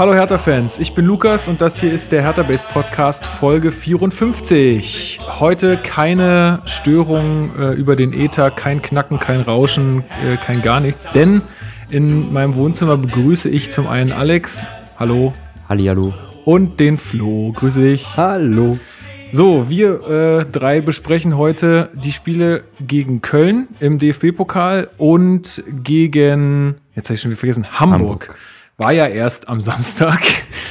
Hallo Hertha-Fans, ich bin Lukas und das hier ist der Hertha-Base Podcast Folge 54. Heute keine Störung äh, über den Ether, kein Knacken, kein Rauschen, äh, kein gar nichts, denn in meinem Wohnzimmer begrüße ich zum einen Alex. Hallo. Hallihallo. Und den Flo. Grüße dich. Hallo. So, wir äh, drei besprechen heute die Spiele gegen Köln im DFB-Pokal und gegen, jetzt habe ich schon wieder vergessen, Hamburg. Hamburg. War ja erst am Samstag.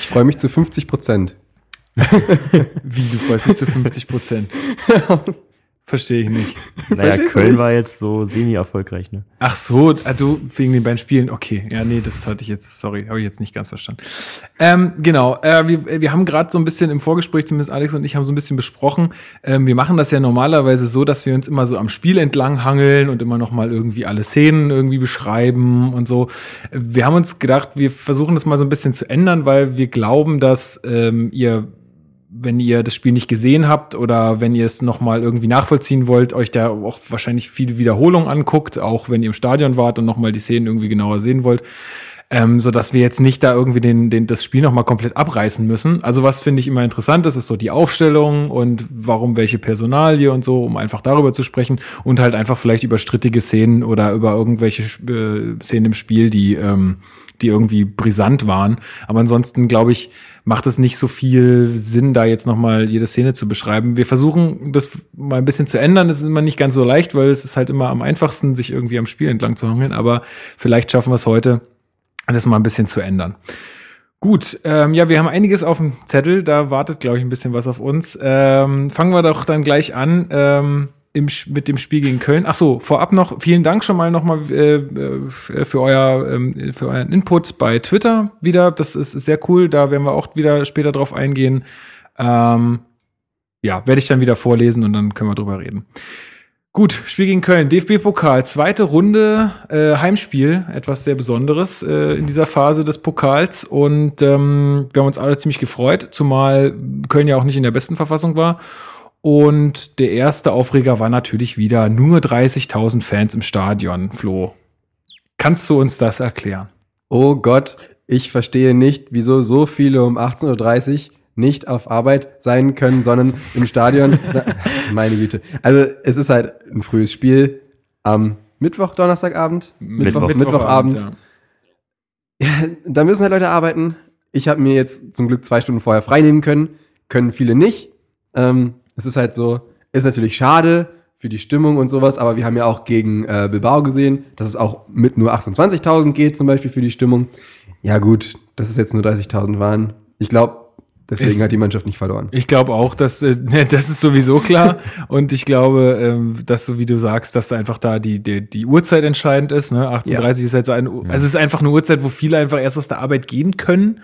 Ich freue mich zu 50 Prozent. Wie, du freust dich zu 50 Prozent? Verstehe ich nicht. Naja, Köln war jetzt so semi-erfolgreich, ne? Ach so, ah, du wegen den beiden Spielen. Okay, ja, nee, das hatte ich jetzt, sorry, habe ich jetzt nicht ganz verstanden. Ähm, genau, äh, wir, wir haben gerade so ein bisschen im Vorgespräch, zumindest Alex und ich haben so ein bisschen besprochen. Ähm, wir machen das ja normalerweise so, dass wir uns immer so am Spiel entlang hangeln und immer noch mal irgendwie alle Szenen irgendwie beschreiben und so. Wir haben uns gedacht, wir versuchen das mal so ein bisschen zu ändern, weil wir glauben, dass ähm, ihr wenn ihr das Spiel nicht gesehen habt oder wenn ihr es nochmal irgendwie nachvollziehen wollt, euch da auch wahrscheinlich viele Wiederholungen anguckt, auch wenn ihr im Stadion wart und nochmal die Szenen irgendwie genauer sehen wollt, ähm, so dass wir jetzt nicht da irgendwie den, den, das Spiel nochmal komplett abreißen müssen. Also was finde ich immer interessant ist, ist so die Aufstellung und warum welche Personalie und so, um einfach darüber zu sprechen und halt einfach vielleicht über strittige Szenen oder über irgendwelche äh, Szenen im Spiel, die, ähm, die irgendwie brisant waren. Aber ansonsten glaube ich, macht es nicht so viel Sinn, da jetzt nochmal jede Szene zu beschreiben. Wir versuchen das mal ein bisschen zu ändern. Es ist immer nicht ganz so leicht, weil es ist halt immer am einfachsten, sich irgendwie am Spiel entlang zu hangeln. Aber vielleicht schaffen wir es heute, das mal ein bisschen zu ändern. Gut, ähm, ja, wir haben einiges auf dem Zettel. Da wartet, glaube ich, ein bisschen was auf uns. Ähm, fangen wir doch dann gleich an. Ähm, im, mit dem Spiel gegen Köln. Ach so, vorab noch vielen Dank schon mal nochmal äh, äh, für, euer, ähm, für euren Input bei Twitter wieder. Das ist, ist, sehr cool. Da werden wir auch wieder später drauf eingehen. Ähm, ja, werde ich dann wieder vorlesen und dann können wir drüber reden. Gut, Spiel gegen Köln, DFB-Pokal, zweite Runde, äh, Heimspiel, etwas sehr Besonderes äh, in dieser Phase des Pokals und ähm, wir haben uns alle ziemlich gefreut, zumal Köln ja auch nicht in der besten Verfassung war und der erste Aufreger war natürlich wieder nur 30.000 Fans im Stadion, Flo. Kannst du uns das erklären? Oh Gott, ich verstehe nicht, wieso so viele um 18.30 Uhr nicht auf Arbeit sein können, sondern im Stadion. meine Güte. Also es ist halt ein frühes Spiel am Mittwoch, Donnerstagabend, Mittwoch, Mittwoch Mittwochabend. Ja. ja. da müssen halt Leute arbeiten. Ich habe mir jetzt zum Glück zwei Stunden vorher freinehmen können, können viele nicht. Ähm, es ist halt so, ist natürlich schade für die Stimmung und sowas, aber wir haben ja auch gegen äh, Bilbao gesehen, dass es auch mit nur 28.000 geht, zum Beispiel für die Stimmung. Ja gut, dass es jetzt nur 30.000 waren. Ich glaube, Deswegen ist, hat die Mannschaft nicht verloren. Ich glaube auch, dass äh, das ist sowieso klar. und ich glaube, ähm, dass so wie du sagst, dass einfach da die, die, die Uhrzeit entscheidend ist. Ne? 18.30 ja. ist halt so ein, also es ist einfach eine Uhrzeit, wo viele einfach erst aus der Arbeit gehen können.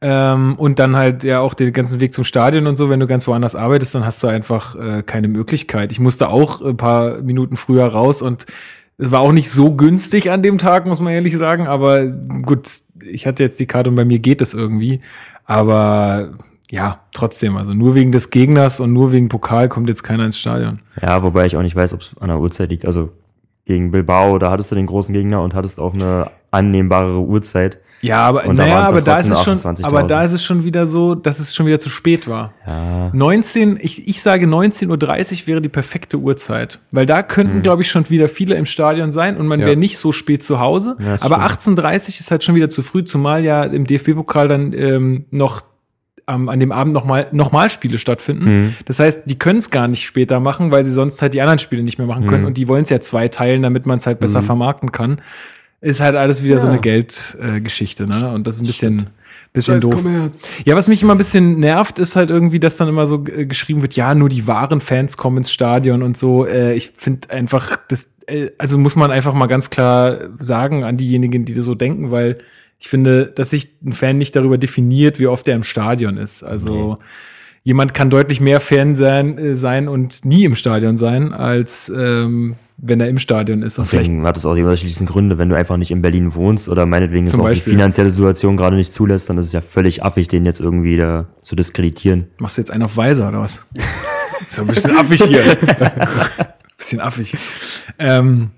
Ähm, und dann halt ja auch den ganzen Weg zum Stadion und so, wenn du ganz woanders arbeitest, dann hast du einfach äh, keine Möglichkeit. Ich musste auch ein paar Minuten früher raus und es war auch nicht so günstig an dem Tag, muss man ehrlich sagen. Aber gut, ich hatte jetzt die Karte und bei mir geht das irgendwie. Aber ja, trotzdem, also nur wegen des Gegners und nur wegen Pokal kommt jetzt keiner ins Stadion. Ja, wobei ich auch nicht weiß, ob es an der Uhrzeit liegt. Also gegen Bilbao, da hattest du den großen Gegner und hattest auch eine annehmbarere Uhrzeit. Ja, aber, und naja, aber da ist es schon, aber da ist es schon wieder so, dass es schon wieder zu spät war. Ja. 19, ich, ich sage 19.30 Uhr wäre die perfekte Uhrzeit. Weil da könnten, hm. glaube ich, schon wieder viele im Stadion sein und man ja. wäre nicht so spät zu Hause. Ja, aber 18.30 Uhr ist halt schon wieder zu früh, zumal ja im DFB-Pokal dann ähm, noch ähm, an dem Abend nochmal noch mal Spiele stattfinden. Mhm. Das heißt, die können es gar nicht später machen, weil sie sonst halt die anderen Spiele nicht mehr machen können. Mhm. Und die wollen es ja zwei teilen, damit man es halt besser mhm. vermarkten kann. Ist halt alles wieder ja. so eine Geldgeschichte, äh, ne? Und das ist ein bisschen, bisschen doof. Ja, was mich immer ein bisschen nervt, ist halt irgendwie, dass dann immer so äh, geschrieben wird, ja, nur die wahren Fans kommen ins Stadion und so. Äh, ich finde einfach, das, äh, also muss man einfach mal ganz klar sagen an diejenigen, die so denken, weil ich finde, dass sich ein Fan nicht darüber definiert, wie oft er im Stadion ist. Also okay. jemand kann deutlich mehr Fan sein, äh, sein und nie im Stadion sein, als ähm, wenn er im Stadion ist. Deswegen hat es auch die unterschiedlichsten Gründe. Wenn du einfach nicht in Berlin wohnst oder meinetwegen ist auch Beispiel. die finanzielle Situation gerade nicht zulässt, dann ist es ja völlig affig, den jetzt irgendwie da zu diskreditieren. Machst du jetzt einen auf Weiser oder was? ist ein bisschen affig hier. bisschen affig. Ähm,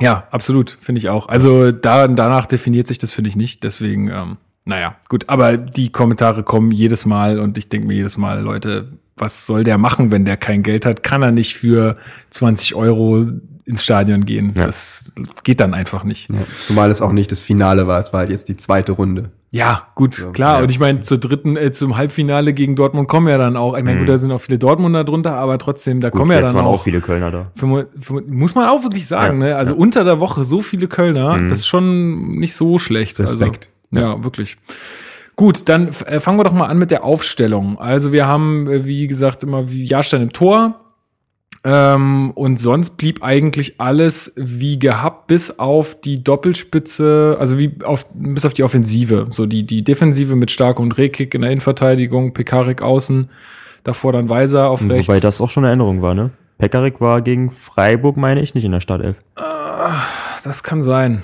ja, absolut, finde ich auch. Also da, danach definiert sich das, finde ich nicht. Deswegen, ähm, naja, gut, aber die Kommentare kommen jedes Mal und ich denke mir jedes Mal, Leute, was soll der machen, wenn der kein Geld hat? Kann er nicht für 20 Euro ins Stadion gehen? Ja. Das geht dann einfach nicht. Ja. Zumal es auch nicht das Finale war, es war halt jetzt die zweite Runde. Ja, gut, So, klar. ja. Und ich meine, zur dritten, äh, zum Halbfinale gegen Dortmund kommen ja dann auch. Ich meine, Mhm. gut, da sind auch viele Dortmunder drunter, aber trotzdem, da Gut, kommen ja dann auch. auch viele Kölner da. Fünf- fünf- muss man auch wirklich sagen, ne? Also unter der Woche so viele Kölner, Mhm. das ist schon nicht so schlecht. Respekt. Also, ja, wirklich. Gut, dann äh, fangen wir doch mal an mit der Aufstellung. Also wir haben, äh, wie gesagt, immer wie Jahrstein im Tor. Ähm, und sonst blieb eigentlich alles wie gehabt, bis auf die Doppelspitze, also wie auf, bis auf die Offensive. So die, die Defensive mit Stark und Rekik in der Innenverteidigung, Pekarik außen, davor dann Weiser auf rechts. Wobei das auch schon eine Änderung war, ne? Pekarik war gegen Freiburg, meine ich, nicht in der Startelf. Das kann sein.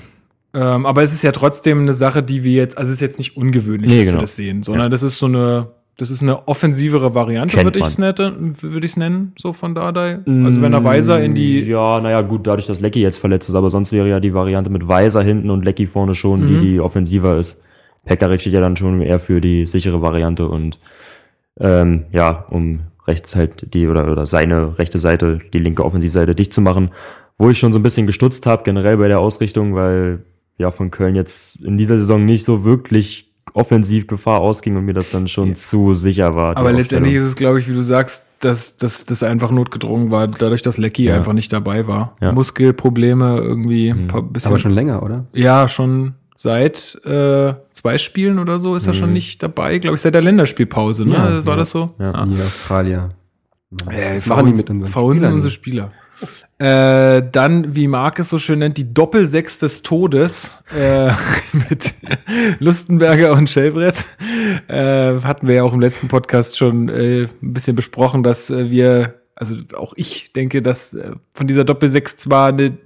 Ähm, aber es ist ja trotzdem eine Sache, die wir jetzt, also es ist jetzt nicht ungewöhnlich, Nee, dass genau. wir das sehen, sondern das ist so eine, das ist eine offensivere Variante, würde ich es nennen, würde ich nennen, so von Dardai. Also wenn er Weiser in die, Ja, naja, gut, dadurch, dass Lecky jetzt verletzt ist, aber sonst wäre ja die Variante mit Weiser hinten und Lecky vorne schon, Mhm. die, die offensiver ist. Pekarik steht ja dann schon eher für die sichere Variante und ähm, ja, um rechts halt die oder, oder seine rechte Seite, die linke Offensivseite dicht zu machen, wo ich schon so ein bisschen gestutzt habe, generell bei der Ausrichtung, weil ja von Köln jetzt in dieser Saison nicht so wirklich offensiv Gefahr ausging und mir das dann schon zu sicher war. aber letztendlich ist es, glaube ich, wie du sagst, dass dass das einfach notgedrungen war, dadurch, dass Lecky Ja. einfach nicht dabei war. Ja. Muskelprobleme irgendwie, ein paar bisschen. Aber schon länger, oder? ja, schon seit äh, zwei Spielen oder so ist er schon Mhm. nicht dabei, glaube ich, seit der Länderspielpause, ne? Ja, war ja. das so? Ja. Die Australier. Ja, Verhunzen unsere Spieler. Äh, dann, wie Marc es so schön nennt, die Doppelsechs des Todes äh, mit Lustenberger und Schellbrett. Äh, hatten wir ja auch im letzten Podcast schon äh, ein bisschen besprochen, dass äh, wir, also auch ich denke, dass von dieser Doppelsechs zwar eine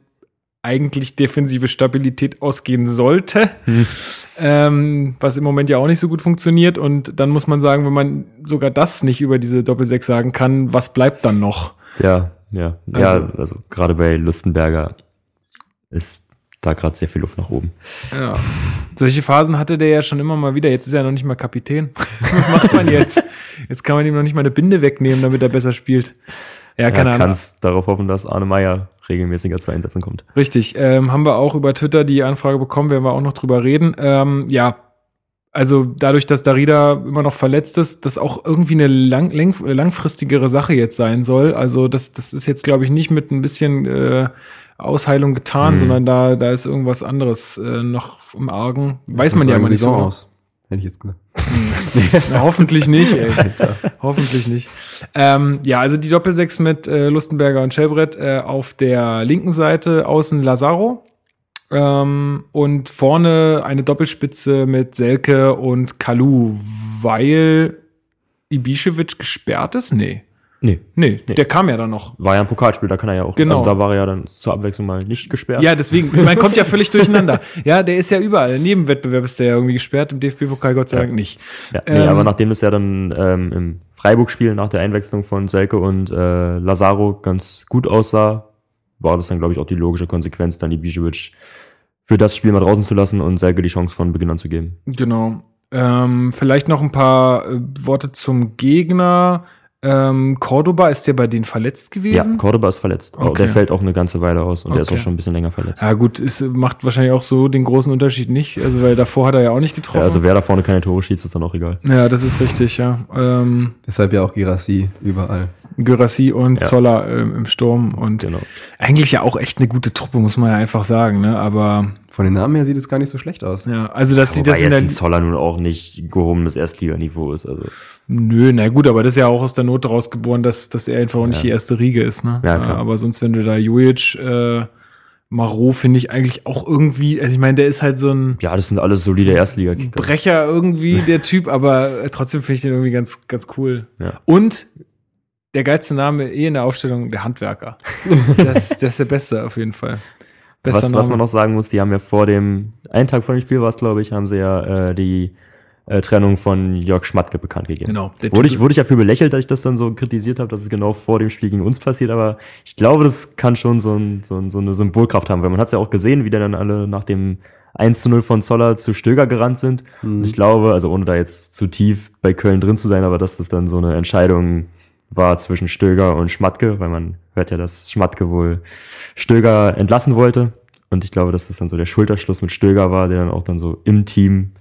eigentlich defensive Stabilität ausgehen sollte, ähm, was im Moment ja auch nicht so gut funktioniert. Und dann muss man sagen, wenn man sogar das nicht über diese Doppelsechs sagen kann, was bleibt dann noch? Ja, ja. Also- ja, also gerade bei Lustenberger ist da gerade sehr viel Luft nach oben. Ja. Solche Phasen hatte der ja schon immer mal wieder. Jetzt ist er noch nicht mal Kapitän. Was macht man jetzt? Jetzt kann man ihm noch nicht mal eine Binde wegnehmen, damit er besser spielt. Ja, keine Ja, Ahnung. kannst darauf hoffen, dass Arne Meyer regelmäßiger zu Einsätzen kommt. Richtig. Ähm, haben wir auch über Twitter die Anfrage bekommen, werden wir auch noch drüber reden. Ähm, ja. Also dadurch, dass Darida immer noch verletzt ist, das auch irgendwie eine lang, lang, langfristigere Sache jetzt sein soll. Also das, das ist jetzt, glaube ich, nicht mit ein bisschen äh, Ausheilung getan, Mhm. sondern da, da ist irgendwas anderes äh, noch im Argen. Weiß man ja immer nicht so. Genau. aus. Hätte ich jetzt gesagt. Na, hoffentlich nicht, ey. hoffentlich nicht. Ähm, ja, also die Doppelsechs mit äh, Lustenberger und Schellbrett äh, auf der linken Seite außen Lazaro. Ähm, und vorne eine Doppelspitze mit Selke und Kalu, weil Ibišević gesperrt ist? Nee. Nee. Nee, Nee. der kam ja dann noch. War ja ein Pokalspiel, da kann er ja auch. Genau. Also da war er ja dann zur Abwechslung mal nicht gesperrt. Ja, deswegen, man kommt ja völlig durcheinander. Ja, der ist ja überall. Im Nebenwettbewerb ist der ja irgendwie gesperrt, im DFB-Pokal Gott sei Ja. Dank nicht. Ja, nee, Ähm, aber nachdem es ja dann ähm, im Freiburg-Spiel nach der Einwechslung von Selke und äh, Lazaro ganz gut aussah, war das dann, glaube ich, auch die logische Konsequenz, dann die Ibišević für das Spiel mal draußen zu lassen und Selke die Chance von Beginn an zu geben. Genau. Ähm, vielleicht noch ein paar äh, Worte zum Gegner. Ähm, Cordoba ist ja bei denen verletzt Ja, gewesen. Cordoba ist verletzt. Okay. Der fällt auch eine ganze Weile aus und der ist Okay. auch schon ein bisschen länger verletzt. Ja, gut, es macht wahrscheinlich auch so den großen Unterschied nicht. Also, weil davor hat er ja auch nicht getroffen. Ja, also wer da vorne keine Tore schießt, ist dann auch egal. ja, das ist richtig, ja. Ähm, Deshalb ja auch Girassi überall. Gyrassi und Ja. Zoller ähm, im Sturm und Genau. eigentlich ja auch echt eine gute Truppe, muss man ja einfach sagen, ne? Aber Von den Namen her sieht es gar nicht so schlecht aus. ja, also dass die Wobei das in der Zoller nun auch nicht gehobenes Erstliganiveau ist. Also Nö, na gut, aber das ist ja auch aus der Not daraus geboren, dass, dass er einfach auch nicht Ja. die erste Riege ist, ne? Ja, klar. aber sonst, wenn du da Jujic, äh, Marot finde ich eigentlich auch irgendwie, also ich meine, der ist halt so ein ja, das sind alles solide Erstligakicker. Brecher irgendwie, der Typ, aber äh, trotzdem finde ich den irgendwie ganz, ganz cool. Ja. Und der geilste Name eh in der Aufstellung, der Handwerker. Das, das ist der Beste auf jeden Fall. Was, was man noch sagen muss, die haben ja vor dem, einen Tag vor dem Spiel war es, glaube ich, haben sie ja äh, die äh, Trennung von Jörg Schmatke bekannt gegeben. Genau. Wurde ich, wurde ich ja für belächelt, dass ich das dann so kritisiert habe, dass es genau vor dem Spiel gegen uns passiert, aber ich glaube, das kann schon so, ein, so, ein, so eine Symbolkraft haben, weil man hat es ja auch gesehen, wie der dann alle nach dem 1 zu 0 von Zoller zu Stöger gerannt sind. Mhm. Und ich glaube, also ohne da jetzt zu tief bei Köln drin zu sein, aber dass das dann so eine Entscheidung war zwischen Stöger und Schmatke, weil man hört ja, dass Schmatke wohl Stöger entlassen wollte. Und ich glaube, dass das dann so der Schulterschluss mit Stöger war, der dann auch dann so im Team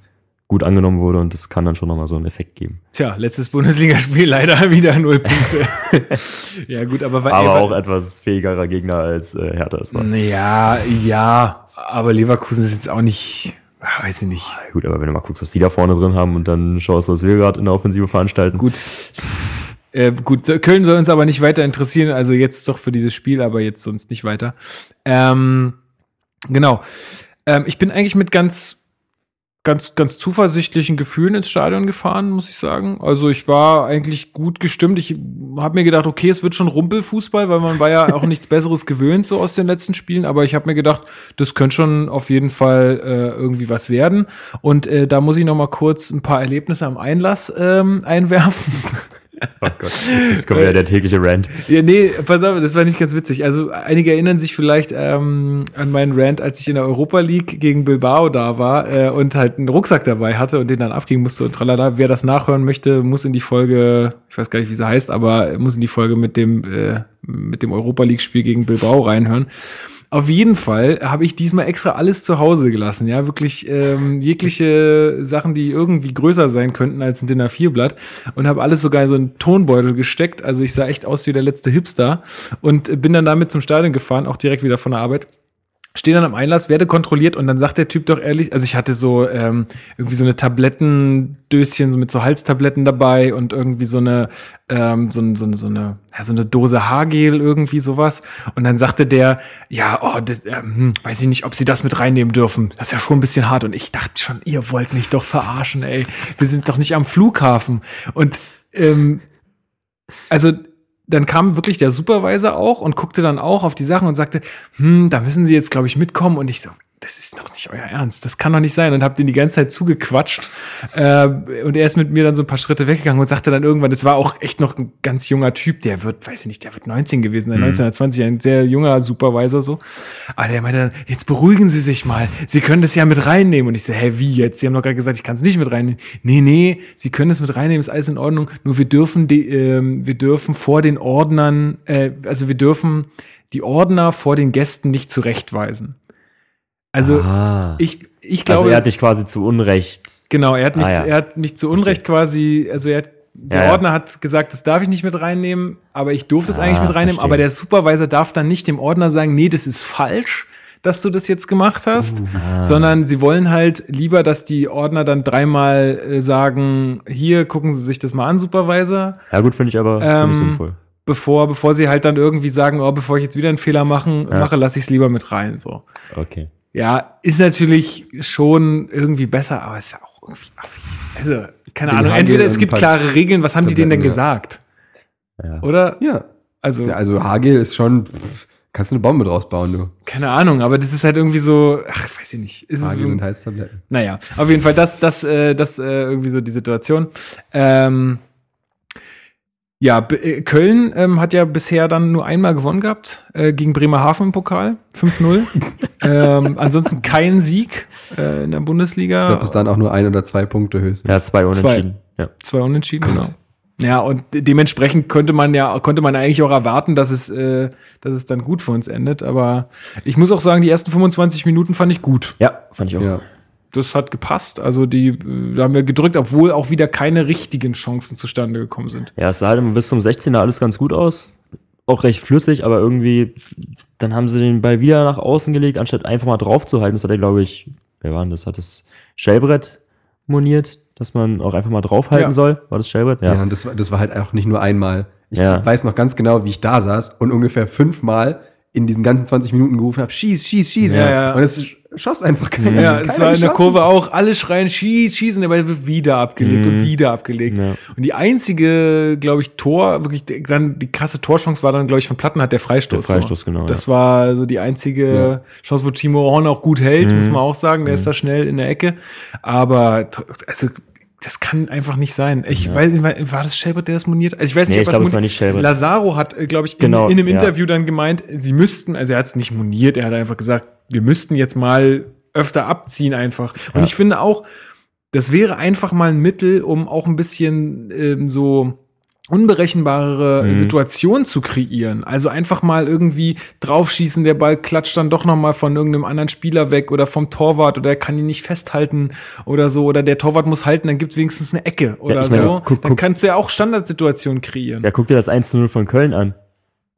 gut angenommen wurde und das kann dann schon nochmal so einen Effekt geben. Tja, letztes Bundesligaspiel leider wieder null Punkte. ja, gut, aber weil Aber auch etwas fähigerer Gegner als äh, Hertha es war. Ja, ja, aber Leverkusen ist jetzt auch nicht, ah, weiß ich nicht. Gut, aber wenn du mal guckst, was die da vorne drin haben und dann schaust, was wir gerade in der Offensive veranstalten. Gut. Äh, gut, Köln soll uns aber nicht weiter interessieren, also jetzt doch für dieses Spiel, aber jetzt sonst nicht weiter. Ähm, genau. Ähm, ich bin eigentlich mit ganz, ganz, ganz zuversichtlichen Gefühlen ins Stadion gefahren, muss ich sagen. Also ich war eigentlich gut gestimmt. Ich habe mir gedacht, okay, es wird schon Rumpelfußball, weil man war ja auch nichts Besseres gewöhnt so aus den letzten Spielen. Aber ich habe mir gedacht, das könnte schon auf jeden Fall äh, irgendwie was werden. Und äh, da muss ich noch mal kurz ein paar Erlebnisse am Einlass ähm, einwerfen. Oh Gott, jetzt kommt wieder der tägliche Rant. Ja, nee, pass auf, das war nicht ganz witzig. Also einige erinnern sich vielleicht ähm, an meinen Rant, als ich in der Europa League gegen Bilbao da war äh, und halt einen Rucksack dabei hatte und den dann abgeben musste und tralala. Wer das nachhören möchte, muss in die Folge, ich weiß gar nicht, wie sie heißt, aber muss in die Folge mit dem äh, mit dem Europa League Spiel gegen Bilbao reinhören. Auf jeden Fall habe ich diesmal extra alles zu Hause gelassen, ja, wirklich ähm, jegliche Sachen, die irgendwie größer sein könnten als ein DIN A4-Blatt und habe alles sogar in so einen Tonbeutel gesteckt. Also ich sah echt aus wie der letzte Hipster und bin dann damit zum Stadion gefahren, auch direkt wieder von der Arbeit. Stehe dann am Einlass, werde kontrolliert und dann sagt der Typ doch ehrlich, also ich hatte so ähm, irgendwie so eine Tablettendöschen so mit so Halstabletten dabei und irgendwie so eine ähm, so, so, so eine ja, so eine Dose Haargel irgendwie sowas. Und dann sagte der ja oh das, ähm, hm, weiß ich nicht ob sie das mit reinnehmen dürfen. Das ist ja schon ein bisschen hart. Und ich dachte schon ihr wollt mich doch verarschen ey. Wir sind doch nicht am Flughafen. Und ähm, also dann kam wirklich der Supervisor auch und guckte dann auch auf die Sachen und sagte, hm, da müssen Sie jetzt, glaube ich, mitkommen. Und ich so, das ist doch nicht euer Ernst, das kann doch nicht sein. Und hab den die ganze Zeit zugequatscht. Äh, und er ist mit mir dann so ein paar Schritte weggegangen und sagte dann irgendwann, das war auch echt noch ein ganz junger Typ, der wird, weiß ich nicht, der wird 19 gewesen, der 1920, ein sehr junger Supervisor so. Aber der meinte dann, jetzt beruhigen Sie sich mal, Sie können das ja mit reinnehmen. Und ich so, hä, wie jetzt? Sie haben doch gerade gesagt, ich kann es nicht mit reinnehmen. Nee, nee, Sie können es mit reinnehmen, ist alles in Ordnung. Nur wir dürfen die, ähm, wir dürfen vor den Ordnern, äh, also wir dürfen die Ordner vor den Gästen nicht zurechtweisen. Also ah. ich, ich glaube, also er hat dich quasi zu Unrecht. genau, er hat mich, Ah, ja. er hat mich zu Unrecht quasi, also er hat, der Ja, ja. Ordner hat gesagt, das darf ich nicht mit reinnehmen, aber ich durfte es Ah, eigentlich mit reinnehmen, verstehe. aber der Supervisor darf dann nicht dem Ordner sagen, nee, das ist falsch, dass du das jetzt gemacht hast, Ah. sondern sie wollen halt lieber, dass die Ordner dann dreimal äh, sagen, hier gucken Sie sich das mal an, Supervisor, Ja, gut, finde ich aber Ähm, ich sinnvoll. bevor, bevor sie halt dann irgendwie sagen, oh, bevor ich jetzt wieder einen Fehler machen, Ja. mache, lasse ich es lieber mit rein, so. Okay. Ja, ist natürlich schon irgendwie besser, aber ist ja auch irgendwie affig. Also, keine Den Ahnung. Entweder es gibt klare Regeln, was haben die denen denn ja. gesagt? Ja. Oder? Ja. Also, ja. Also Hagel ist schon, pff, kannst du eine Bombe draus bauen, du. keine Ahnung, aber das ist halt irgendwie so, ach, weiß ich nicht. Ist es Hagel so, und Halstabletten. naja, auf jeden Fall, das, das, äh, das äh, irgendwie so die Situation. Ähm, ja, B äh, Köln ähm, hat ja bisher dann nur einmal gewonnen gehabt äh, gegen Bremerhaven im Pokal, 5-0. ähm, ansonsten kein Sieg äh, in der Bundesliga. Ich glaube, bis dann auch nur ein oder zwei Punkte höchstens. Ja, zwei Unentschieden. Ja. Zwei Unentschieden, genau. Ja, und de- dementsprechend könnte man ja, konnte man eigentlich auch erwarten, dass es, äh, dass es dann gut für uns endet. Aber ich muss auch sagen, die ersten 25 Minuten fand ich gut. ja, fand ich auch. Ja. Das hat gepasst. Also die, da haben wir gedrückt, obwohl auch wieder keine richtigen Chancen zustande gekommen sind. Ja, es sah halt bis zum 16er alles ganz gut aus. Auch recht flüssig, aber irgendwie, dann haben sie den Ball wieder nach außen gelegt, anstatt einfach mal drauf zu halten. Das hat er, glaube ich, wer war denn das? Hat das Schellbrett moniert, dass man auch einfach mal draufhalten Ja. soll? War das Schellbrett? Ja, und das, war- das war halt auch nicht nur einmal. Ich Ja. weiß noch ganz genau, wie ich da saß und ungefähr fünfmal in diesen ganzen 20 Minuten gerufen habe, schieß, schieß, schieß. Ja, ja. Und es schoss einfach keiner. Ja, Keiner es war in der. Kurve auch, alle schreien, schieß, schießen, aber wird wieder abgelegt und wieder abgelegt. Ja. Und die einzige, glaube ich, Tor, wirklich, dann die krasse Torchance war dann, glaube ich, von Platten hat der Freistoß. Der Freistoß, so. genau, Das war so die einzige Ja. Chance, wo Timo Horn auch gut hält, Mhm. muss man auch sagen. Der ist da schnell in der Ecke. Aber, also, das kann einfach nicht sein. Ich weiß nicht, war das Schelbert, der das moniert? Also ich weiß nicht, Nee, ob ich glaube, es war nicht Schelbert. Lazaro hat, äh, glaube ich, in, Genau, in einem ja. Interview dann gemeint, sie müssten, also er hat es nicht moniert, er hat einfach gesagt, wir müssten jetzt mal öfter abziehen einfach. Und Ja. ich finde auch, das wäre einfach mal ein Mittel, um auch ein bisschen ähm, so unberechenbarere Mhm. Situationen zu kreieren. Also einfach mal irgendwie draufschießen, der Ball klatscht dann doch noch mal von irgendeinem anderen Spieler weg oder vom Torwart oder er kann ihn nicht festhalten oder so oder der Torwart muss halten, dann gibt wenigstens eine Ecke oder ich meine, so. guck- dann guck- kannst du ja auch Standardsituationen kreieren. Ja, guck dir das 1 zu 0 von Köln an.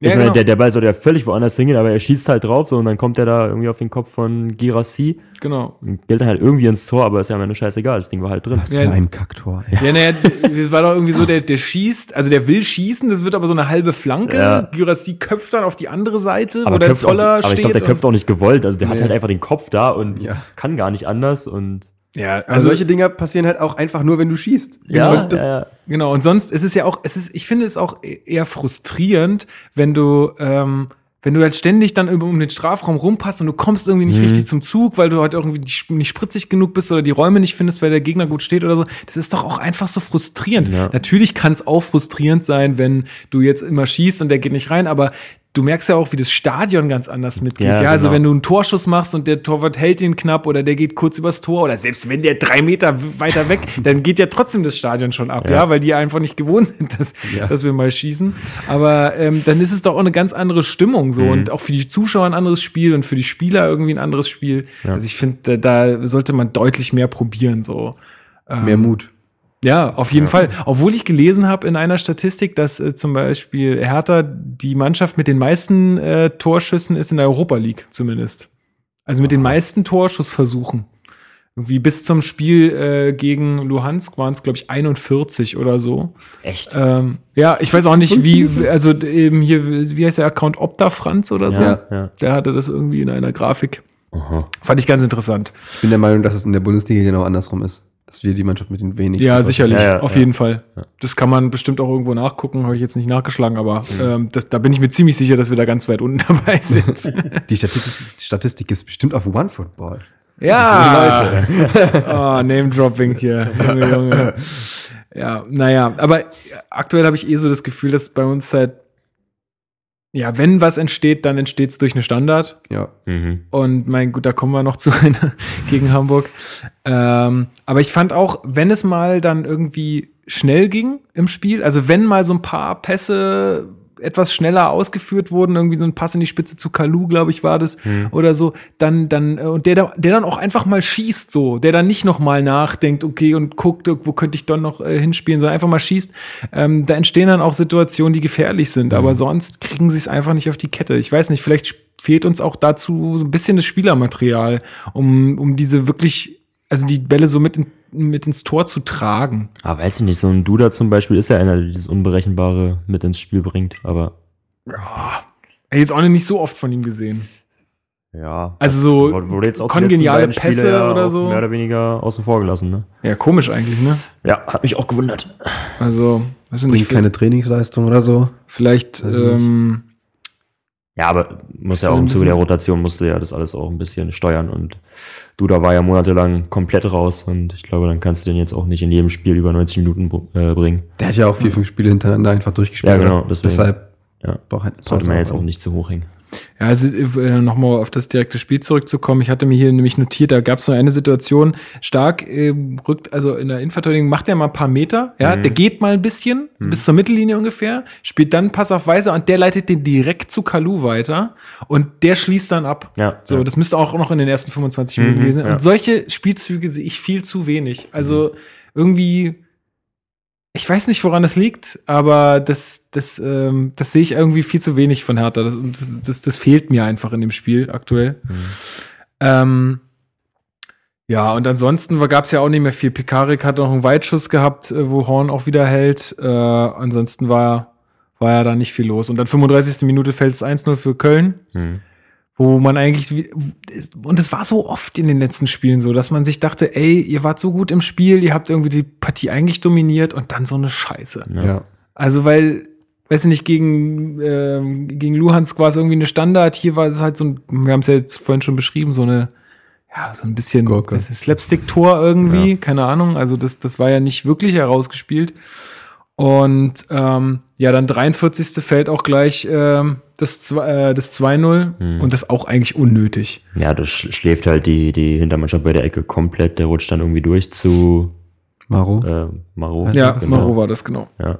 Ich Ja, meine, genau. der, der Ball soll ja völlig woanders hingehen, aber er schießt halt drauf so und dann kommt er da irgendwie auf den Kopf von Girassi Genau. und gilt dann halt irgendwie ins Tor, aber ist ja am Ende scheißegal, das Ding war halt drin. Was Ja. für ein Kacktor. Ja, naja, das war doch irgendwie so, der, der schießt, also der will schießen, das wird aber so eine halbe Flanke. Ja. Gyrassi köpft dann auf die andere Seite, wo Aber, der köpft auch, Zoller aber ich steht. glaube, der köpft auch nicht gewollt, also der hat Nee. halt einfach den Kopf da und Ja. kann gar nicht anders und ja, Also also solche Dinger passieren halt auch einfach nur, wenn du schießt. ja, Und das, ja, ja. Genau, und sonst ist es ja auch, es ist, ich finde es auch e- eher frustrierend, wenn du, ähm, wenn du halt ständig dann über- um den Strafraum rumpasst und du kommst irgendwie nicht Mhm. richtig zum Zug, weil du halt irgendwie nicht nicht spritzig genug bist oder die Räume nicht findest, weil der Gegner gut steht oder so. Das ist doch auch einfach so frustrierend. Ja. Natürlich kann es auch frustrierend sein, wenn du jetzt immer schießt und der geht nicht rein, aber du merkst ja auch, wie das Stadion ganz anders mitgeht. Ja, Ja, also genau. wenn du einen Torschuss machst und der Torwart hält ihn knapp oder der geht kurz übers Tor oder selbst wenn der drei Meter weiter weg, dann geht ja trotzdem das Stadion schon ab, ja, Ja. weil die einfach nicht gewohnt sind, dass, Ja. dass wir mal schießen. Aber ähm, dann ist es doch auch eine ganz andere Stimmung so Mhm. und auch für die Zuschauer ein anderes Spiel und für die Spieler irgendwie ein anderes Spiel. Ja. Also ich finde, da, da sollte man deutlich mehr probieren so. Ähm, mehr Mut. Ja, auf jeden Fall. Obwohl ich gelesen habe in einer Statistik, dass äh, zum Beispiel Hertha die Mannschaft mit den meisten äh, Torschüssen ist in der Europa League zumindest. Also mit den meisten Torschussversuchen. Wie bis zum Spiel äh, gegen Luhansk waren es, glaube ich, 41 oder so. Echt? Ähm, ja, ich weiß auch nicht, wie, also eben hier, wie heißt der Account Opta Franz oder so? ja, ja. Der hatte das irgendwie in einer Grafik. Aha. Fand ich ganz interessant. Ich bin der Meinung, dass es in der Bundesliga genau andersrum ist. Dass wir die Mannschaft mit den wenigsten. Ja, sicherlich, Ja, ja, auf ja. jeden Fall. Das kann man bestimmt auch irgendwo nachgucken, habe ich jetzt nicht nachgeschlagen, aber ähm, das, da bin ich mir ziemlich sicher, dass wir da ganz weit unten dabei sind. Die Statistik, Statistik ist bestimmt auf OneFootball. ja, oh, Name-Dropping hier, Junge, Junge. Ja, naja, aber aktuell habe ich eh so das Gefühl, dass bei uns halt, ja, wenn was entsteht, dann entsteht es durch eine Standard. Ja. Mhm. Und mein gut, da kommen wir noch zu einer gegen Hamburg. Ähm, aber ich fand auch, wenn es mal dann irgendwie schnell ging im Spiel, also wenn mal so ein paar Pässe etwas schneller ausgeführt wurden, irgendwie so ein Pass in die Spitze zu Kalu, glaube ich, war das, oder so, dann, dann, äh, und der, der dann auch einfach mal schießt, so, der dann nicht noch mal nachdenkt, okay, und guckt, wo könnte ich dann noch äh, hinspielen, sondern einfach mal schießt, ähm, da entstehen dann auch Situationen, die gefährlich sind, aber sonst kriegen sie es einfach nicht auf die Kette. Ich weiß nicht, vielleicht fehlt uns auch dazu so ein bisschen das Spielermaterial, um, um diese wirklich, also die Bälle so mit, in, mit ins Tor zu tragen. Aber weiß ich nicht, so ein Duda zum Beispiel ist ja einer, der dieses Unberechenbare mit ins Spiel bringt, aber Ja. Jetzt auch nicht so oft von ihm gesehen. ja. Also so Wurde- jetzt auch kongeniale Pässe Spiele ja oder so. Mehr oder weniger außen vor gelassen, ne? Ja, komisch eigentlich, ne? Ja, hat mich auch gewundert. Also, weiß ich Bringt nicht, keine Trainingsleistung oder so. vielleicht, Weiß ich nicht. ähm, Ja, aber muss ja ja auch im Zuge der Rotation musste ja das alles auch ein bisschen steuern und Duda war ja monatelang komplett raus und ich glaube, dann kannst du den jetzt auch nicht in jedem Spiel über 90 Minuten äh, bringen. Der hat ja auch vier, fünf Spiele hintereinander einfach durchgespielt. Ja, genau, deswegen. Deshalb Ja. braucht halt Sollte man jetzt auch nicht. nicht zu hoch hängen. Ja, also äh, nochmal auf das direkte Spiel zurückzukommen. Ich hatte mir hier nämlich notiert, da gab es so eine Situation, Stark äh, rückt, also in der Innenverteidigung macht er mal ein paar Meter, ja, Mhm. der geht mal ein bisschen, bis zur Mittellinie ungefähr, spielt dann Pass auf Weiser und der leitet den direkt zu Kalu weiter und der schließt dann ab. Ja, So, ja. das müsste auch noch in den ersten 25 Mhm, Minuten gewesen sein. ja. Und solche Spielzüge sehe ich viel zu wenig. Also irgendwie, ich weiß nicht, woran das liegt, aber das, das, ähm, das sehe ich irgendwie viel zu wenig von Hertha. Das, das, das, das fehlt mir einfach in dem Spiel aktuell. Ähm, ja, und ansonsten gab es ja auch nicht mehr viel. Pekarik hat noch einen Weitschuss gehabt, äh, wo Horn auch wieder hält. Äh, ansonsten war, war ja da nicht viel los. Und dann 35. Minute fällt es 1-0 für Köln Hm. Wo man eigentlich wie- und es war so oft in den letzten Spielen so, dass man sich dachte, ey, ihr wart so gut im Spiel, ihr habt irgendwie die Partie eigentlich dominiert und dann so eine Scheiße. Ja. Also weil, weiß ich nicht, gegen ähm, gegen Luhansk war es irgendwie eine Standard, hier war es halt so ein, wir haben es ja jetzt vorhin schon beschrieben, so eine ja, so ein bisschen Slapstick-Tor irgendwie, Ja. keine Ahnung. Also das, das war ja nicht wirklich herausgespielt. Und ähm, ja, dann 43. fällt auch gleich ähm, das, zwei- äh, das 2-0 Hm. und das auch eigentlich unnötig. Ja, das sch- schläft halt die, die Hintermannschaft bei der Ecke komplett. Der rutscht dann irgendwie durch zu Maro. äh, Maro. Ja, genau. Maro war das, genau. Ja.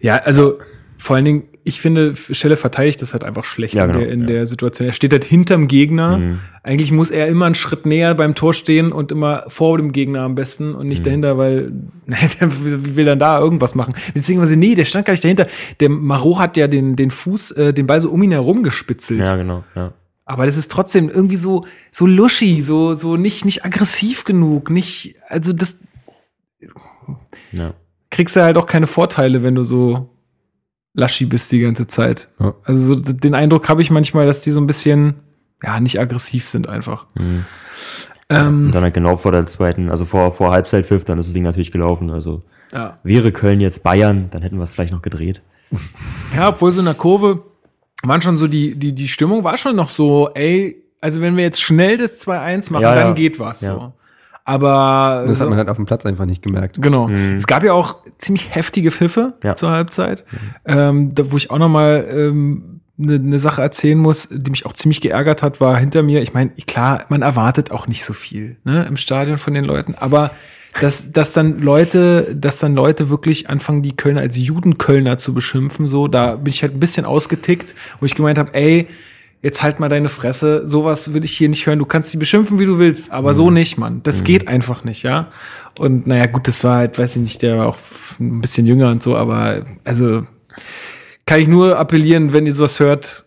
Ja, also vor allen Dingen, ich finde, Schelle verteidigt das halt einfach schlecht Ja, in, genau, der, in ja. der Situation. Er steht halt hinterm Gegner. Mhm. Eigentlich muss er immer einen Schritt näher beim Tor stehen und immer vor dem Gegner am besten und Mhm. nicht dahinter, weil wie will dann da irgendwas machen? Beziehungsweise, nee, der stand gar nicht dahinter. Der Maro hat ja den, den Fuß, äh, den Ball so um ihn herum gespitzelt. ja, genau. Ja. Aber das ist trotzdem irgendwie so, so luschi, so, so nicht, nicht aggressiv genug, nicht, also das Ja. kriegst du halt auch keine Vorteile, wenn du so laschi bist die ganze Zeit. Ja. Also so, den Eindruck habe ich manchmal, dass die so ein bisschen, ja, nicht aggressiv sind einfach. Mhm. Ähm, Und dann halt genau vor der zweiten, also vor, vor Halbzeitpfiff, dann ist das Ding natürlich gelaufen. Also ja. wäre Köln jetzt Bayern, dann hätten wir es vielleicht noch gedreht. ja, obwohl so in der Kurve waren schon so die, die, die Stimmung war schon noch so, ey, also wenn wir jetzt schnell das 2-1 machen, Ja, dann ja. geht was Ja. so. Aber Das so, hat man halt auf dem Platz einfach nicht gemerkt. Genau. Mhm. Es gab ja auch ziemlich heftige Pfiffe Ja. zur Halbzeit, ähm, da, wo ich auch noch mal ähm, eine ne Sache erzählen muss, die mich auch ziemlich geärgert hat, war hinter mir. Ich meine, klar, man erwartet auch nicht so viel ne, im Stadion von den Leuten, aber dass, dass dann Leute, dass dann Leute wirklich anfangen, die Kölner als Judenkölner zu beschimpfen, so, da bin ich halt ein bisschen ausgetickt, wo ich gemeint habe, ey, jetzt halt mal deine Fresse, sowas will ich hier nicht hören. Du kannst die beschimpfen, wie du willst, aber so nicht, Mann. Das geht einfach nicht, ja. Und naja, gut, das war halt, weiß ich nicht, der war auch ein bisschen jünger und so, aber also kann ich nur appellieren, wenn ihr sowas hört,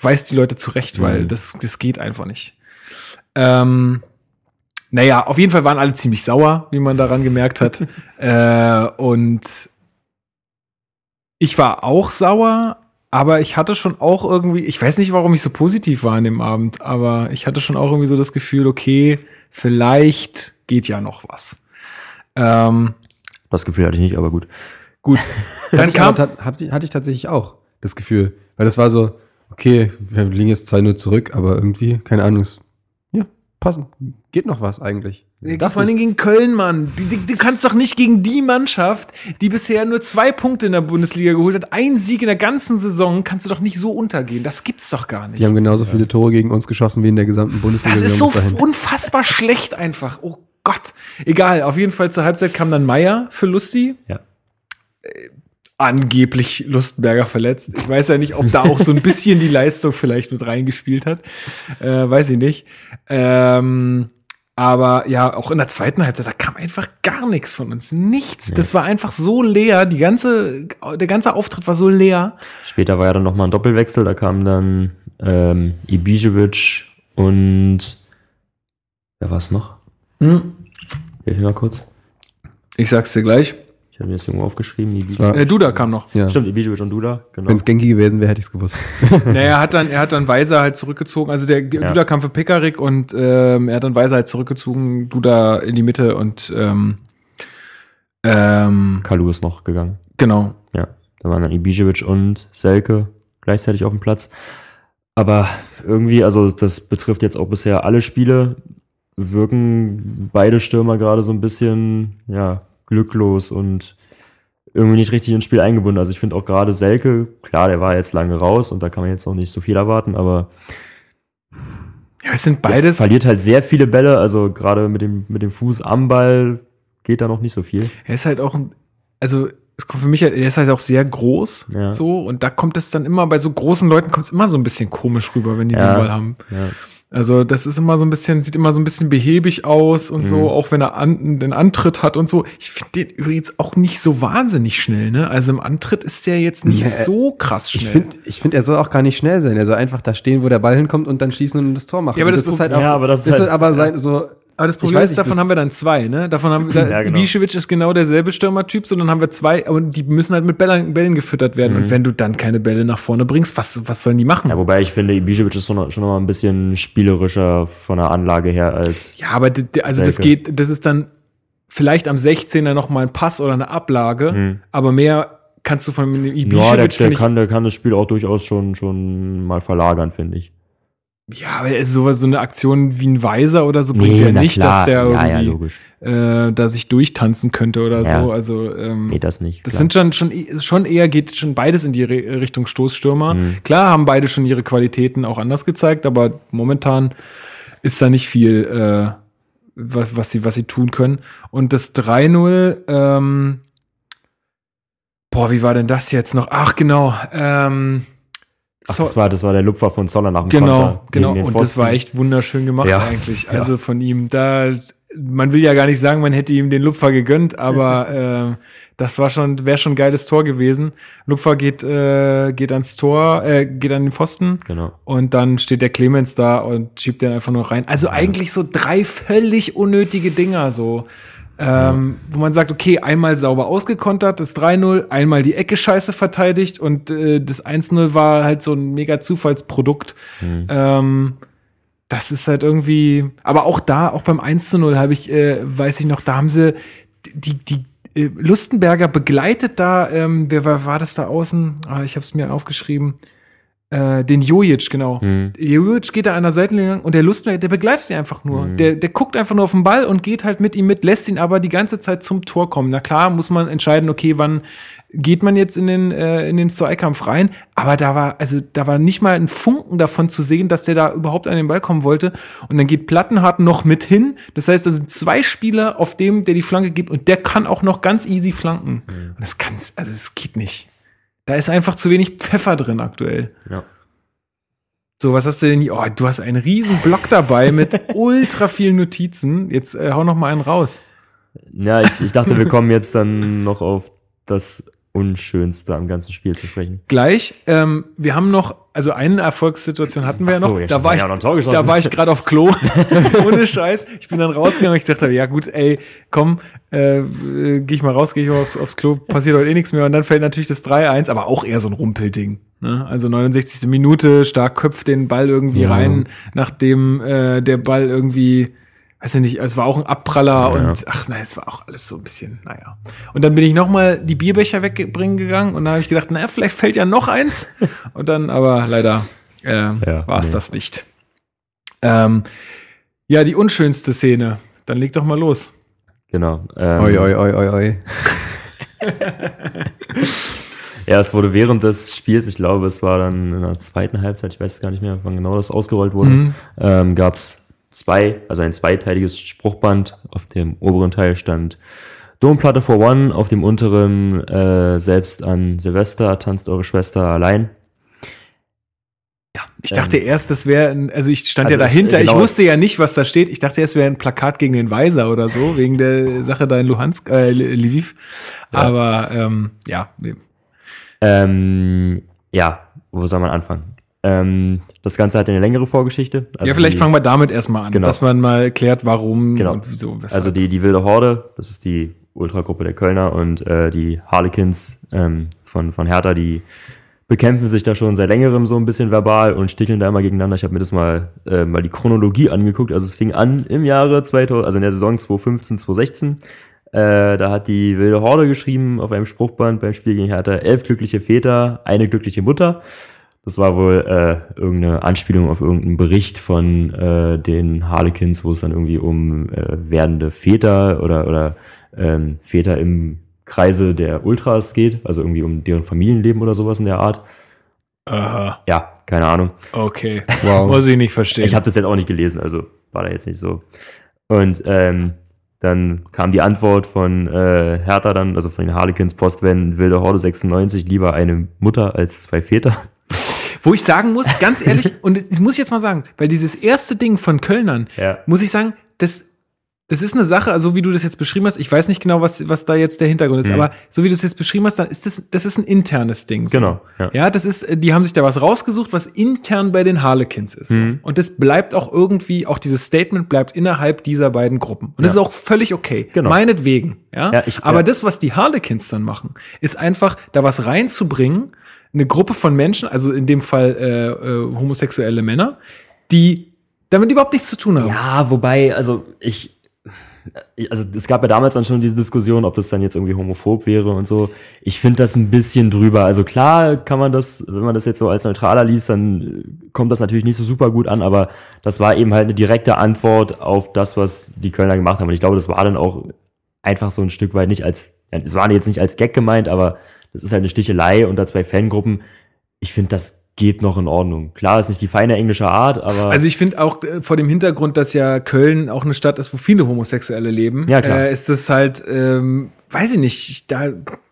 weist die Leute zurecht, weil Mhm. das, das geht einfach nicht. Ähm, naja, auf jeden Fall waren alle ziemlich sauer, wie man daran gemerkt hat. äh, und ich war auch sauer, aber ich hatte schon auch irgendwie, ich weiß nicht, warum ich so positiv war an dem Abend, aber ich hatte schon auch irgendwie so das Gefühl, okay, vielleicht geht ja noch was. Ähm, Das Gefühl hatte ich nicht, aber gut. gut, dann Hatte ich kam, hatte ich tatsächlich auch das Gefühl. Weil das war so, okay, wir liegen jetzt 2-0 zurück, aber irgendwie, keine Ahnung, es, ja, passen. Geht noch was eigentlich. Ja, vor allem gegen Köln, Mann. Du, du, du kannst doch nicht gegen die Mannschaft, die bisher nur zwei Punkte in der Bundesliga geholt hat, einen Sieg in der ganzen Saison, kannst du doch nicht so untergehen. Das gibt's doch gar nicht. Die haben genauso viele Tore gegen uns geschossen wie in der gesamten Bundesliga. Das ist so unfassbar schlecht einfach. Oh Gott. Egal, auf jeden Fall zur Halbzeit kam dann Meier für Lusti. Ja. Angeblich Lustenberger verletzt. Ich weiß ja nicht, ob da auch so ein bisschen die Leistung vielleicht mit reingespielt hat. Äh, weiß ich nicht. Ähm, aber ja, auch in der zweiten Halbzeit, da kam einfach gar nichts von uns. Nichts. Das war einfach so leer. Die ganze, der ganze Auftritt war so leer. Später war ja dann nochmal ein Doppelwechsel, da kamen dann ähm, Ibisevic und wer war es noch? Hm. Hilf mir mal kurz. Ich sag's dir gleich. Ich habe mir das irgendwo aufgeschrieben. Ibisevic. Äh, Duda kam noch. Ja. Stimmt, Ibisevic und Duda, genau. Wenn es Genki gewesen wäre, hätte ich es gewusst. naja, er hat dann, er hat dann Weiser halt zurückgezogen. Also der Duda kam für Pekarik und ähm, er hat dann Weiser halt zurückgezogen, Duda in die Mitte und ähm, ähm, Kalu ist noch gegangen. genau. Ja, da waren dann Ibisevic und Selke gleichzeitig auf dem Platz. Aber irgendwie, also das betrifft jetzt auch bisher alle Spiele, wirken beide Stürmer gerade so ein bisschen, ja, glücklos und irgendwie nicht richtig ins Spiel eingebunden. Also ich finde auch gerade Selke, klar, der war jetzt lange raus und da kann man jetzt noch nicht so viel erwarten, aber Ja, es sind beides. verliert halt sehr viele Bälle, also gerade mit dem, mit dem Fuß am Ball geht da noch nicht so viel. Er ist halt auch, also es kommt für mich, halt- er ist halt auch sehr groß, Ja. so und da kommt es dann immer bei so großen Leuten kommt es immer so ein bisschen komisch rüber, wenn die Ja. den Ball haben. Ja. Also das ist immer so ein bisschen, sieht immer so ein bisschen behäbig aus und so, Mhm. auch wenn er an, den Antritt hat und so. Ich finde den übrigens auch nicht so wahnsinnig schnell, ne? Also im Antritt ist der jetzt nicht Nee, so krass schnell. Ich finde, ich find, er soll auch gar nicht schnell sein. Er soll einfach da stehen, wo der Ball hinkommt und dann schießen und das Tor machen. Ja, aber Und das ist halt auch, ja, aber das ist ist halt- aber sein, so, Aber das Problem ist, nicht, davon haben wir dann zwei, ne? Davon haben wir, Ja, genau. Ibišević ist genau derselbe Stürmertyp, sondern haben wir zwei, und die müssen halt mit Bällen, Bällen gefüttert werden. Mhm. Und wenn du dann keine Bälle nach vorne bringst, was, was sollen die machen? Ja, wobei ich finde, Ibisevic ist schon noch, schon noch mal ein bisschen spielerischer von der Anlage her als. Ja, aber also das Selke. geht, das ist dann vielleicht am 16er noch mal ein Pass oder eine Ablage, Hm. aber mehr kannst du von dem Ja, der, Ibišević, der, kann, der kann das Spiel auch durchaus schon, schon mal verlagern, finde ich. Ja, aber ist sowas, so eine Aktion wie ein Weiser oder so bringt ja na nicht, klar. dass der ja, ja, irgendwie logisch. äh, da sich durchtanzen könnte oder Ja. so. Also ähm, Nee, das nicht. das klar. sind schon, schon, schon eher, geht schon beides in die Re Richtung Stoßstürmer. Mhm. Klar haben beide schon ihre Qualitäten auch anders gezeigt, aber momentan ist da nicht viel, äh, was, was, sie, was sie tun können. Und das 3-0, ähm, boah, wie war denn das jetzt noch? Ach, genau. Ähm, Ach, das war, das war der Lupfer von Zoller nach dem Genau, Konter. genau. Und das war echt wunderschön gemacht Ja. eigentlich. Also von ihm. Da, man will ja gar nicht sagen, man hätte ihm den Lupfer gegönnt, aber äh, das war schon, wäre schon ein geiles Tor gewesen. Lupfer geht, äh, geht ans Tor, äh, geht an den Pfosten. Genau. Und dann steht der Clemens da und schiebt den einfach nur rein. Also eigentlich so drei völlig unnötige Dinger so. Ähm, Wo man sagt, okay, einmal sauber ausgekontert, das 3-0, einmal die Ecke scheiße verteidigt und äh, das 1-0 war halt so ein mega Zufallsprodukt. Mhm. Ähm, das ist halt irgendwie, aber auch da, auch beim 1 zu 0 habe ich, äh, weiß ich noch, da haben sie die, die äh, Lustenberger begleitet da, ähm, wer war, war das da außen? Ah, ich habe es mir aufgeschrieben. Äh, den Jojic, genau. Mhm. Jojic geht da an der Seitenlinie lang und der Lustenberger, der begleitet ihn einfach nur. Mhm. Der, der guckt einfach nur auf den Ball und geht halt mit ihm mit, lässt ihn aber die ganze Zeit zum Tor kommen. Na klar, muss man entscheiden, okay, wann geht man jetzt in den, äh, in den Zweikampf rein. Aber da war, also da war nicht mal ein Funken davon zu sehen, dass der da überhaupt an den Ball kommen wollte. Und dann geht Plattenhardt noch mit hin. Das heißt, da sind zwei Spieler auf dem, der die Flanke gibt und der kann auch noch ganz easy flanken. Und das kann, also das geht nicht. Da ist einfach zu wenig Pfeffer drin aktuell. Ja. So, was hast du denn hier? Oh, du hast einen riesen Block dabei mit ultra vielen Notizen. Jetzt äh, hau noch mal einen raus. Ja, ich, ich dachte, wir kommen jetzt dann noch auf das Unschönste am ganzen Spiel zu sprechen. Gleich, ähm, wir haben noch, also eine Erfolgssituation hatten wir Ach ja so, noch. ja, da war ich, noch da war ich gerade auf Klo, ohne Scheiß. Ich bin dann rausgegangen und ich dachte, ja gut, ey, komm, äh, äh, geh ich mal raus, geh ich mal aufs, aufs Klo, passiert heute eh nichts mehr. Und dann fällt natürlich das 3-1, aber auch eher so ein Rumpelding. Ne? Also 69. Minute, stark köpft den Ball irgendwie Ja. rein, nachdem äh, der Ball irgendwie weiß ich nicht, es war auch ein Abpraller Ja. und ach nein, es war auch alles so ein bisschen, naja. Und dann bin ich noch mal die Bierbecher wegbringen gegangen und dann habe ich gedacht, naja, vielleicht fällt ja noch eins. Und dann, aber leider äh, Ja, war es nee. das nicht. Ähm, ja, die unschönste Szene. Dann leg doch mal los. Genau. Ähm, Oi, oi, oi, oi, oi. Ja, es wurde während des Spiels, ich glaube, es war dann in der zweiten Halbzeit, ich weiß gar nicht mehr, wann genau das ausgerollt wurde, Mhm. ähm, gab es zwei, also ein zweiteiliges Spruchband. Auf dem oberen Teil stand Domplatte for One, auf dem unteren äh, selbst an Silvester tanzt eure Schwester allein. Ich dachte erst, das wäre, ein- also ich stand Also ja es- dahinter, genau. ich wusste ja nicht, was da steht. Ich dachte, es wäre ein Plakat gegen den Weiser oder so, wegen der Sache da in Luhansk, äh, Lviv. Aber ähm, ja. Ähm, ja, wo soll man anfangen? Ähm, das Ganze hat eine längere Vorgeschichte. Also ja, vielleicht die- fangen wir damit erstmal an, Genau. dass man mal erklärt, warum Genau. und wieso. Weshalb. Also die, die wilde Horde, das ist die Ultragruppe der Kölner und äh, die Harlequins ähm, von, von Hertha, die bekämpfen sich da schon seit längerem so ein bisschen verbal und sticheln da immer gegeneinander. Ich habe mir das mal, äh, mal die Chronologie angeguckt. Also es fing an im Jahre 2000, also in der Saison 2015, 2016. Äh, da hat die wilde Horde geschrieben auf einem Spruchband beim Spiel gegen Hertha, elf glückliche Väter, eine glückliche Mutter. Das war wohl äh, irgendeine Anspielung auf irgendeinen Bericht von äh, den Harlequins, wo es dann irgendwie um äh, werdende Väter oder, oder ähm, Väter im Kreise der Ultras geht, also irgendwie um deren Familienleben oder sowas in der Art. Aha, Ja, keine Ahnung. okay. Wow. Muss ich nicht verstehen. Ich habe das jetzt auch nicht gelesen, also war da jetzt nicht so. Und ähm, dann kam die Antwort von äh, Hertha dann, also von den Harlequins Post, wenn Wilde Horde 96 lieber eine Mutter als zwei Väter. Wo ich sagen muss, ganz ehrlich, und das muss ich jetzt mal sagen, weil dieses erste Ding von Kölnern, Ja. muss ich sagen, das, das ist eine Sache, also wie du das jetzt beschrieben hast, ich weiß nicht genau, was, was da jetzt der Hintergrund ist, Mhm. aber so wie du es jetzt beschrieben hast, dann ist das, das ist ein internes Ding. So. Genau, ja. Ja, das ist, die haben sich da was rausgesucht, was intern bei den Harlequins ist. Mhm. Und das bleibt auch irgendwie, auch dieses Statement bleibt innerhalb dieser beiden Gruppen. Und das ist Ja. auch völlig okay. Genau. Meinetwegen. Ja. Ja, ich- Aber ja. das, was die Harlequins dann machen, ist einfach, da was reinzubringen, eine Gruppe von Menschen, also in dem Fall äh, äh, homosexuelle Männer, die damit überhaupt nichts zu tun haben. Ja, wobei, also ich, also es gab ja damals dann schon diese Diskussion, ob das dann jetzt irgendwie homophob wäre und so. Ich finde das ein bisschen drüber. Also klar kann man das, wenn man das jetzt so als neutraler liest, dann kommt das natürlich nicht so super gut an, aber das war eben halt eine direkte Antwort auf das, was die Kölner gemacht haben. Und ich glaube, das war dann auch einfach so ein Stück weit nicht als, es war jetzt nicht als Gag gemeint, aber das ist halt eine Stichelei unter zwei Fangruppen. Ich finde, das geht noch in Ordnung. Klar, ist nicht die feine englische Art, aber. Also ich finde auch äh, vor dem Hintergrund, dass ja Köln auch eine Stadt ist, wo viele Homosexuelle leben, Ja, klar. Äh, ist das halt, ähm, weiß ich nicht, ich, da,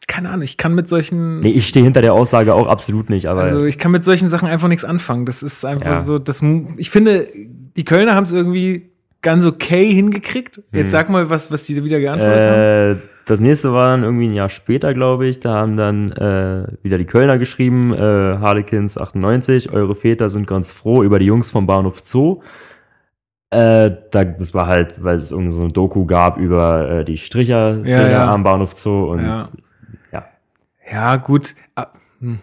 keine Ahnung, ich kann mit solchen, nee, ich stehe hinter der Aussage auch absolut nicht, aber. also ich kann mit solchen Sachen einfach nichts anfangen. Das ist einfach Ja. so, das, ich finde, die Kölner haben es irgendwie ganz okay hingekriegt. Jetzt sag mal, was, was die wieder geantwortet haben. Das nächste war dann irgendwie ein Jahr später, glaube ich. Da haben dann äh, wieder die Kölner geschrieben, äh, Harlequins 98, eure Väter sind ganz froh über die Jungs vom Bahnhof Zoo. Äh, da, das war halt, weil es irgendwie so eine Doku gab über äh, die Stricher-Szene Ja, ja. am Bahnhof Zoo und Ja. ja. Ja, gut. Ah, hm.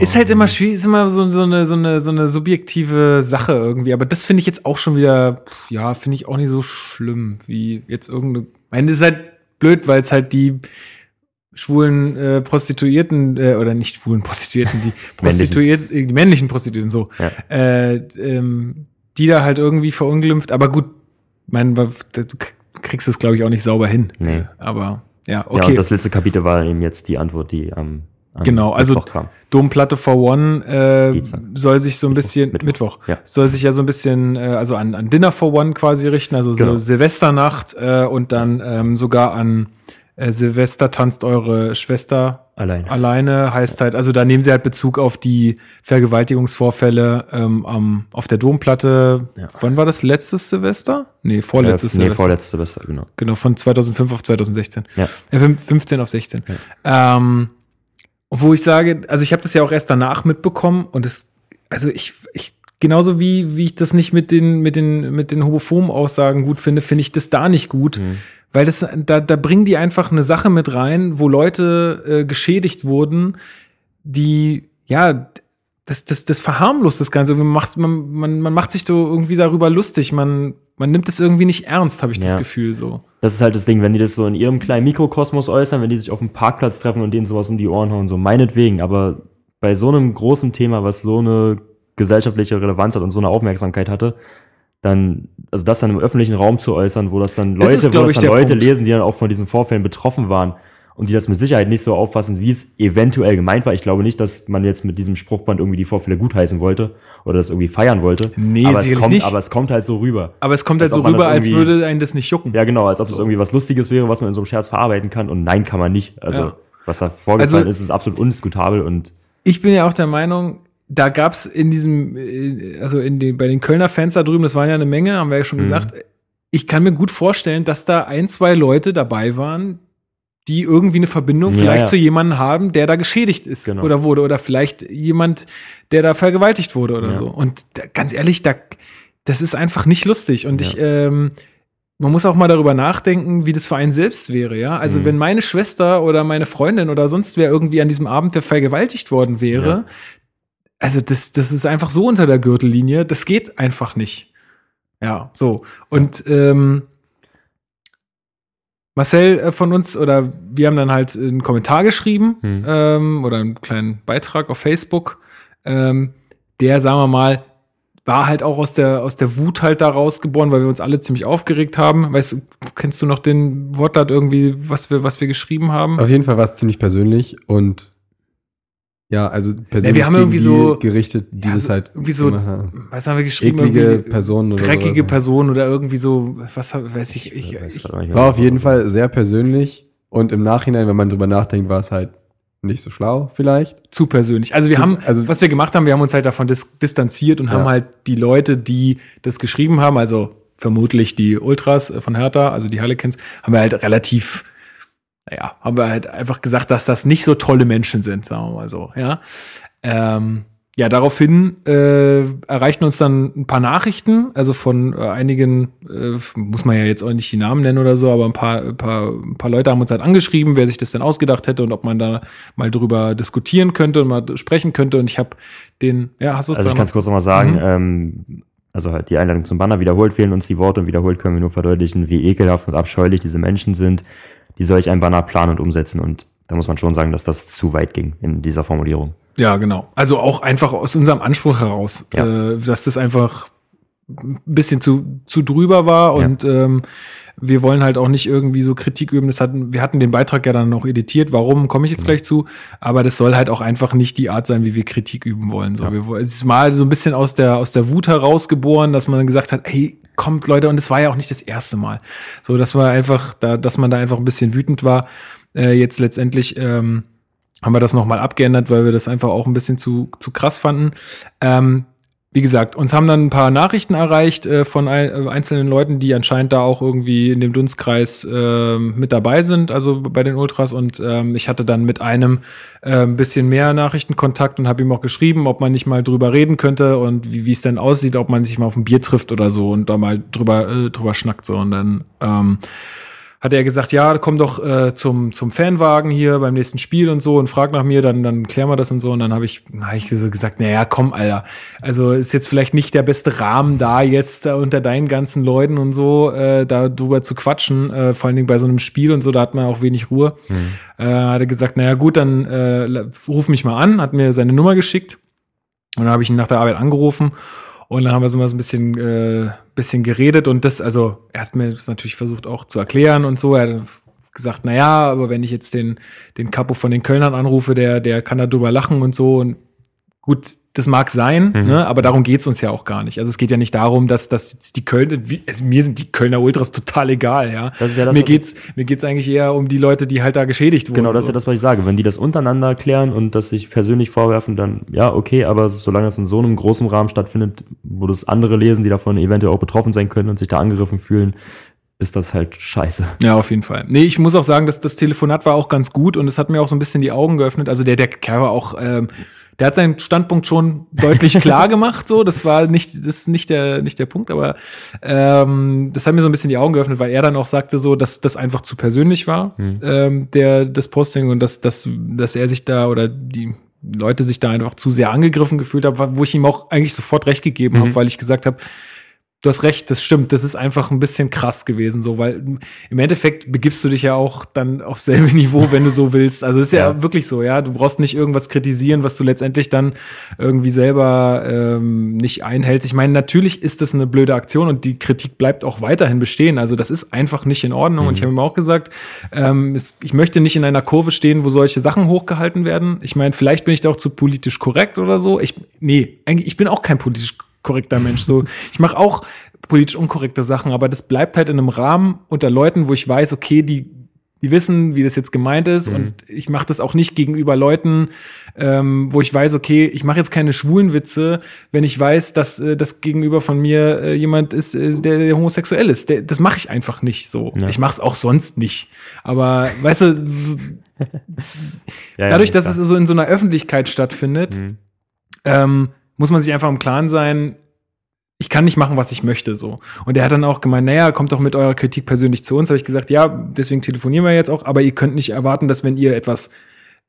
Ist halt immer schwierig, ist immer so, so, eine, so, eine, so eine subjektive Sache irgendwie. Aber das finde ich jetzt auch schon wieder, ja, finde ich auch nicht so schlimm, wie jetzt irgendeine. Ich meine, das ist halt blöd, weil es halt die schwulen äh, Prostituierten, äh, oder nicht schwulen Prostituierten, die Prostituierten, äh, die männlichen Prostituierten, so, Ja. äh, ähm, die da halt irgendwie verunglimpft. Aber gut, mein, du kriegst es, glaube ich, auch nicht sauber hin. Nee. Aber ja, Ja, okay. und das letzte Kapitel war eben jetzt die Antwort, die am Genau, also. Domplatte for One äh, soll sich so ein bisschen Mittwoch. Mittwoch, Ja. soll sich ja so ein bisschen äh, also an, an Dinner for One quasi richten, also Genau. so Silvesternacht äh, und dann ähm, sogar an äh, Silvester tanzt eure Schwester Allein. alleine heißt halt, also da nehmen sie halt Bezug auf die Vergewaltigungsvorfälle ähm, am, auf der Domplatte. Ja. Wann war das? Letztes Silvester? Nee, vorletztes äh, nee, Silvester. vorletztes Silvester, genau. Genau, von 2005 auf 2016. Ja. Äh, fün- 15 auf 16. Ähm, wo ich sage, also ich habe das ja auch erst danach mitbekommen und es, also ich, ich genauso wie, wie ich das nicht mit den, mit den, mit den homophoben Aussagen gut finde, finde ich das da nicht gut. Mhm. Weil das, da, da bringen die einfach eine Sache mit rein, wo Leute äh, geschädigt wurden, die, ja, das, das, das verharmlost das Ganze. Man macht, man, man, man macht sich so irgendwie darüber lustig. Man, man nimmt es irgendwie nicht ernst, habe ich das Ja. Gefühl so. Das ist halt das Ding, wenn die das so in ihrem kleinen Mikrokosmos äußern, wenn die sich auf dem Parkplatz treffen und denen sowas um die Ohren hauen, so meinetwegen, aber bei so einem großen Thema, was so eine gesellschaftliche Relevanz hat und so eine Aufmerksamkeit hatte, dann, also das dann im öffentlichen Raum zu äußern, wo das dann Das Leute, ist, wo das ich, dann Leute Punkt. lesen, die dann auch von diesen Vorfällen betroffen waren und die das mit Sicherheit nicht so auffassen, wie es eventuell gemeint war. Ich glaube nicht, dass man jetzt mit diesem Spruchband irgendwie die Vorfälle gutheißen wollte oder das irgendwie feiern wollte. Nee, aber es kommt, nicht. aber es kommt halt so rüber. Aber es kommt halt Als so rüber, als würde einen das nicht jucken. Ja, genau, als ob es irgendwie was Lustiges wäre, was man in so einem Scherz verarbeiten kann. Und nein, kann man nicht. Also, Ja. was da vorgefallen Also- ist, ist absolut undiskutabel und Ich bin ja auch der Meinung, da gab's in diesem, äh, also in den, bei den Kölner Fans da drüben, das waren ja eine Menge, haben wir ja schon Mhm. gesagt. Ich kann mir gut vorstellen, dass da ein, zwei Leute dabei waren, die irgendwie eine Verbindung vielleicht ja. zu jemandem haben, der da geschädigt ist Genau. oder wurde. Oder vielleicht jemand, der da vergewaltigt wurde oder Ja. so. Und da, ganz ehrlich, da, das ist einfach nicht lustig. Und ich, ähm, man muss auch mal darüber nachdenken, wie das für einen selbst wäre, ja. Also Mhm. wenn meine Schwester oder meine Freundin oder sonst wer irgendwie an diesem Abend vergewaltigt worden wäre, also das, das ist einfach so unter der Gürtellinie, das geht einfach nicht. Ja, so. Und ähm, Marcel äh, von uns, oder wir haben dann halt einen Kommentar geschrieben Hm. ähm, oder einen kleinen Beitrag auf Facebook, ähm, der, sagen wir mal, war halt auch aus der, aus der Wut halt da rausgeboren, weil wir uns alle ziemlich aufgeregt haben. Weißt du, kennst du noch den Wortlaut irgendwie, was wir, was wir geschrieben haben? Auf jeden Fall war es ziemlich persönlich und ja, also persönlich wir haben gegen irgendwie die so- gerichtet, die Ja, das halt irgendwie so. Was haben wir geschrieben? eklige Irgendwie Personen oder dreckige sowas. Person oder irgendwie so, was weiß ich, ich, weiß ich nicht, War auf jeden Fall sehr persönlich und im Nachhinein, wenn man drüber nachdenkt, war es halt nicht so schlau vielleicht. zu persönlich. Also wir Zu- haben, also- was wir gemacht haben, wir haben uns halt davon dis distanziert und Ja. haben halt die Leute, die das geschrieben haben, also vermutlich die Ultras äh, von Hertha, also die Harlequins, haben wir halt relativ, naja, haben wir halt einfach gesagt, dass das nicht so tolle Menschen sind, sagen wir mal so, ja. Ähm, ja, daraufhin äh, erreichten uns dann ein paar Nachrichten, also von äh, einigen, äh, muss man ja jetzt auch nicht die Namen nennen oder so, aber ein paar, ein paar, ein paar Leute haben uns halt angeschrieben, wer sich das denn ausgedacht hätte und ob man da mal drüber diskutieren könnte und mal sprechen könnte. Und ich habe den, ja, hast du es Also ich kann es kurz nochmal sagen, Mhm. ähm, also halt die Einladung zum Banner, wiederholt fehlen uns die Worte und wiederholt können wir nur verdeutlichen, wie ekelhaft und abscheulich diese Menschen sind, die solch ein Banner planen und umsetzen. Und da muss man schon sagen, dass das zu weit ging in dieser Formulierung. Ja, genau. Also auch einfach aus unserem Anspruch heraus, Ja. äh, dass das einfach ein bisschen zu, zu drüber war Ja. und ähm, wir wollen halt auch nicht irgendwie so Kritik üben. Das hatten, wir hatten den Beitrag ja dann noch editiert. Warum, komme ich jetzt gleich zu. Aber das soll halt auch einfach nicht die Art sein, wie wir Kritik üben wollen. So, Ja. wir, es ist mal so ein bisschen aus der, aus der Wut herausgeboren, dass man dann gesagt hat, hey, kommt Leute, und es war ja auch nicht das erste Mal. So, das war einfach, da, dass man da einfach ein bisschen wütend war. Äh, jetzt letztendlich, ähm, haben wir das nochmal abgeändert, weil wir das einfach auch ein bisschen zu, zu krass fanden. Ähm, wie gesagt, uns haben dann ein paar Nachrichten erreicht äh, von ein, äh, einzelnen Leuten, die anscheinend da auch irgendwie in dem Dunstkreis äh, mit dabei sind, also bei den Ultras. Und ähm, ich hatte dann mit einem äh, ein bisschen mehr Nachrichtenkontakt und habe ihm auch geschrieben, ob man nicht mal drüber reden könnte und wie es denn aussieht, ob man sich mal auf ein Bier trifft oder so und da mal drüber, äh, drüber schnackt. So. Und dann ähm, hat er gesagt, ja, komm doch äh, zum, zum Fanwagen hier beim nächsten Spiel und so und frag nach mir, dann, dann klären wir das und so. Und dann habe ich, hab ich so gesagt, naja, komm, Alter. Also ist jetzt vielleicht nicht der beste Rahmen da jetzt äh, unter deinen ganzen Leuten und so, äh, da drüber zu quatschen, äh, vor allen Dingen bei so einem Spiel und so, da hat man auch wenig Ruhe. Äh, hat er gesagt, naja gut, dann äh, ruf mich mal an, hat mir seine Nummer geschickt. Und dann habe ich ihn nach der Arbeit angerufen und dann haben wir so mal so ein bisschen, äh, bisschen geredet und das, also er hat mir das natürlich versucht auch zu erklären und so. Er hat gesagt, na ja, aber wenn ich jetzt den, den Capo von den Kölnern anrufe, der, der kann da drüber lachen und so. Und gut, das mag sein, Mhm. ne, aber darum geht's uns ja auch gar nicht. Also es geht ja nicht darum, dass, dass die Köln, also mir sind die Kölner Ultras total egal, ja. Das ist ja das, mir geht's, mir geht's eigentlich eher um die Leute, die halt da geschädigt wurden. Genau, das ist ja das, was ich sage. Wenn die das untereinander klären und das sich persönlich vorwerfen, dann ja, okay, aber solange das in so einem großen Rahmen stattfindet, wo das andere lesen, die davon eventuell auch betroffen sein können und sich da angegriffen fühlen, ist das halt scheiße. Ja, auf jeden Fall. Nee, ich muss auch sagen, dass das Telefonat war auch ganz gut und es hat mir auch so ein bisschen die Augen geöffnet. Also der, der Kerl war auch, ähm, der hat seinen Standpunkt schon deutlich klar gemacht, so. Das war nicht, das ist nicht der, nicht der Punkt, aber ähm, das hat mir so ein bisschen die Augen geöffnet, weil er dann auch sagte so, dass das einfach zu persönlich war, ähm, der, das Posting und dass, dass, dass er sich da oder die Leute sich da einfach zu sehr angegriffen gefühlt haben, wo ich ihm auch eigentlich sofort recht gegeben habe, weil ich gesagt habe, Du hast recht, das stimmt. Das ist einfach ein bisschen krass gewesen, so, weil im Endeffekt begibst du dich ja auch dann auf selbe Niveau, wenn du so willst. Also ist ja, Ja. wirklich so, ja. Du brauchst nicht irgendwas kritisieren, was du letztendlich dann irgendwie selber ähm, nicht einhältst. Ich meine, natürlich ist das eine blöde Aktion und die Kritik bleibt auch weiterhin bestehen. Also das ist einfach nicht in Ordnung. Und ich habe ihm auch gesagt, ähm, es, ich möchte nicht in einer Kurve stehen, wo solche Sachen hochgehalten werden. Ich meine, vielleicht bin ich da auch zu politisch korrekt oder so. Ich, nee, eigentlich, ich bin auch kein politisch korrekter Mensch. So, ich mache auch politisch unkorrekte Sachen, aber das bleibt halt in einem Rahmen unter Leuten, wo ich weiß, okay, die, die wissen, wie das jetzt gemeint ist und ich mache das auch nicht gegenüber Leuten, ähm, wo ich weiß, okay, ich mache jetzt keine schwulen Witze, wenn ich weiß, dass äh, das gegenüber von mir äh, jemand ist, äh, der, der homosexuell ist. Der, das mache ich einfach nicht so. Ja. Ich mache es auch sonst nicht. Aber weißt du, so, Ja, dadurch, ja, dass klar. es so in so einer Öffentlichkeit stattfindet, Mhm. ähm, muss man sich einfach im Klaren sein, ich kann nicht machen, was ich möchte, so. Und er hat dann auch gemeint, naja, kommt doch mit eurer Kritik persönlich zu uns. Habe ich gesagt, ja, deswegen telefonieren wir jetzt auch, aber ihr könnt nicht erwarten, dass wenn ihr etwas,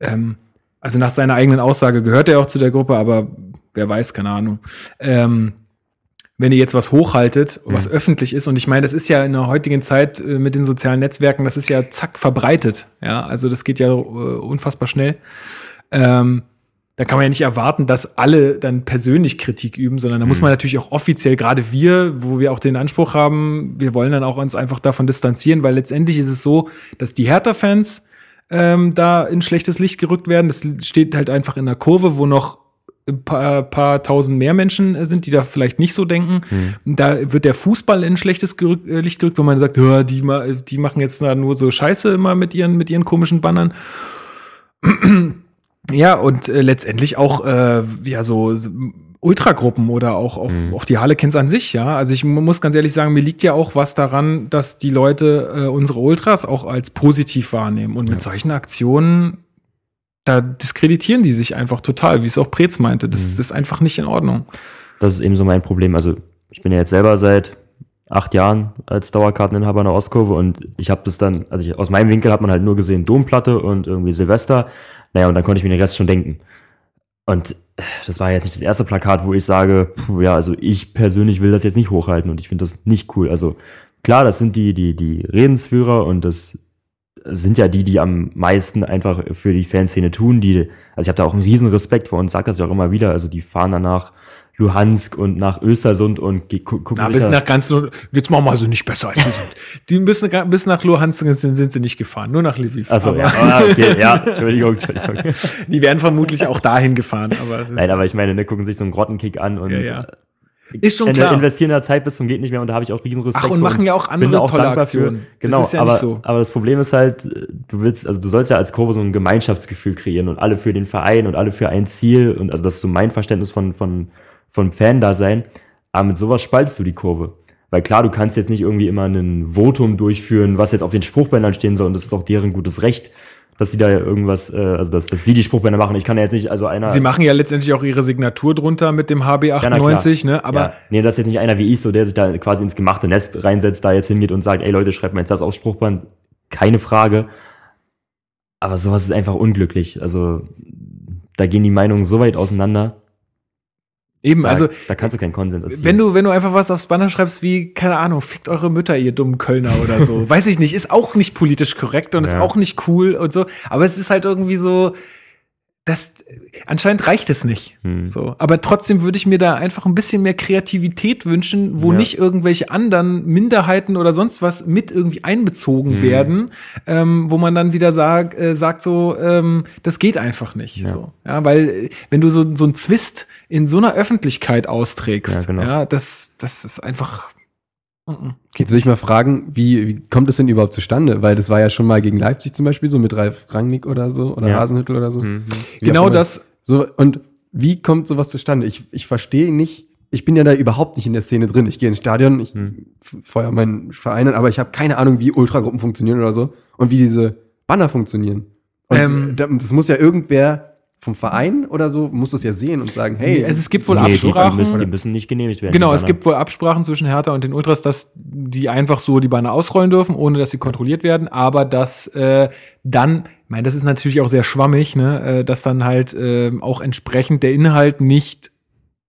ähm, also nach seiner eigenen Aussage gehört er auch zu der Gruppe, aber wer weiß, keine Ahnung. Ähm, wenn ihr jetzt was hochhaltet, was öffentlich ist, und ich meine, das ist ja in der heutigen Zeit äh, mit den sozialen Netzwerken, das ist ja zack verbreitet, ja, also das geht ja äh, unfassbar schnell. Ähm, da kann man ja nicht erwarten, dass alle dann persönlich Kritik üben, sondern da muss man natürlich auch offiziell, gerade wir, wo wir auch den Anspruch haben, wir wollen dann auch uns einfach davon distanzieren, weil letztendlich ist es so, dass die Hertha-Fans ähm, da in schlechtes Licht gerückt werden. Das steht halt einfach in der Kurve, wo noch ein paar, paar tausend mehr Menschen sind, die da vielleicht nicht so denken. Da wird der Fußball in schlechtes gerück, äh, Licht gerückt, wo man sagt, "Ja, die, ma- die machen jetzt nur so Scheiße immer mit ihren, mit ihren komischen Bannern. Ja, und äh, letztendlich auch äh, ja so, so Ultragruppen oder auch, auch, auch die Harlequins an sich, ja. Also ich mu- muss ganz ehrlich sagen, mir liegt ja auch was daran, dass die Leute äh, unsere Ultras auch als positiv wahrnehmen. Und mit solchen Aktionen, da diskreditieren die sich einfach total, wie es auch Preetz meinte. Das, das ist einfach nicht in Ordnung. Das ist eben so mein Problem. Also ich bin ja jetzt selber seit acht Jahren als Dauerkarteninhaber in der Ostkurve und ich habe das dann, also ich, aus meinem Winkel hat man halt nur gesehen Domplatte und irgendwie Silvester. Naja, und dann konnte ich mir den Rest schon denken. Und das war jetzt nicht das erste Plakat, wo ich sage, puh, ja, also ich persönlich will das jetzt nicht hochhalten und ich finde das nicht cool. Also klar, das sind die, die, die Redensführer und das sind ja die, die am meisten einfach für die Fanszene tun. Die, also ich habe da auch einen riesen Respekt vor und sage das ja auch immer wieder. Also die fahren danach Luhansk und nach Östersund und gucken Na, bis nach ganz, jetzt machen wir also nicht besser als wir sind. Die bis, nach- bis nach Luhansk sind, sind sie nicht gefahren, nur nach Lviv. also ja, ah, okay, ja, Entschuldigung, Entschuldigung. Die wären vermutlich auch dahin gefahren, aber Nein, aber ich meine, ne, gucken sich so einen Grottenkick an und Ja, ja. ist schon in- klar. investieren da Zeit bis zum geht nicht mehr und da habe ich auch riesen Respekt Ach, und machen ja auch andere da tolle Aktionen. Für. Genau, Das ist ja aber, nicht so. aber das Problem ist halt, du willst, also du sollst ja als Kurve so ein Gemeinschaftsgefühl kreieren und alle für den Verein und alle für ein Ziel und also das ist so mein Verständnis von, von, von Fan-Dasein. Aber mit sowas spaltest du die Kurve. Weil klar, du kannst jetzt nicht irgendwie immer ein Votum durchführen, was jetzt auf den Spruchbändern stehen soll und das ist auch deren gutes Recht, dass die da irgendwas, äh, also dass, dass die die Spruchbänder machen. Ich kann ja jetzt nicht, also einer. Sie machen ja letztendlich auch ihre Signatur drunter mit dem HB98, ne? Aber ja, nee, das ist jetzt nicht einer wie ich, so der sich da quasi ins gemachte Nest reinsetzt, da jetzt hingeht und sagt, ey Leute, schreibt mir jetzt das aufs Spruchband. Keine Frage. Aber sowas ist einfach unglücklich. Also da gehen die Meinungen so weit auseinander. Eben, Da, also da kannst du keinen Konsens erzielen. wenn du, wenn du einfach was aufs Banner schreibst wie, keine Ahnung, fickt eure Mütter, ihr dummen Kölner oder so. Weiß ich nicht, ist auch nicht politisch korrekt und ist Ja. auch nicht cool und so. Aber es ist halt irgendwie so, das, anscheinend reicht es nicht. Hm. So. Aber trotzdem würde ich mir da einfach ein bisschen mehr Kreativität wünschen, wo Ja. nicht irgendwelche anderen Minderheiten oder sonst was mit irgendwie einbezogen Mhm. werden, ähm, wo man dann wieder sag, äh, sagt so, ähm, das geht einfach nicht. Ja. So. Ja, weil äh, wenn du so, so einen Zwist in so einer Öffentlichkeit austrägst, Ja, genau. ja, das, das ist einfach. Mhm. Jetzt will ich mal fragen, wie, wie kommt es denn überhaupt zustande? Weil das war ja schon mal gegen Leipzig zum Beispiel, so mit Ralf Rangnick oder so, oder Ja. Hasenhüttel oder so. Mhm. Genau das. So, und wie kommt sowas zustande? Ich, ich verstehe nicht, ich bin ja da überhaupt nicht in der Szene drin. Ich gehe ins Stadion, ich Hm. feuer meinen Verein an, aber ich habe keine Ahnung, wie Ultragruppen funktionieren oder so und wie diese Banner funktionieren. Und Ähm. da- das muss ja irgendwer vom Verein oder so, muss das ja sehen und sagen, hey, Also es gibt wohl Nee, die, die, Absprachen. müssen, die müssen nicht genehmigt werden. Genau, es gibt wohl Absprachen zwischen Hertha und den Ultras, dass die einfach so die Banner ausrollen dürfen, ohne dass sie kontrolliert werden, aber dass äh, dann, ich meine, das ist natürlich auch sehr schwammig, ne, äh, dass dann halt äh, auch entsprechend der Inhalt nicht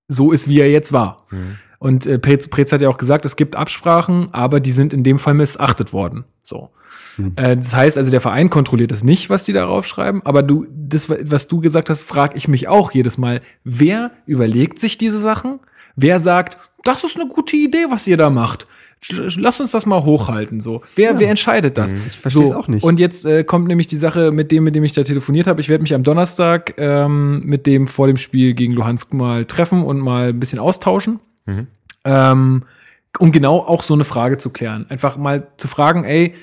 so ist, wie er jetzt war. Mhm. Und äh, Preetz, Preetz hat ja auch gesagt, es gibt Absprachen, aber die sind in dem Fall missachtet worden. So. Hm. Äh, das heißt also, der Verein kontrolliert es nicht, was die darauf schreiben, aber du, das, was du gesagt hast, frage ich mich auch jedes Mal. Wer überlegt sich diese Sachen? Wer sagt, das ist eine gute Idee, was ihr da macht? Lass uns das mal hochhalten. So, wer, wer entscheidet das? Ich versteh's so, auch nicht. Und jetzt äh, kommt nämlich die Sache mit dem, mit dem ich da telefoniert habe. Ich werde mich am Donnerstag ähm, mit dem vor dem Spiel gegen Luhansk mal treffen und mal ein bisschen austauschen Mhm. ähm, um genau auch so eine Frage zu klären. Einfach mal zu fragen, ey,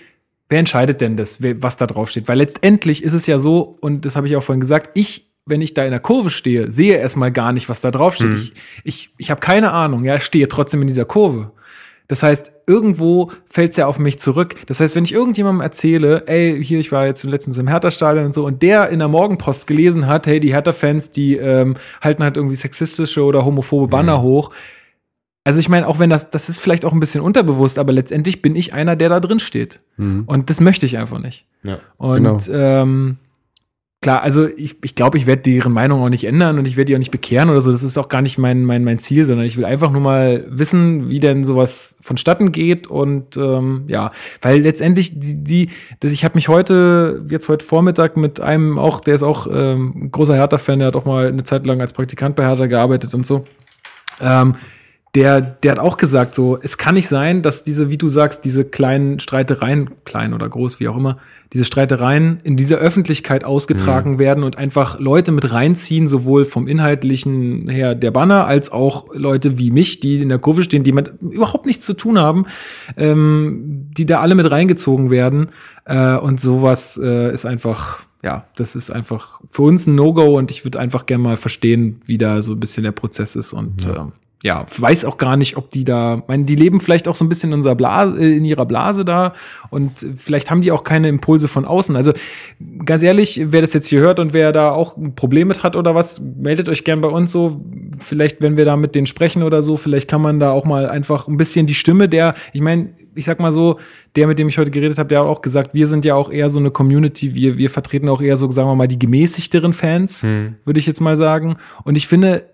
wer entscheidet denn das, was da drauf steht? Weil letztendlich ist es ja so, und das habe ich auch vorhin gesagt, ich, wenn ich da in der Kurve stehe, sehe erstmal gar nicht, was da drauf steht. Mhm. Ich, ich, ich habe keine Ahnung, ja, ich stehe trotzdem in dieser Kurve. Das heißt, irgendwo fällt es ja auf mich zurück. Das heißt, wenn ich irgendjemandem erzähle, ey, hier, ich war jetzt letztens im Hertha-Stadion und so, und der in der Morgenpost gelesen hat, hey, die Hertha-Fans, die ähm, halten halt irgendwie sexistische oder homophobe Banner Mhm. hoch. Also ich meine, auch wenn das, das ist vielleicht auch ein bisschen unterbewusst, aber letztendlich bin ich einer, der da drin steht. Mhm. Und das möchte ich einfach nicht. Ja. Und Genau. ähm, klar, also ich, ich glaube, ich werde deren Meinung auch nicht ändern und ich werde die auch nicht bekehren oder so. Das ist auch gar nicht mein, mein, mein Ziel, sondern ich will einfach nur mal wissen, wie denn sowas vonstatten geht. Und ähm, ja, weil letztendlich die, die das, ich habe mich heute, jetzt heute Vormittag mit einem auch, der ist auch ähm, ein großer Hertha-Fan, der hat auch mal eine Zeit lang als Praktikant bei Hertha gearbeitet und so. Ähm, der, der hat auch gesagt, so, es kann nicht sein, dass diese, wie du sagst, diese kleinen Streitereien, klein oder groß, wie auch immer, diese Streitereien in dieser Öffentlichkeit ausgetragen werden und einfach Leute mit reinziehen, sowohl vom Inhaltlichen her der Banner, als auch Leute wie mich, die in der Kurve stehen, die mit überhaupt nichts zu tun haben, ähm, die da alle mit reingezogen werden. Äh, und sowas äh, ist einfach, ja, das ist einfach für uns ein No-Go und ich würde einfach gerne mal verstehen, wie da so ein bisschen der Prozess ist und ja. Ähm, ja, weiß auch gar nicht, ob die da, meine, die leben vielleicht auch so ein bisschen in, unserer Blase, äh, in ihrer Blase da und vielleicht haben die auch keine Impulse von außen. Also ganz ehrlich, wer das jetzt hier hört und wer da auch ein Problem mit hat oder was, meldet euch gern bei uns so. Vielleicht, wenn wir da mit denen sprechen oder so, vielleicht kann man da auch mal einfach ein bisschen die Stimme der, ich meine, ich sag mal so, der, mit dem ich heute geredet habe, der hat auch gesagt, wir sind ja auch eher so eine Community, wir, wir vertreten auch eher so, sagen wir mal, die gemäßigteren Fans, Hm. würde ich jetzt mal sagen. Und ich finde,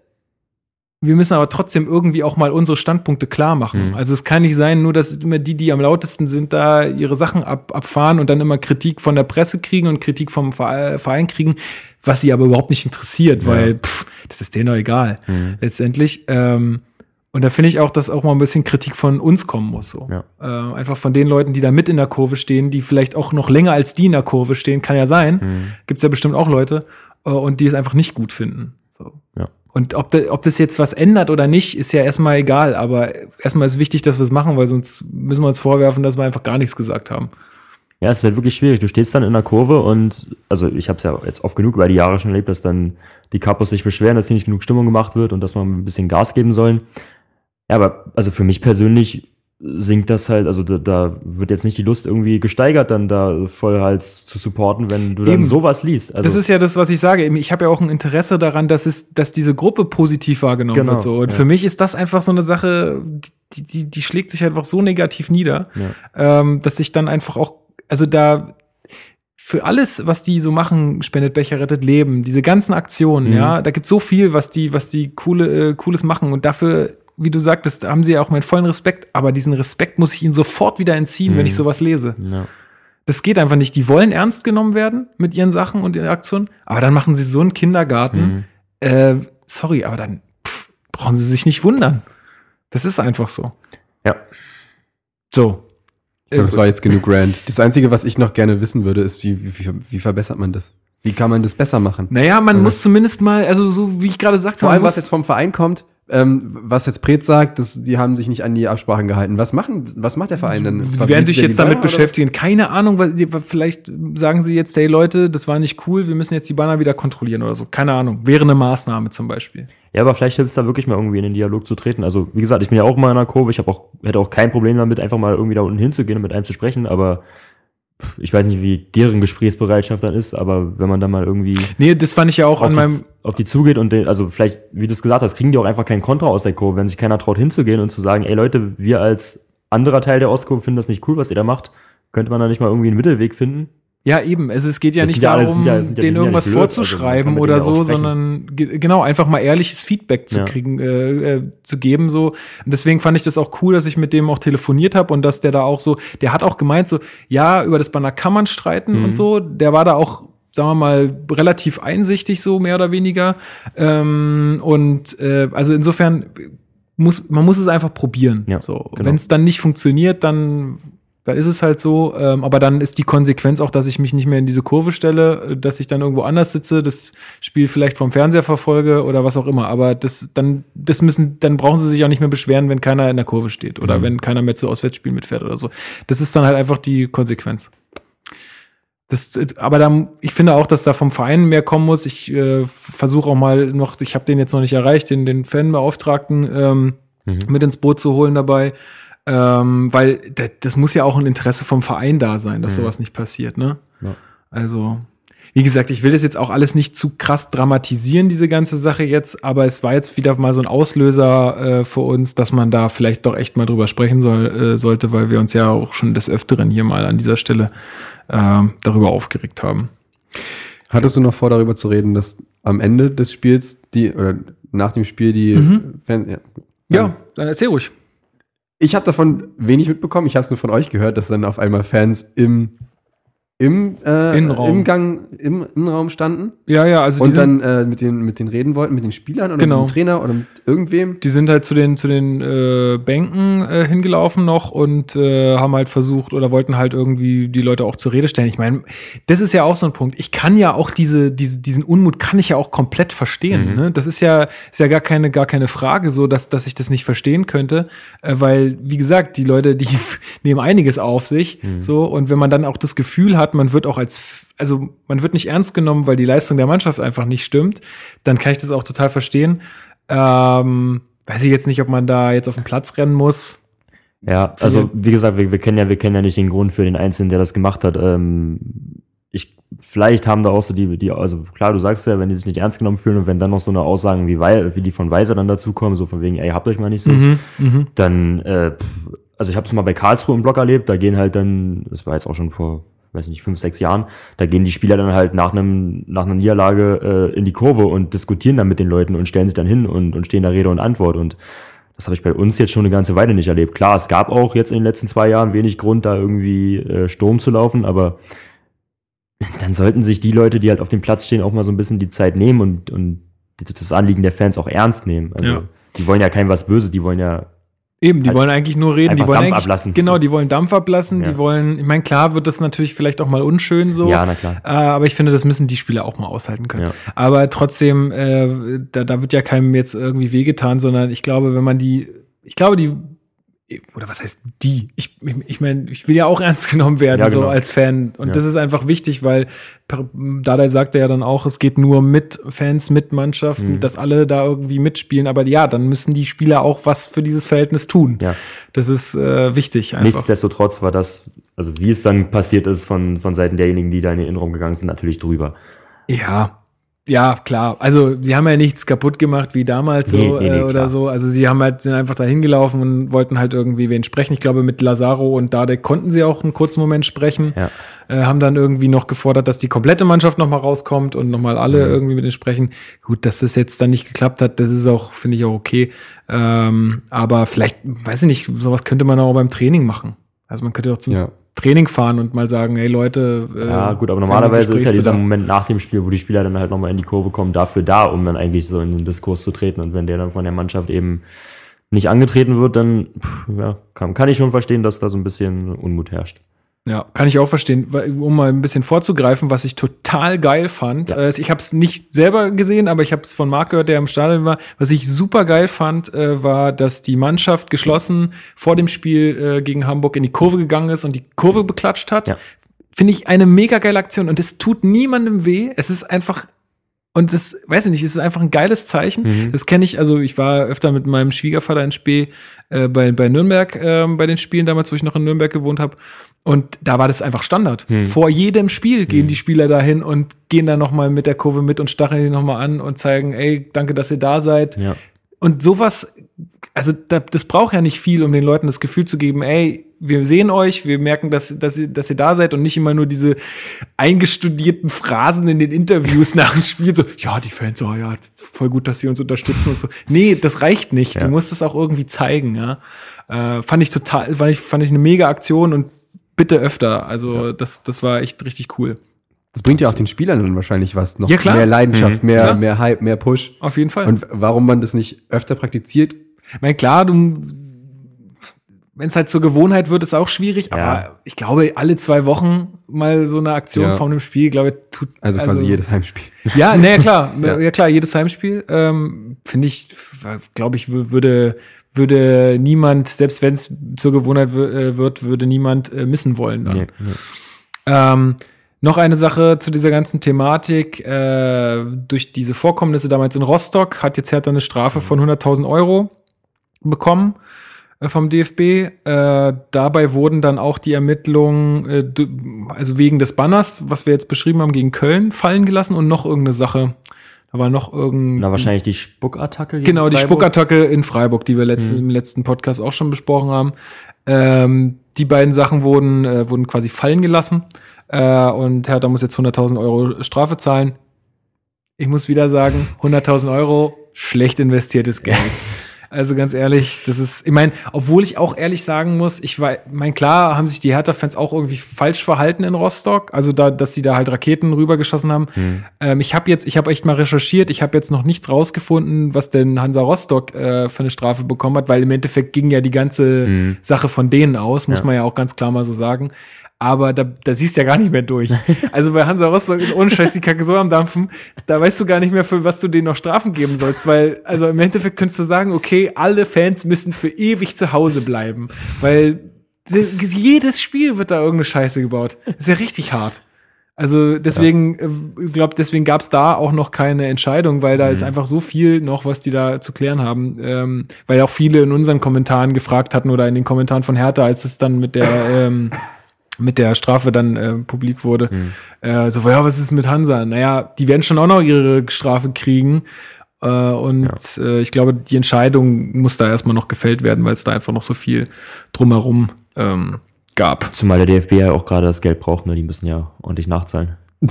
wir müssen aber trotzdem irgendwie auch mal unsere Standpunkte klar machen. Mhm. Also es kann nicht sein, nur dass immer die, die am lautesten sind, da ihre Sachen ab, abfahren und dann immer Kritik von der Presse kriegen und Kritik vom Vere- Verein kriegen, was sie aber überhaupt nicht interessiert, Ja. weil pff, das ist denen doch egal. Hm. Letztendlich. Ähm, und da finde ich auch, dass auch mal ein bisschen Kritik von uns kommen muss. So. Ja. Äh, einfach von den Leuten, die da mit in der Kurve stehen, die vielleicht auch noch länger als die in der Kurve stehen, kann ja sein. Hm. Gibt's ja bestimmt auch Leute äh, und die es einfach nicht gut finden. So. Ja. Und ob, da, ob das jetzt was ändert oder nicht, ist ja erstmal egal. Aber erstmal ist wichtig, dass wir es machen, weil sonst müssen wir uns vorwerfen, dass wir einfach gar nichts gesagt haben. Ja, es ist halt wirklich schwierig. Du stehst dann in der Kurve und, also ich habe es ja jetzt oft genug über die Jahre schon erlebt, dass dann die Kapos sich beschweren, dass hier nicht genug Stimmung gemacht wird und dass man ein bisschen Gas geben sollen. Ja, aber also für mich persönlich sinkt das halt, also da, da wird jetzt nicht die Lust irgendwie gesteigert, dann da voll halt zu supporten, wenn du dann Eben. sowas liest. Also, das ist ja das, was ich sage. Ich habe ja auch ein Interesse daran, dass es, dass diese Gruppe positiv wahrgenommen Genau, wird. So. Und ja. für mich ist das einfach so eine Sache, die, die, die schlägt sich einfach so negativ nieder, ja. ähm, dass ich dann einfach auch, also da für alles, was die so machen, spendet Becher rettet Leben, diese ganzen Aktionen, Mhm. ja, da gibt so viel, was die, was die coole, äh, cooles machen und dafür, wie du sagtest, haben sie ja auch meinen vollen Respekt, aber diesen Respekt muss ich ihnen sofort wieder entziehen, wenn Mhm. ich sowas lese. ja. Das geht einfach nicht. Die wollen ernst genommen werden mit ihren Sachen und ihren Aktionen, aber dann machen sie so einen Kindergarten. Mhm. Äh, sorry, aber dann pff, brauchen sie sich nicht wundern. Das ist einfach so. Ja. So. Ich glaube, das war jetzt genug Rand. Das Einzige, was ich noch gerne wissen würde, ist, wie, wie, wie, verbessert man das? Wie kann man das besser machen? Naja, man Oder- muss zumindest mal, also so wie ich gerade sagte, Vor allem, was jetzt vom Verein kommt, ähm, was jetzt Pret sagt, dass die haben sich nicht an die Absprachen gehalten. Was machen, was macht der Verein denn? Sie werden sich jetzt die damit Banner oder beschäftigen. Keine Ahnung, weil die- vielleicht sagen sie jetzt, hey Leute, das war nicht cool, wir müssen jetzt die Banner wieder kontrollieren oder so. Keine Ahnung. Wäre eine Maßnahme zum Beispiel. Ja, aber vielleicht hilft es da wirklich mal irgendwie in den Dialog zu treten. Also, wie gesagt, ich bin ja auch mal in einer Kurve, ich habe auch, hätte auch kein Problem damit, einfach mal irgendwie da unten hinzugehen und mit einem zu sprechen, aber ich weiß nicht, wie deren Gesprächsbereitschaft dann ist, aber wenn man dann mal irgendwie Nee, das fand ich ja auch an die, meinem. auf die zugeht und den, also vielleicht, wie du es gesagt hast, kriegen die auch einfach keinen Kontra aus der Kurve, wenn sich keiner traut hinzugehen und zu sagen, ey Leute, wir als anderer Teil der Ostkurve finden das nicht cool, was ihr da macht, könnte man da nicht mal irgendwie einen Mittelweg finden? Ja, eben. Es, es geht ja Das nicht ja darum, ja- ja- denen ja irgendwas blöd, also man vorzuschreiben mit oder ja so, sondern ge genau, einfach mal ehrliches Feedback zu Ja. kriegen, äh, äh, zu geben. so. Und deswegen fand ich das auch cool, dass ich mit dem auch telefoniert habe und dass der da auch so, der hat auch gemeint, so, ja, über das Banner kann man streiten Mhm. und so. Der war da auch sagen wir mal, relativ einsichtig, so mehr oder weniger. Ähm, und äh, also insofern muss, man muss es einfach probieren. Ja, so. genau. Wenn es dann nicht funktioniert, dann, dann ist es halt so. Ähm, aber dann ist die Konsequenz auch, dass ich mich nicht mehr in diese Kurve stelle, äh, dass ich dann irgendwo anders sitze, das Spiel vielleicht vom Fernseher verfolge oder was auch immer. Aber das, dann, das müssen, dann brauchen sie sich auch nicht mehr beschweren, wenn keiner in der Kurve steht oder Mhm. wenn keiner mehr zu Auswärtsspielen mitfährt oder so. Das ist dann halt einfach die Konsequenz. Das, aber da, ich finde auch, dass da vom Verein mehr kommen muss. Ich äh, versuche auch mal noch, ich habe den jetzt noch nicht erreicht, den, den Fanbeauftragten ähm, Mhm. mit ins Boot zu holen dabei. Ähm, weil das, das muss ja auch ein Interesse vom Verein da sein, dass Mhm. sowas nicht passiert, ne? Ja. Also, wie gesagt, ich will das jetzt auch alles nicht zu krass dramatisieren, diese ganze Sache jetzt, aber es war jetzt wieder mal so ein Auslöser äh, für uns, dass man da vielleicht doch echt mal drüber sprechen soll, äh, sollte, weil wir uns ja auch schon des Öfteren hier mal an dieser Stelle äh, darüber aufgeregt haben. Hattest du noch vor, darüber zu reden, dass am Ende des Spiels die, oder nach dem Spiel die Mhm. Fans, ja. Ja, dann erzähl ruhig. Ich habe davon wenig mitbekommen. Ich habe es nur von euch gehört, dass dann auf einmal Fans im, im, äh, Innenraum. im Gang, im Innenraum standen Ja, ja, also und die sind, dann äh, mit, den, mit den reden wollten, mit den Spielern oder Genau. mit dem Trainer oder mit irgendwem. die sind halt zu den, zu den äh, Bänken äh, hingelaufen noch und äh, haben halt versucht oder wollten halt irgendwie die Leute auch zur Rede stellen. Ich meine, das ist ja auch so ein Punkt. Ich kann ja auch diese, diese, diesen Unmut kann ich ja auch komplett verstehen. Mhm. Ne? Das ist ja, ist ja gar keine, gar keine Frage, so dass, dass ich das nicht verstehen könnte. Äh, weil, wie gesagt, die Leute, die nehmen einiges auf sich. Mhm. So, und wenn man dann auch das Gefühl hat, man wird auch als also man wird nicht ernst genommen, weil die Leistung der Mannschaft einfach nicht stimmt, dann kann ich das auch total verstehen. Ähm, weiß ich jetzt nicht, ob man da jetzt auf den Platz rennen muss. Ja, also wie gesagt, wir, wir kennen ja, wir kennen ja nicht den Grund für den Einzelnen, der das gemacht hat. Ähm, ich, vielleicht haben da auch so die, die, also klar, du sagst ja, wenn die sich nicht ernst genommen fühlen und wenn dann noch so eine Aussagen wie, wie die von Weiser dann dazukommen, so von wegen, ey, habt euch mal nicht so, Mhm, mhm. dann, äh, also ich habe es mal bei Karlsruhe im Block erlebt, da gehen halt dann, das war jetzt auch schon vor, weiß nicht, fünf, sechs Jahren, da gehen die Spieler dann halt nach einem nach einer Niederlage äh, in die Kurve und diskutieren dann mit den Leuten und stellen sich dann hin und, und stehen da Rede und Antwort und das habe ich bei uns jetzt schon eine ganze Weile nicht erlebt. Klar, es gab auch jetzt in den letzten zwei Jahren wenig Grund, da irgendwie äh, Sturm zu laufen, aber dann sollten sich die Leute, die halt auf dem Platz stehen, auch mal so ein bisschen die Zeit nehmen und, und das Anliegen der Fans auch ernst nehmen. Also Ja. die wollen ja kein was Böses, die wollen ja Eben, die Halt wollen eigentlich nur reden, die wollen Dampf eigentlich, ablassen. Genau, die wollen Dampf ablassen, Ja. die wollen, ich meine, klar wird das natürlich vielleicht auch mal unschön so. Ja, na klar. Äh, aber ich finde, das müssen die Spieler auch mal aushalten können. Ja. Aber trotzdem, äh, da, da wird ja keinem jetzt irgendwie wehgetan, sondern ich glaube, wenn man die, ich glaube, die, oder was heißt die? Ich, ich, ich meine, ich will ja auch ernst genommen werden, Ja, so genau. als Fan. Und Ja. das ist einfach wichtig, weil Dardai sagte ja dann auch, es geht nur mit Fans, mit Mannschaft, Mhm. dass alle da irgendwie mitspielen. Aber ja, dann müssen die Spieler auch was für dieses Verhältnis tun. Ja. Das ist äh, wichtig einfach. Nichtsdestotrotz war das, also wie es dann passiert ist von, von Seiten derjenigen, die da in den Innenraum gegangen sind, natürlich drüber. Ja, ja, klar. Also sie haben ja nichts kaputt gemacht wie damals Nee, so nee, nee, äh, oder klar. so. Also sie haben halt sind einfach dahin gelaufen und wollten halt irgendwie wen sprechen. Ich glaube, mit Lazaro und Dade konnten sie auch einen kurzen Moment sprechen. Ja. Äh, haben dann irgendwie noch gefordert, dass die komplette Mannschaft noch mal rauskommt und noch mal alle Mhm. irgendwie mit denen sprechen. Gut, dass das jetzt dann nicht geklappt hat, das ist auch, finde ich auch okay. Ähm, aber vielleicht, weiß ich nicht, sowas könnte man auch beim Training machen. Also man könnte auch zum Ja. Training fahren und mal sagen, hey Leute, äh, Ja, gut, aber normalerweise ist ja dieser. Moment nach dem Spiel, wo die Spieler dann halt nochmal in die Kurve kommen, dafür da, um dann eigentlich so in den Diskurs zu treten. Und wenn der dann von der Mannschaft eben nicht angetreten wird, dann pff, ja, kann, kann ich schon verstehen, dass da so ein bisschen Unmut herrscht. Ja, kann ich auch verstehen. Um mal ein bisschen vorzugreifen, was ich total geil fand. Ja. Äh, ich habe es nicht selber gesehen, aber ich habe es von Marc gehört, der im Stadion war. Was ich super geil fand, äh, war, dass die Mannschaft geschlossen vor dem Spiel äh, gegen Hamburg in die Kurve gegangen ist und die Kurve beklatscht hat. Ja. Finde ich eine mega geile Aktion und es tut niemandem weh. Es ist einfach und das, weiß ich nicht, es ist einfach ein geiles Zeichen. Mhm. Das kenne ich, also ich war öfter mit meinem Schwiegervater in Spee äh, bei, bei Nürnberg, ähm, bei den Spielen damals, wo ich noch in Nürnberg gewohnt habe. Und da war das einfach Standard. Hm. Vor jedem Spiel gehen Hm. die Spieler dahin und gehen dann nochmal mit der Kurve mit und stacheln die nochmal an und zeigen, ey, danke, dass ihr da seid. Ja. Und sowas, also da, das braucht ja nicht viel, um den Leuten das Gefühl zu geben, ey, wir sehen euch, wir merken, dass, dass, ihr, dass ihr da seid und nicht immer nur diese eingestudierten Phrasen in den Interviews nach dem Spiel, so, ja, die Fans, oh ja, voll gut, dass sie uns unterstützen und so. Nee, das reicht nicht. Ja. Du musst das auch irgendwie zeigen, ja. Äh, fand ich total, fand ich, fand ich eine mega Aktion und bitte öfter. Also, das, das war echt richtig cool. Das bringt ja auch den Spielern dann wahrscheinlich was. Noch Ja, klar. mehr Leidenschaft, Mhm. mehr, Klar. mehr Hype, mehr Push. Auf jeden Fall. Und warum man das nicht öfter praktiziert, Ich meine, klar, du, wenn es halt zur Gewohnheit wird, ist auch schwierig, Ja. aber ich glaube, alle zwei Wochen mal so eine Aktion Ja. vor einem Spiel, glaube ich, tut. also quasi jedes Heimspiel. Ja, nee, klar, Ja. ja. klar, jedes Heimspiel, ähm, finde ich, glaube ich, wür- würde, würde niemand, selbst wenn es zur Gewohnheit äh, wird, würde niemand äh, missen wollen. Dann. Nee, nee. Ähm, noch eine Sache zu dieser ganzen Thematik. Äh, durch diese Vorkommnisse damals in Rostock hat jetzt Hertha eine Strafe von 100.000 Euro bekommen äh, vom DFB. Äh, dabei wurden dann auch die Ermittlungen, also wegen des Banners, was wir jetzt beschrieben haben, gegen Köln fallen gelassen und noch irgendeine Sache. Da war noch irgendein. Na, wahrscheinlich die Spuckattacke. Genau, die. Spuckattacke in Freiburg, die wir letzt, Mhm. im letzten Podcast auch schon besprochen haben. Ähm, die beiden Sachen wurden, äh, wurden quasi fallen gelassen. Äh, und Hertha muss jetzt 100.000 Euro Strafe zahlen. Ich muss wieder sagen, 100.000 Euro, schlecht investiertes Geld. Also ganz ehrlich, das ist, ich meine, obwohl ich auch ehrlich sagen muss, ich war, mein klar haben sich die Hertha-Fans auch irgendwie falsch verhalten in Rostock, also da, dass sie da halt Raketen rübergeschossen haben. Hm. Ähm, ich habe jetzt, ich habe echt mal recherchiert, ich habe jetzt noch nichts rausgefunden, was denn Hansa Rostock äh, für eine Strafe bekommen hat, weil im Endeffekt ging ja die ganze Mhm. Sache von denen aus, muss Ja. man ja auch ganz klar mal so sagen. Aber da, da siehst du ja gar nicht mehr durch. Also bei Hansa Rostock ist ohne Scheiß die Kacke so am Dampfen, da weißt du gar nicht mehr, für was du denen noch Strafen geben sollst, weil, also im Endeffekt könntest du sagen, okay, alle Fans müssen für ewig zu Hause bleiben, weil jedes Spiel wird da irgendeine Scheiße gebaut. Das ist ja richtig hart. Also deswegen, äh, ich glaube, deswegen gab es da auch noch keine Entscheidung, weil da ist Mhm. einfach so viel noch, was die da zu klären haben. Ähm, weil auch viele in unseren Kommentaren gefragt hatten oder in den Kommentaren von Hertha, als es dann mit der ähm, mit der Strafe dann äh, publik wurde. Mhm. Äh, so, ja, was ist mit Hansa? Naja, die werden schon auch noch ihre Strafe kriegen. Äh, und äh, ich glaube, die Entscheidung muss da erstmal noch gefällt werden, weil es da einfach noch so viel drumherum ähm, gab. Zumal der DFB ja auch gerade das Geld braucht, ne? Die müssen ja ordentlich nachzahlen.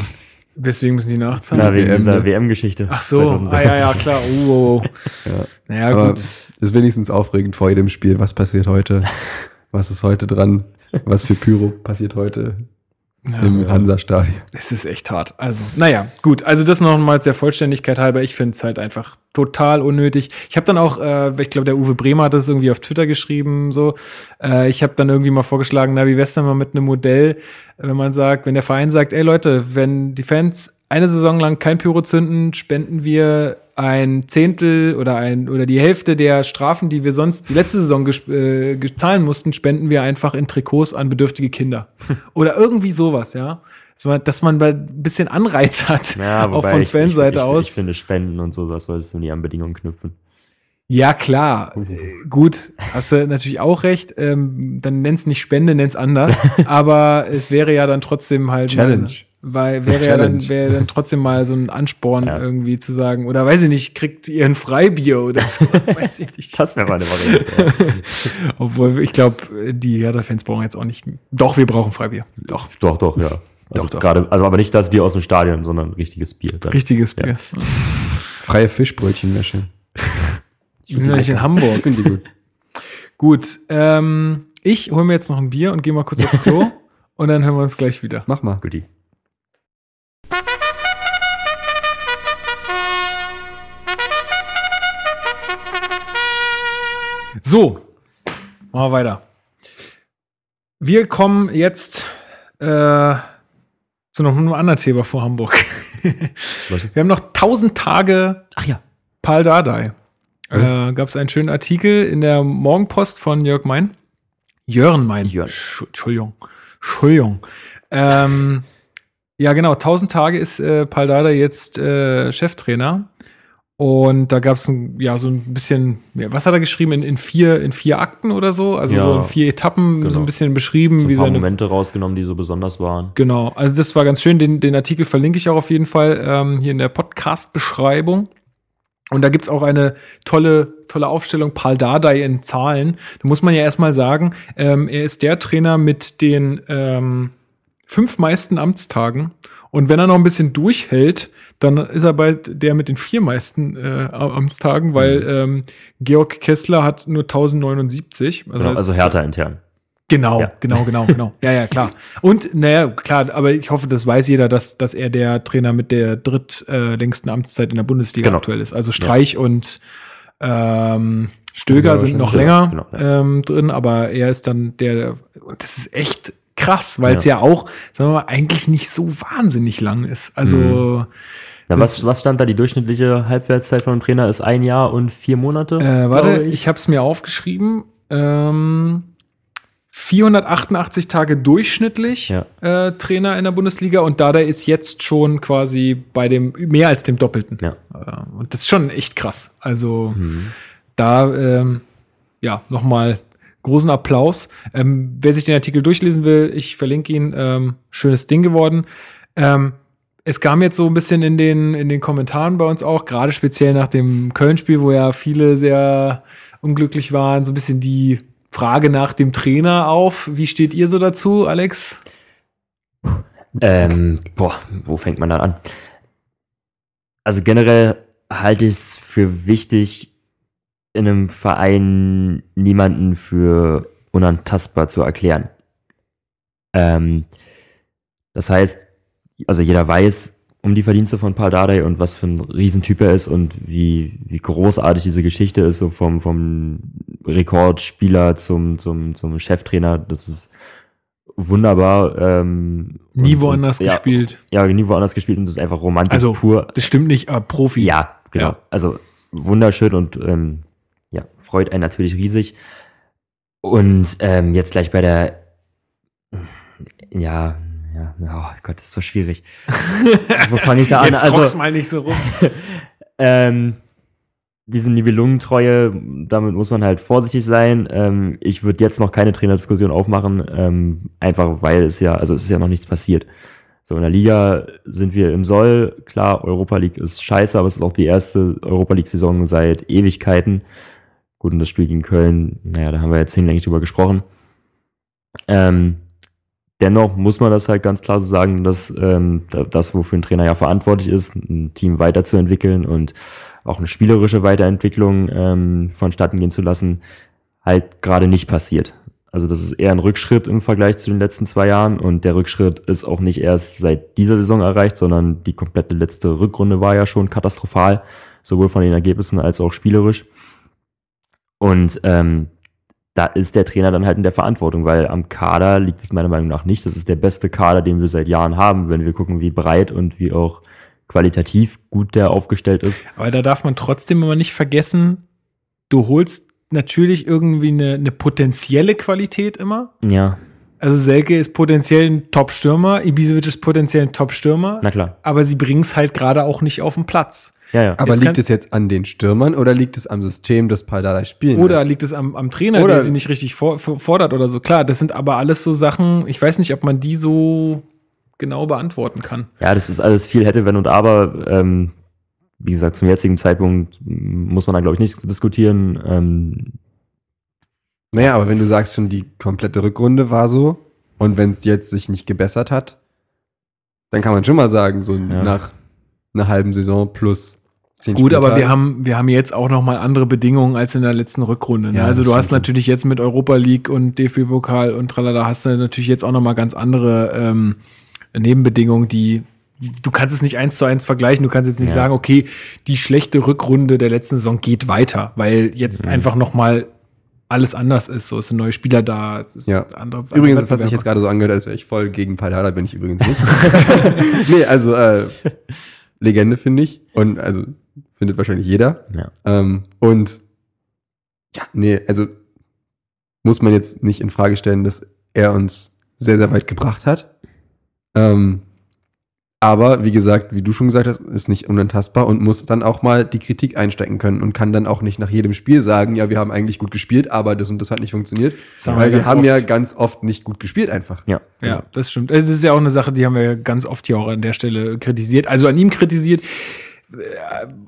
Weswegen müssen die nachzahlen? Na, wegen WM, dieser ne? WM-Geschichte. Ach so, ah, ja, ja, klar. Oh, oh, oh. Ja. Naja, Aber gut. ist wenigstens aufregend vor jedem Spiel. Was passiert heute? Was ist heute dran? Was für Pyro passiert heute im Hansa-Stadion? Es ist echt hart. Also, naja, gut. Also das nochmals der Vollständigkeit halber. Ich finde es halt einfach total unnötig. Ich habe dann auch, äh, ich glaube, der Uwe Bremer hat das irgendwie auf Twitter geschrieben, so. Äh, ich habe dann irgendwie mal vorgeschlagen, na, wie wär's denn mal mit einem Modell, wenn man sagt, wenn der Verein sagt, ey Leute, wenn die Fans eine Saison lang kein Pyro zünden, spenden wir ein Zehntel oder ein oder die Hälfte der Strafen, die wir sonst die letzte Saison äh, zahlen mussten, spenden wir einfach in Trikots an bedürftige Kinder. oder irgendwie sowas, ja. Dass man, dass man mal ein bisschen Anreiz hat, Ja, auch von ich, Fanseite ich, ich, aus. Ich finde Spenden und so, das solltest du nie an Bedingungen knüpfen. Ja, klar. Äh, Gut, hast du natürlich auch recht. Ähm, dann nenn's nicht Spende, nenn's anders. Aber es wäre ja dann trotzdem halt. Challenge. Mal, weil wäre ja dann, wäre dann trotzdem mal so ein Ansporn Ja. irgendwie zu sagen, oder weiß ich nicht, kriegt ihr ein Freibier oder so. weiß ich nicht. Das wäre mal eine Variante. Obwohl, ich glaube, die Hertha-Fans brauchen jetzt auch nicht. Doch, wir brauchen Freibier. Doch, doch, doch, ja. Also Doch, doch. gerade, also aber nicht das Bier aus dem Stadion, sondern richtiges Bier. Dann. richtiges Ja. Bier. Freie Fischbrötchenwäsche. Wir sind nämlich in Hamburg. Finde ich gut. Gut, ähm, ich hole mir jetzt noch ein Bier und gehe mal kurz aufs Klo und dann hören wir uns gleich wieder. Mach mal. Guti. So, machen wir weiter. Wir kommen jetzt äh, zu noch einem anderen Thema vor Hamburg. Wir haben noch 1000 Tage Ach ja. Pal Dardai. Äh, Gab es einen schönen Artikel in der Morgenpost von Jörg Mein. Jörn Mein. Jörn. Sch- Entschuldigung. Entschuldigung. Ähm, ja, genau. 1000 Tage ist äh, Pal Dardai jetzt äh, Cheftrainer. Und da gab es ja so ein bisschen, ja, was hat er geschrieben? In, in, vier, in vier Akten oder so? Also Ja, so in vier Etappen, so genau. ein bisschen beschrieben, So wie ein paar seine Momente rausgenommen, die so besonders waren. Genau, also das war ganz schön. Den, den Artikel verlinke ich auch auf jeden Fall ähm, hier in der Podcast-Beschreibung. Und da gibt's auch eine tolle, tolle Aufstellung, Paul Dardai in Zahlen. Da muss man ja erstmal sagen, ähm, er ist der Trainer mit den ähm, fünf meisten Amtstagen. Und wenn er noch ein bisschen durchhält, dann ist er bald der mit den vier meisten äh, Amtstagen, weil ähm, Georg Kessler hat nur 1079. Also Genau, also härter intern. Genau, Ja. genau, genau, genau. Ja, ja, klar. Und, naja, klar, aber ich hoffe, das weiß jeder, dass, dass er der Trainer mit der drittlängsten äh, längsten Amtszeit in der Bundesliga Genau. aktuell ist. Also Streich und ähm, Stöger sind noch Stöger, länger genau, ja. ähm, drin, aber er ist dann der, und das ist echt krass, weil es Ja. ja. auch, sagen wir mal, eigentlich nicht so wahnsinnig lang ist. Also, Mhm. Ja, was, was stand da? Die durchschnittliche Halbwertszeit von einem Trainer ist ein Jahr und vier Monate. Äh, warte, glaube ich, habe es mir aufgeschrieben. Ähm, 488 Tage durchschnittlich Ja. äh, Trainer in der Bundesliga und Dada ist jetzt schon quasi bei dem mehr als dem Doppelten. Ja. Äh, und das ist schon echt krass. Also Mhm. da ähm, ja nochmal großen Applaus. Ähm, wer sich den Artikel durchlesen will, ich verlinke ihn. Ähm, schönes Ding geworden. Ähm, es kam jetzt so ein bisschen in den, in den Kommentaren bei uns auch, gerade speziell nach dem Köln-Spiel, wo ja viele sehr unglücklich waren, so ein bisschen die Frage nach dem Trainer auf. Wie steht ihr so dazu, Alex? Ähm, boah, wo fängt man da an? Also generell halte ich es für wichtig, in einem Verein niemanden für unantastbar zu erklären. Ähm, das heißt, also jeder weiß um die Verdienste von Paul Dardai und was für ein Riesentyp er ist und wie, wie großartig diese Geschichte ist, so vom, vom Rekordspieler zum, zum, zum Cheftrainer. Das ist wunderbar. Ähm, Nie und- woanders und, ja, gespielt. Ja, nie woanders gespielt und das ist einfach Romantik Also, pur. Das stimmt nicht, aber Profi. Ja, genau. Ja. Also wunderschön und ähm, ja, freut einen natürlich riesig. Und ähm, jetzt gleich bei der, ja, ja, oh Gott, das ist so schwierig. Wo fange ich da an? Jetzt Also, also, mal nicht so rum. ähm, diese Nibelungentreue, damit muss man halt vorsichtig sein. Ähm, ich würde jetzt noch keine Trainerdiskussion aufmachen, ähm, einfach weil es ja, also es ist ja noch nichts passiert. So, in der Liga sind wir im Soll. Klar, Europa League ist scheiße, aber es ist auch die erste Europa League-Saison seit Ewigkeiten. Gut, und das Spiel gegen Köln, naja, da haben wir jetzt hinlänglich drüber gesprochen. Ähm, dennoch muss man das halt ganz klar so sagen, dass ähm, das, wofür ein Trainer ja verantwortlich ist, ein Team weiterzuentwickeln und auch eine spielerische Weiterentwicklung ähm, vonstatten gehen zu lassen, halt gerade nicht passiert. Also das ist eher ein Rückschritt im Vergleich zu den letzten zwei Jahren und der Rückschritt ist auch nicht erst seit dieser Saison erreicht, sondern die komplette letzte Rückrunde war ja schon katastrophal, sowohl von den Ergebnissen als auch spielerisch. Und ähm, da ist der Trainer dann halt in der Verantwortung, weil am Kader liegt es meiner Meinung nach nicht. Das ist der beste Kader, den wir seit Jahren haben, wenn wir gucken, wie breit und wie auch qualitativ gut der aufgestellt ist. Aber da darf man trotzdem immer nicht vergessen, du holst natürlich irgendwie eine, eine potenzielle Qualität immer. Ja. Also Selke ist potenziell ein Top-Stürmer, Ibisevic ist potenziell ein Top-Stürmer. Na klar. Aber sie bringen es halt gerade auch nicht auf den Platz. Ja, ja. Aber Jetzt liegt es jetzt an den Stürmern oder liegt es am System, das Paldada spielen Oder lässt? liegt es am, am Trainer, Oder- der sie nicht richtig for, for- fordert oder so. Klar, das sind aber alles so Sachen, ich weiß nicht, ob man die so genau beantworten kann. Ja, das ist alles viel hätte, wenn und aber. Ähm, wie gesagt, zum jetzigen Zeitpunkt muss man da, glaube ich, nicht diskutieren. Ähm, Naja, aber wenn du sagst schon, die komplette Rückrunde war so und wenn es jetzt sich nicht gebessert hat, dann kann man schon mal sagen, so Ja. nach einer halben Saison plus Gut, aber wir haben, wir haben jetzt auch noch mal andere Bedingungen als in der letzten Rückrunde. Ne? Ja, also du hast natürlich jetzt mit Europa League und DFB-Pokal und tralala hast du natürlich jetzt auch noch mal ganz andere ähm, Nebenbedingungen, die du kannst es nicht eins zu eins vergleichen. Du kannst jetzt nicht Ja. sagen, okay, die schlechte Rückrunde der letzten Saison geht weiter, weil jetzt Mhm. einfach noch mal alles anders ist. So es sind neue Spieler da. Es ist Ja. andere, Übrigens, das hat sich jetzt gerade so angehört, als wäre ich voll gegen Paldada, bin ich übrigens nicht. nee, also äh, Legende finde ich und also findet wahrscheinlich jeder. ja. Ähm, und ja, nee, also muss man jetzt nicht in Frage stellen, dass er uns sehr, sehr weit gebracht hat. Ähm, aber wie gesagt, wie du schon gesagt hast, ist nicht unantastbar und muss dann auch mal die Kritik einstecken können und kann dann auch nicht nach jedem Spiel sagen, ja, wir haben eigentlich gut gespielt, aber das und das hat nicht funktioniert. Das haben Weil wir haben ja oft. ganz oft nicht gut gespielt einfach. Ja. Ja, das stimmt. Es ist ja auch eine Sache, die haben wir ganz oft hier auch an der Stelle kritisiert. Also an ihm kritisiert.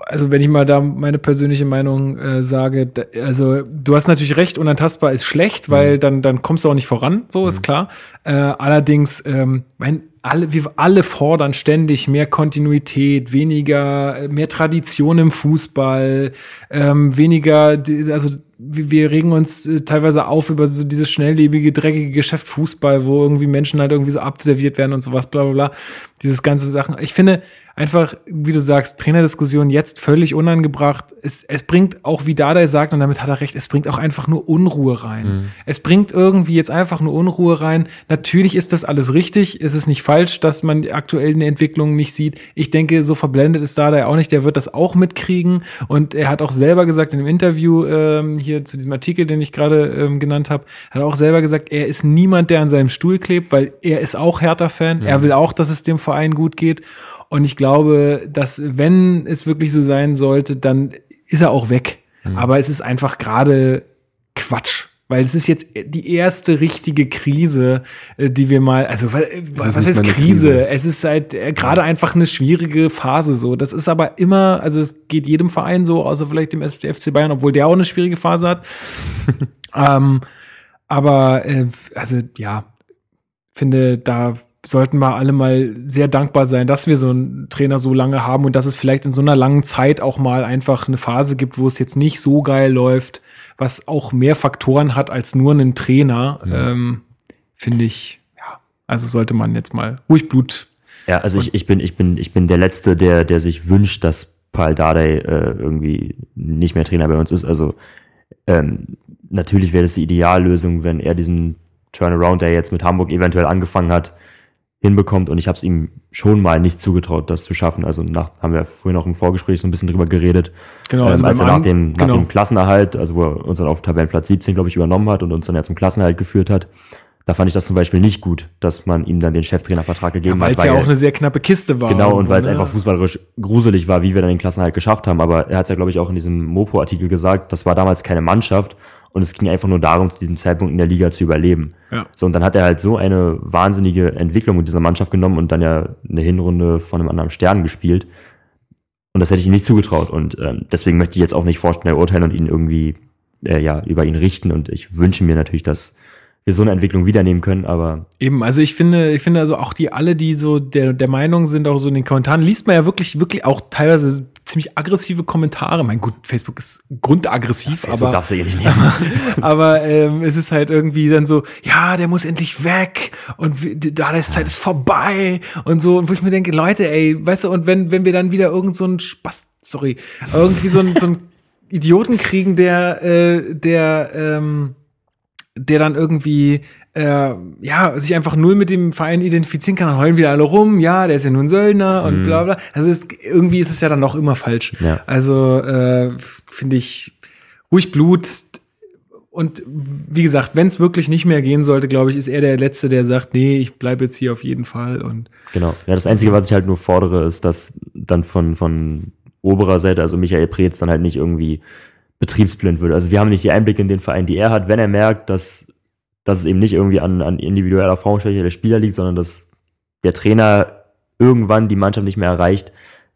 Also wenn ich mal da meine persönliche Meinung äh, sage, da, also du hast natürlich recht, unantastbar ist schlecht, weil dann dann kommst du auch nicht voran, so ist klar. Äh, allerdings, ähm, mein, alle, wir alle fordern ständig mehr Kontinuität, weniger, äh, mehr Tradition im Fußball, ähm, weniger, also wir wir regen uns äh, teilweise auf über so dieses schnelllebige, dreckige Geschäft Fußball, wo irgendwie Menschen halt irgendwie so abserviert werden und sowas, bla bla bla. Dieses ganze Sachen. Ich finde einfach, wie du sagst, Trainerdiskussion jetzt völlig unangebracht. Es, es bringt auch, wie Dardai sagt, und damit hat er recht, es bringt auch einfach nur Unruhe rein. Es bringt irgendwie jetzt einfach nur Unruhe rein. Natürlich ist das alles richtig. Es ist nicht falsch, dass man die aktuellen Entwicklungen nicht sieht. Ich denke, so verblendet ist Dardai auch nicht. Der wird das auch mitkriegen. Und er hat auch selber gesagt in dem Interview ähm, hier zu diesem Artikel, den ich gerade ähm, genannt habe, hat er auch selber gesagt, er ist niemand, der an seinem Stuhl klebt, weil er ist auch Hertha-Fan. Er will auch, dass es dem Verein gut geht. Und ich glaube, dass wenn es wirklich so sein sollte, dann ist er auch weg. Aber es ist einfach gerade Quatsch. Weil es ist jetzt die erste richtige Krise, äh, die wir mal, also wa- was nicht heißt Krise? Krise. Es ist halt äh, gerade einfach eine schwierige Phase so. Das ist aber immer, also es geht jedem Verein so, außer vielleicht dem FC Bayern, obwohl der auch eine schwierige Phase hat. ähm, aber äh, also ja, finde, da sollten wir alle mal sehr dankbar sein, dass wir so einen Trainer so lange haben und dass es vielleicht in so einer langen Zeit auch mal einfach eine Phase gibt, wo es jetzt nicht so geil läuft, was auch mehr Faktoren hat als nur einen Trainer. Ähm, finde ich, ja, also sollte man jetzt mal ruhig Blut. Ja, also ich, ich bin, ich bin, ich bin der Letzte, der, der sich wünscht, dass Paul Dardai äh, irgendwie nicht mehr Trainer bei uns ist. Also ähm, natürlich wäre das die Ideallösung, wenn er diesen Turnaround, der jetzt mit Hamburg eventuell angefangen hat, hinbekommt. Und ich habe es ihm schon mal nicht zugetraut, das zu schaffen. Also nach, haben wir vorhin auch im Vorgespräch so ein bisschen drüber geredet. Genau, ähm, also als er nach dem, nach genau. dem Klassenerhalt, also wo er uns dann auf Tabellenplatz 17, glaube ich, übernommen hat und uns dann ja zum Klassenerhalt geführt hat. Da fand ich das zum Beispiel nicht gut, dass man ihm dann den Cheftrainervertrag gegeben Weil hat. es ja auch eine sehr knappe Kiste war. Genau, und weil es ne? einfach fußballerisch gruselig war, wie wir dann den Klassenhalt geschafft haben. Aber er hat es ja, glaube ich, auch in diesem Mopo-Artikel gesagt, das war damals keine Mannschaft. Und es ging einfach nur darum, zu diesem Zeitpunkt in der Liga zu überleben. Ja. So, und dann hat er halt so eine wahnsinnige Entwicklung mit dieser Mannschaft genommen und dann ja eine Hinrunde von einem anderen Stern gespielt. Und das hätte ich ihm nicht zugetraut. Und ähm, deswegen möchte ich jetzt auch nicht vorschnell urteilen und ihn irgendwie äh, ja, über ihn richten. Und ich wünsche mir natürlich, dass wir so eine Entwicklung wiedernehmen können, aber Eben, also ich finde, ich finde also auch die alle, die so der, der Meinung sind, auch so in den Kommentaren, liest man ja wirklich, wirklich auch teilweise ziemlich aggressive Kommentare. Mein gut, Facebook ist grundaggressiv, Facebook aber, darfst du eh nicht lesen. aber ähm, es ist halt irgendwie dann so, ja, der muss endlich weg und wie- die Zeit ist vorbei und so. Und wo ich mir denke, Leute, ey, weißt du, und wenn, wenn wir dann wieder irgend so einen Spaß, sorry, irgendwie so einen, so einen Idioten kriegen, der, äh, der, ähm, der dann irgendwie äh, ja sich einfach null mit dem Verein identifizieren kann, dann heulen wieder alle rum, ja, der ist ja nun Söldner und bla bla. Also es, irgendwie ist es ja dann auch immer falsch. Ja. Also äh, finde ich ruhig Blut. Und wie gesagt, wenn es wirklich nicht mehr gehen sollte, glaube ich, ist er der Letzte, der sagt, nee, ich bleibe jetzt hier auf jeden Fall. Und Genau. Ja, das Einzige, was ich halt nur fordere, ist, dass dann von, von oberer Seite, also Michael Preetz, dann halt nicht irgendwie betriebsblind wird. Also wir haben nicht die Einblicke in den Verein, die er hat, wenn er merkt, dass, dass es eben nicht irgendwie an, an individueller Formschwäche der Spieler liegt, sondern dass der Trainer irgendwann die Mannschaft nicht mehr erreicht,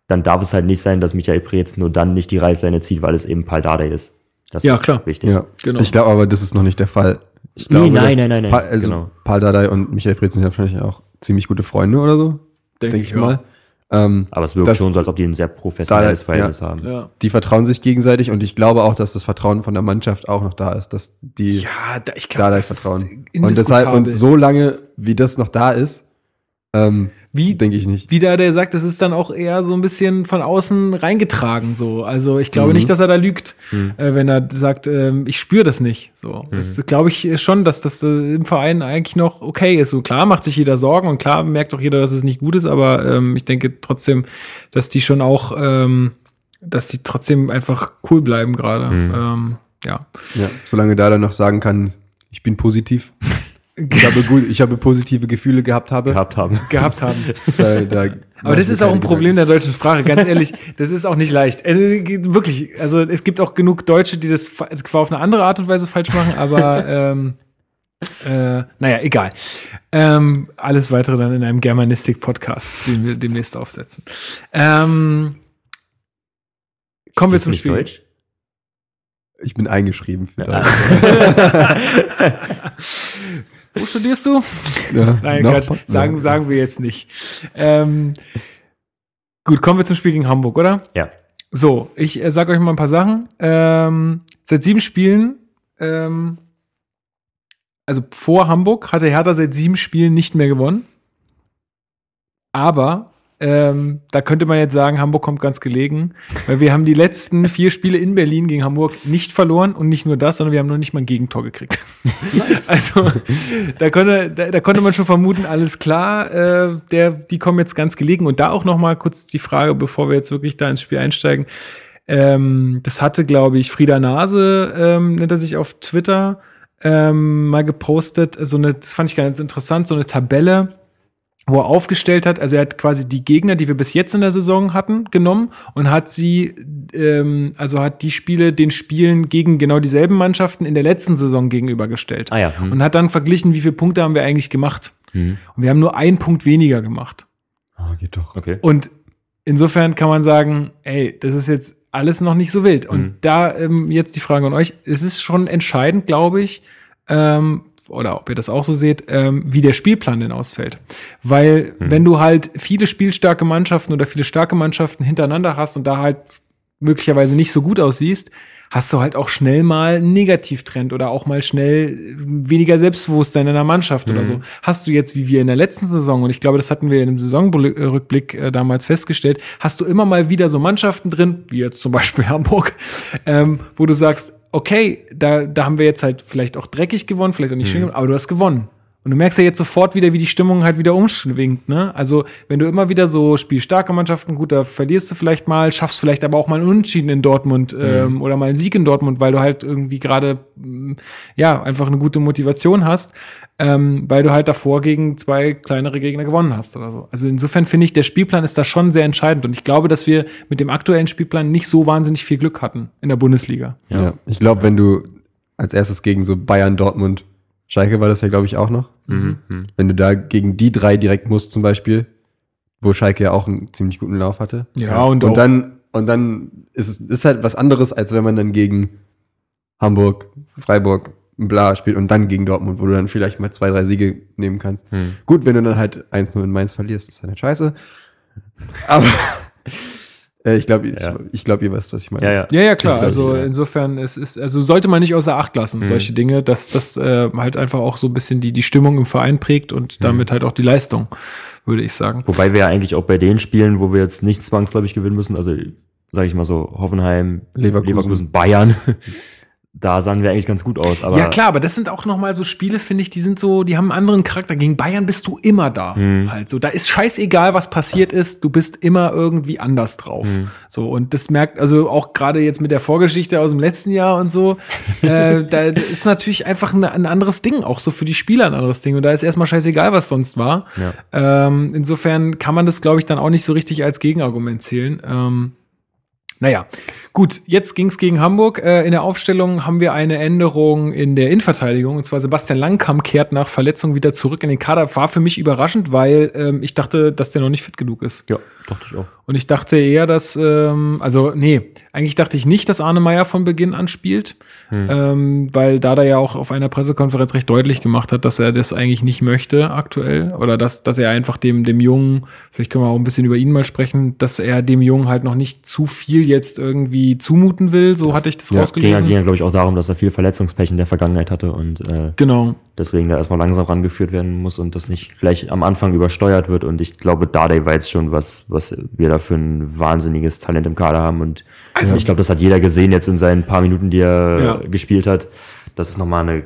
dann darf es halt nicht sein, dass Michael Preetz nur dann nicht die Reißleine zieht, weil es eben Paul Dardai ist. Das Ja, ist klar. wichtig. Ja, Genau. Ich glaube aber, das ist noch nicht der Fall. Ich Nee, glaube, nein, dass nein, nein, nein, Pa also genau. Paul Dardai und Michael Preetz sind ja wahrscheinlich auch ziemlich gute Freunde oder so, denke ich ja. Ähm, Aber es wirkt Das- schon so, als ob die ein sehr professionelles Dardai- Verhältnis ja. haben. Ja. die vertrauen sich gegenseitig und ich glaube auch, dass das Vertrauen von der Mannschaft auch noch da ist, dass die Ja, da, ich glaube, Dardai das vertrauen. ist Und deshalb, und so lange, wie das noch da ist, ähm, Wie, denke ich nicht. wie da der sagt, das ist dann auch eher so ein bisschen von außen reingetragen so. Also ich glaube Mhm. nicht, dass er da lügt, äh, wenn er sagt, ähm, ich spüre das nicht. So, das glaube ich schon, dass das äh, im Verein eigentlich noch okay ist. So klar macht sich jeder Sorgen und klar merkt auch jeder, dass es nicht gut ist, aber ähm, ich denke trotzdem, dass die schon auch, ähm, dass die trotzdem einfach cool bleiben gerade. Mhm. Ähm, ja. Ja, solange da dann noch sagen kann, ich bin positiv. Ich habe, gut, ich habe positive Gefühle gehabt habe. Gehabt haben. gehabt haben. Da, da Aber das ist auch ein Problem der deutschen Sprache, ganz ehrlich. Das ist auch nicht leicht. Also, wirklich. Also es gibt auch genug Deutsche, die das zwar auf eine andere Art und Weise falsch machen, aber ähm, äh, naja, egal. Ähm, alles weitere dann in einem Germanistik-Podcast, den wir demnächst aufsetzen. Ähm, kommen wir zum Spiel. Deutsch? Ich bin eingeschrieben für Ja. Wo studierst du? Ja, Nein, noch- Quatsch. Sagen, ja. sagen wir jetzt nicht. Ähm, gut, kommen wir zum Spiel gegen Hamburg, oder? Ja. So, ich äh, sage euch mal ein paar Sachen. Ähm, seit sieben Spielen, ähm, also vor Hamburg, hatte Hertha seit sieben Spielen nicht mehr gewonnen. Aber ähm, da könnte man jetzt sagen, Hamburg kommt ganz gelegen, weil wir haben die letzten vier Spiele in Berlin gegen Hamburg nicht verloren und nicht nur das, sondern wir haben noch nicht mal ein Gegentor gekriegt. Also da konnte, da, da konnte man schon vermuten, alles klar, äh, der, die kommen jetzt ganz gelegen. Und da auch noch mal kurz die Frage, bevor wir jetzt wirklich da ins Spiel einsteigen. Ähm, das hatte, glaube ich, Frieda Nase, ähm, nennt er sich auf Twitter, ähm, mal gepostet. So eine, das fand ich ganz interessant, so eine Tabelle, wo er aufgestellt hat, also er hat quasi die Gegner, die wir bis jetzt in der Saison hatten, genommen und hat sie, ähm, also hat die Spiele den Spielen gegen genau dieselben Mannschaften in der letzten Saison gegenübergestellt. Ah ja. Hm. Und hat dann verglichen, wie viele Punkte haben wir eigentlich gemacht. Hm. Und wir haben nur einen Punkt weniger gemacht. Ah, geht doch. Okay. Und insofern kann man sagen, ey, das ist jetzt alles noch nicht so wild. Und Mhm. da ähm, jetzt die Frage an euch, es ist schon entscheidend, glaube ich, ähm, oder ob ihr das auch so seht, ähm, wie der Spielplan denn ausfällt. Weil wenn du halt viele spielstarke Mannschaften oder viele starke Mannschaften hintereinander hast und da halt möglicherweise nicht so gut aussiehst, hast du halt auch schnell mal einen Negativtrend oder auch mal schnell weniger Selbstbewusstsein in der Mannschaft oder so. Hast du jetzt, wie wir in der letzten Saison, und ich glaube, das hatten wir in einem Saisonrückblick äh, damals festgestellt, hast du immer mal wieder so Mannschaften drin, wie jetzt zum Beispiel Hamburg, ähm, wo du sagst, okay, da, da haben wir jetzt halt vielleicht auch dreckig gewonnen, vielleicht auch nicht schön gewonnen, aber du hast gewonnen. Und du merkst ja jetzt sofort wieder, wie die Stimmung halt wieder umschwingt, ne? Also, wenn du immer wieder so spielstarke Mannschaften, gut, da verlierst du vielleicht mal, schaffst vielleicht aber auch mal einen Unentschieden in Dortmund ähm, oder mal einen Sieg in Dortmund, weil du halt irgendwie gerade, mm, ja, einfach eine gute Motivation hast, ähm, weil du halt davor gegen zwei kleinere Gegner gewonnen hast oder so. Also insofern finde ich, der Spielplan ist da schon sehr entscheidend. Und ich glaube, dass wir mit dem aktuellen Spielplan nicht so wahnsinnig viel Glück hatten in der Bundesliga. Ja. Ich glaube, wenn du, als erstes gegen so Bayern, Dortmund, Schalke war das ja, glaube ich, auch noch. Mhm. Mhm. Wenn du da gegen die drei direkt musst, zum Beispiel, wo Schalke ja auch einen ziemlich guten Lauf hatte. Ja, und, Und auch, dann, und dann ist es ist halt was anderes, als wenn man dann gegen Hamburg, Freiburg, bla spielt und dann gegen Dortmund, wo du dann vielleicht mal zwei, drei Siege nehmen kannst. Mhm. Gut, wenn du dann halt 1-0 in Mainz verlierst, ist dann halt scheiße. Aber ich glaube, ich, Ja. ich glaube, ihr wisst, was ich meine. Ja, ja. ja, ja, klar. Das ich, Also ja. insofern, es ist, also sollte man nicht außer Acht lassen, Mhm. solche Dinge, dass das äh, halt einfach auch so ein bisschen die, die Stimmung im Verein prägt und Mhm. damit halt auch die Leistung, würde ich sagen. Wobei wir ja eigentlich auch bei den Spielen, wo wir jetzt nicht zwangsläufig gewinnen müssen, also sage ich mal so Hoffenheim, Leverkusen. Bayern, da sahen wir eigentlich ganz gut aus. Aber ja, klar, aber das sind auch nochmal so Spiele, finde ich, die sind so, die haben einen anderen Charakter. Gegen Bayern bist du immer da. Mhm. Halt so. Da ist scheißegal, was passiert ist, du bist immer irgendwie anders drauf. Mhm. So, und das merkt, also auch gerade jetzt mit der Vorgeschichte aus dem letzten Jahr und so, äh, da ist natürlich einfach ein, ein anderes Ding, auch so für die Spieler ein anderes Ding. Und da ist erstmal scheißegal, was sonst war. Ja. Ähm, insofern kann man das, glaube ich, dann auch nicht so richtig als Gegenargument zählen. Ähm, naja, gut, jetzt ging's gegen Hamburg. Äh, in der Aufstellung haben wir eine Änderung in der Innenverteidigung. Und zwar Sebastian Langkamp kehrt nach Verletzung wieder zurück in den Kader. War für mich überraschend, weil ähm, ich dachte, dass der noch nicht fit genug ist. ja, dachte ich auch. Und ich dachte eher, dass, ähm, also nee, eigentlich dachte ich nicht, dass Arne Meyer von Beginn an spielt, Hm. ähm, weil Dada ja auch auf einer Pressekonferenz recht deutlich gemacht hat, dass er das eigentlich nicht möchte aktuell oder dass, dass er einfach dem, dem Jungen, vielleicht können wir auch ein bisschen über ihn mal sprechen, dass er dem Jungen halt noch nicht zu viel jetzt irgendwie zumuten will, so hatte ich das ja, Ging ja, rausgelesen. ging ja glaube ich, auch darum, dass er viel Verletzungspech in der Vergangenheit hatte und äh, Genau. Deswegen da erstmal langsam rangeführt werden muss und das nicht gleich am Anfang übersteuert wird. Und ich glaube, Dardai weiß schon, was, was wir da für ein wahnsinniges Talent im Kader haben. Und Also- ich glaube, das hat jeder gesehen jetzt in seinen paar Minuten, die er Ja. gespielt hat. Das ist nochmal eine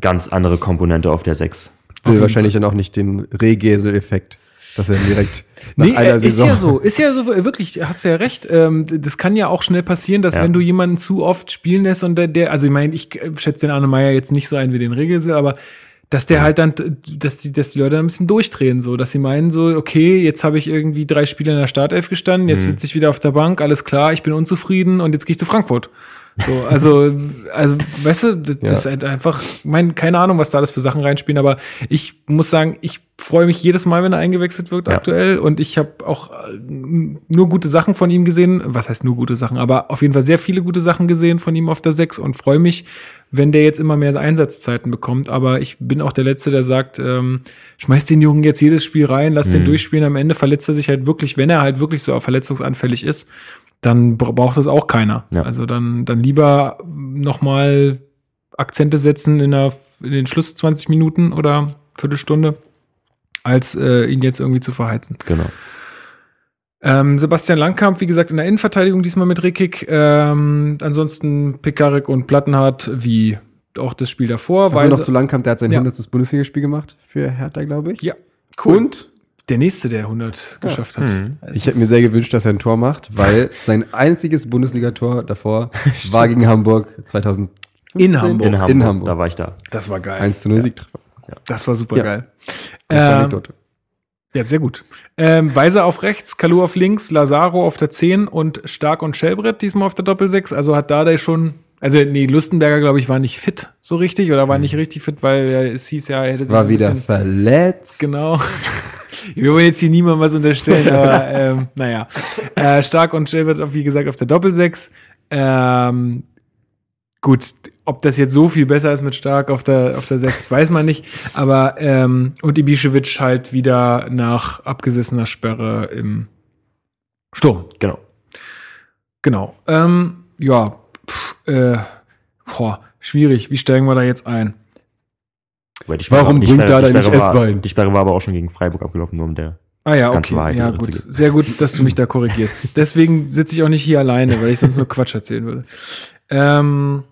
ganz andere Komponente auf der 6. Will wahrscheinlich dann auch nicht den Rehgesel-Effekt, dass er direkt nach Nee, einer äh, ist Saison. ja so, ist ja so, wirklich, hast du ja recht. Ähm, das kann ja auch schnell passieren, dass Ja. wenn du jemanden zu oft spielen lässt und der, der also ich meine, ich äh, schätze den Arne Meyer jetzt nicht so ein wie den Regelsel, aber dass der halt dann, dass die, dass die Leute dann ein bisschen durchdrehen, so, dass sie meinen so, okay, jetzt habe ich irgendwie drei Spiele in der Startelf gestanden, jetzt sitze ich wieder auf der Bank, alles klar, ich bin unzufrieden und jetzt gehe ich zu Frankfurt. So, also, also, weißt du, das, das ist halt einfach, mein, keine Ahnung, was da alles für Sachen reinspielen, aber ich muss sagen, ich freue mich jedes Mal, wenn er eingewechselt wird Ja. aktuell und ich habe auch äh, nur gute Sachen von ihm gesehen. Was heißt nur gute Sachen? Aber auf jeden Fall sehr viele gute Sachen gesehen von ihm auf der 6 und freue mich, wenn der jetzt immer mehr Einsatzzeiten bekommt. Aber ich bin auch der Letzte, der sagt, ähm, schmeiß den Jungen jetzt jedes Spiel rein, lass den Mhm. durchspielen. Am Ende verletzt er sich halt wirklich, wenn er halt wirklich so verletzungsanfällig ist, dann bra- braucht das auch keiner. Ja. Also dann, dann lieber nochmal Akzente setzen in, der, in den Schluss 20 Minuten oder Viertelstunde, als äh, ihn jetzt irgendwie zu verheizen. Genau. Ähm, Sebastian Langkamp, wie gesagt, in der Innenverteidigung diesmal mit Rickig. Ähm, ansonsten Pekarik und Plattenhardt, wie auch das Spiel davor. Also noch zu Langkamp, der hat sein Ja. 100. Bundesligaspiel gemacht für Hertha, glaube ich. ja, Und der nächste, der 100 geschafft hat. Mhm. Ich hätte mir sehr gewünscht, dass er ein Tor macht, weil sein einziges Bundesligator davor war gegen Hamburg 2000. in Hamburg. In Hamburg, In Hamburg. da war ich da. Das war geil. 1 zu 0 Siegtreffer. Das war super Ja. geil. Ähm, Anekdote. Ja, sehr gut. Ähm, Weiser auf rechts, Kalu auf links, Lazaro auf der 10 und Stark und Schellbrett diesmal auf der Doppel-6. Also hat Dardai schon, also nee, Lustenberger, glaube ich, war nicht fit so richtig oder war nicht richtig fit, weil es hieß ja, er hätte sich so War ein wieder bisschen, verletzt. Genau. Wir wollen jetzt hier niemandem was unterstellen, aber ähm, naja. Äh, Stark und Schellbrett, wie gesagt, auf der Doppel-6. Ähm, gut, ob das jetzt so viel besser ist mit Stark auf der, auf der 6, weiß man nicht. Aber, ähm, und Ibišević halt wieder nach abgesessener Sperre im Sturm. Genau. Genau. Ähm, ja, pff, äh, boah, schwierig. Wie steigen wir da jetzt ein? Weil die Warum die bringt da die dann nicht S-Bein? Die Sperre war aber auch schon gegen Freiburg abgelaufen, nur um der. Ah ja, Ganz okay. Wahrheit, Ja, gut. Sehr gut, dass du mich da korrigierst. Deswegen sitze ich auch nicht hier alleine, weil ich sonst nur Quatsch erzählen würde. Ähm,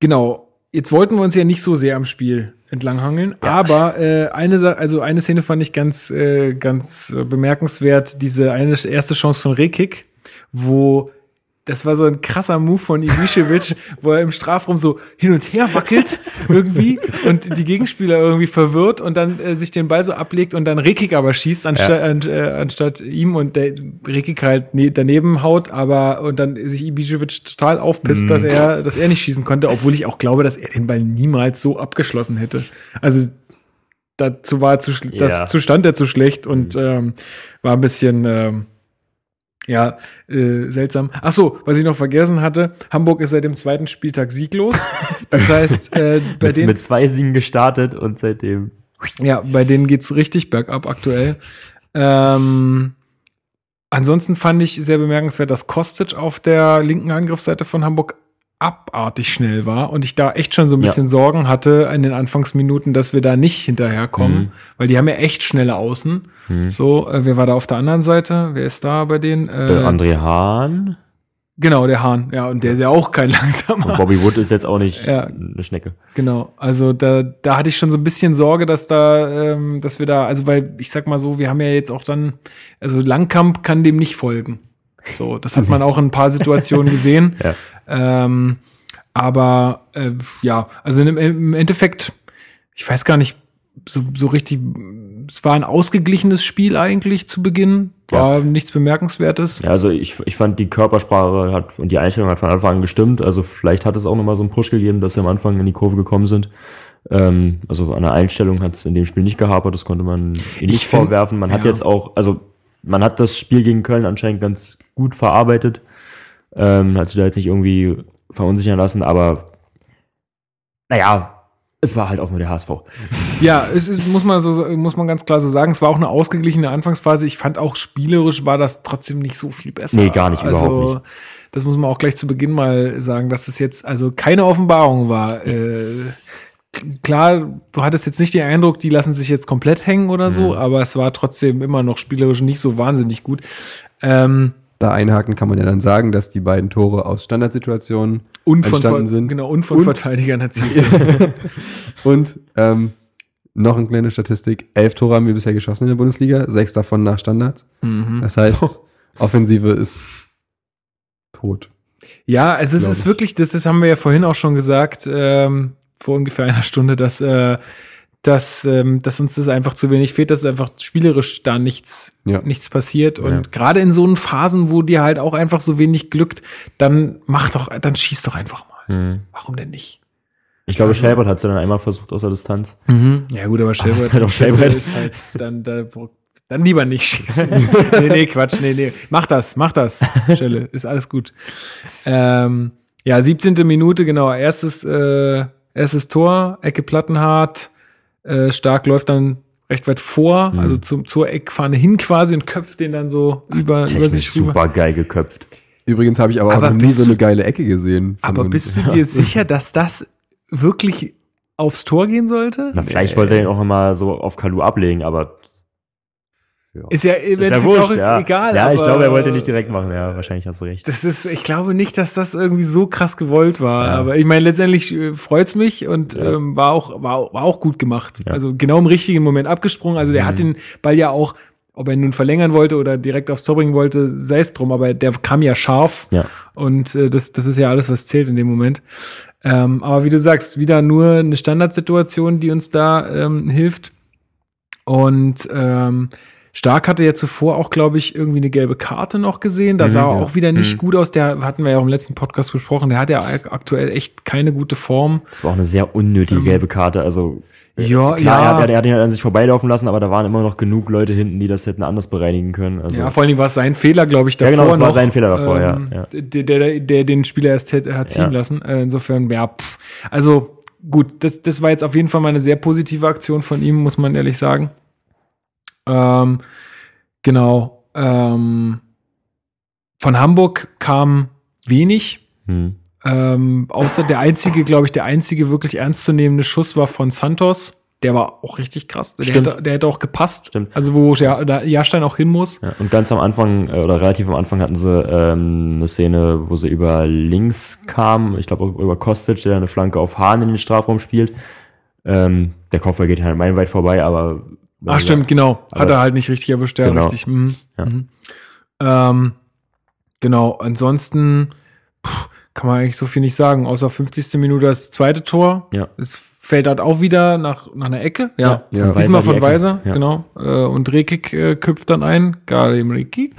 genau. Jetzt wollten wir uns ja nicht so sehr am Spiel entlanghangeln, Ja. aber äh, eine, also eine Szene fand ich ganz, äh, ganz äh, bemerkenswert. Diese eine erste Chance von Rekik, wo das war so ein krasser Move von Ibišević, wo er im Strafraum so hin und her wackelt irgendwie und die Gegenspieler irgendwie verwirrt und dann äh, sich den Ball so ablegt und dann Rekik aber schießt anstatt, an, äh, anstatt ihm und der Rekik halt ne, daneben haut, aber und dann sich Ibišević total aufpisst, Mhm. dass er, dass er nicht schießen konnte, obwohl ich auch glaube, dass er den Ball niemals so abgeschlossen hätte. Also dazu war er zu, Ja. das zustand er zu schlecht und ähm, war ein bisschen ähm, ja, äh, seltsam. Ach so, was ich noch vergessen hatte, Hamburg ist seit dem zweiten Spieltag sieglos. Das heißt, äh, bei Mit, denen, mit zwei Siegen gestartet und seitdem. ja, bei denen geht's richtig bergab aktuell. Ähm, ansonsten fand ich sehr bemerkenswert, dass Kostic auf der linken Angriffsseite von Hamburg abartig schnell war und ich da echt schon so ein Ja. bisschen Sorgen hatte in den Anfangsminuten, dass wir da nicht hinterherkommen, Mhm. weil die haben ja echt schnelle Außen. Hm. So, äh, wer war da auf der anderen Seite? Wer ist da bei denen? Äh, Äh, André Hahn. Genau, der Hahn. Ja, und der ist ja auch kein Und langsamer. Bobby Wood ist jetzt auch nicht Ja. eine Schnecke. Genau. Also da, da hatte ich schon so ein bisschen Sorge, dass da, ähm, dass wir da, also weil ich sag mal so, wir haben ja jetzt auch dann, also Langkamp kann dem nicht folgen. So, das hat man auch in ein paar Situationen gesehen. Ja. Ähm, aber äh, ja, also im, im Endeffekt, ich weiß gar nicht, so, so richtig, es war ein ausgeglichenes Spiel eigentlich zu Beginn. War nichts Bemerkenswertes. Ja, also ich, ich fand die Körpersprache hat und die Einstellung hat von Anfang an gestimmt. Also vielleicht hat es auch nochmal so einen Push gegeben, dass sie am Anfang in die Kurve gekommen sind. Ähm, also an der Einstellung hat es in dem Spiel nicht gehapert, das konnte man ihnen nicht Ich find- vorwerfen. Man hat ja. jetzt auch, also man hat das Spiel gegen Köln anscheinend ganz gut verarbeitet. Ähm, hat sich da jetzt nicht irgendwie verunsichern lassen, aber naja, es war halt auch nur der HSV. Ja, es ist, muss man so muss man ganz klar so sagen. Es war auch eine ausgeglichene Anfangsphase. Ich fand auch spielerisch war das trotzdem nicht so viel besser. Nee, gar nicht, also, überhaupt nicht. Das muss man auch gleich zu Beginn mal sagen, dass es jetzt also keine Offenbarung war. Äh, klar, du hattest jetzt nicht den Eindruck, die lassen sich jetzt komplett hängen oder so, Mhm. aber es war trotzdem immer noch spielerisch nicht so wahnsinnig gut. Ähm, Da einhaken kann man ja dann sagen, dass die beiden Tore aus Standardsituationen und von, entstanden sind. genau und von Und- Verteidigern erzielt. Und ähm, noch eine kleine Statistik. Elf Tore haben wir bisher geschossen in der Bundesliga, sechs davon nach Standards. mhm. Das heißt, Offensive ist tot. Ja, also es ist ich. wirklich, das, das haben wir ja vorhin auch schon gesagt, ähm, vor ungefähr einer Stunde, dass, äh, dass, ähm, dass uns das einfach zu wenig fehlt, dass einfach spielerisch da nichts, Ja. nichts passiert. Und Ja. gerade in so einen Phasen, wo dir halt auch einfach so wenig glückt, dann mach doch, dann schieß doch einfach mal. Hm. Warum denn nicht? Ich glaube, Also- hat es dann einmal versucht aus der Distanz. Ja, gut, aber es ist halt auch ist halt dann, da, dann lieber nicht schießen. nee, nee, Quatsch, nee, nee. Mach das, mach das, Schelle, ist alles gut. Ähm, ja, 17. Minute, genau, erstes, äh, erstes Tor, Ecke Plattenhardt, äh, Stark läuft dann recht weit vor, Mhm. also zum, zur Eckfahne hin quasi und köpft den dann so über, über Technisch sich rüber. super geil geköpft. Übrigens habe ich aber, Aber auch noch nie so eine geile Ecke gesehen. Aber uns. bist du dir sicher, dass das wirklich aufs Tor gehen sollte? Na, vielleicht wollte er ihn auch nochmal so auf Kalu ablegen, aber ja. Ist ja im ist ja wurscht, auch ja. egal. ja, ich glaube, er wollte nicht direkt machen. Ja, wahrscheinlich hast du recht. Das ist, ich glaube nicht, dass das irgendwie so krass gewollt war. Ja. Aber ich meine, letztendlich äh, freut's mich und Ja. ähm, war, auch, war, war auch gut gemacht. Also genau im richtigen Moment abgesprungen. Also der Mhm. hat den Ball ja auch, ob er ihn nun verlängern wollte oder direkt aufs Tor bringen wollte, sei es drum, aber der kam ja scharf. Ja. Und äh, das, das ist ja alles, was zählt in dem Moment. Ähm, aber wie du sagst, wieder nur eine Standardsituation, die uns da ähm, hilft. Und ähm, Stark hatte ja zuvor auch, glaube ich, irgendwie eine gelbe Karte noch gesehen. Da Mhm, sah er ja. auch wieder nicht Mhm. gut aus. Der hatten wir ja auch im letzten Podcast besprochen. Der hat ja ak- aktuell echt keine gute Form. Das war auch eine sehr unnötige Ähm, gelbe Karte. Also Ja, klar, ja. er, hat, er hat ihn halt an sich vorbeilaufen lassen, aber da waren immer noch genug Leute hinten, die das hätten anders bereinigen können. Also ja, vor allen Dingen war es sein Fehler, glaube ich, Ja, davor genau, es war noch, sein Fehler davor, ja, ähm, ja. Der, der, der den Spieler erst hat, hat ziehen Ja. lassen. Äh, insofern, ja, pff. also gut, das, das war jetzt auf jeden Fall mal eine sehr positive Aktion von ihm, muss man ehrlich sagen. Ähm, genau. Ähm, von Hamburg kam wenig. hm. Ähm, außer der einzige, glaube ich, der einzige wirklich ernstzunehmende Schuss war von Santos. Der war auch richtig krass. Der, hätte, der hätte auch gepasst. Stimmt. Also wo ja, da Jahrstein auch hin muss. Ja, und ganz am Anfang, äh, oder relativ am Anfang hatten sie ähm, eine Szene, wo sie über links kamen, ich glaube über Kostic, der eine Flanke auf Hahn in den Strafraum spielt. Ähm, der Kopfball geht halt meilenweit vorbei, aber Ach stimmt, genau. Hat Aber- er halt nicht richtig erwischt, ja, Genau. richtig. Mhm. Ja. Mhm. Ähm, genau, ansonsten pff, kann man eigentlich so viel nicht sagen, außer 50. Minute das zweite Tor. Ja. Es fällt halt auch wieder nach, nach einer Ecke. Ja, Ja. Von diesmal von. Weiser, Ja. genau. Äh, und Rekik äh, köpft dann ein. Galim Rekik.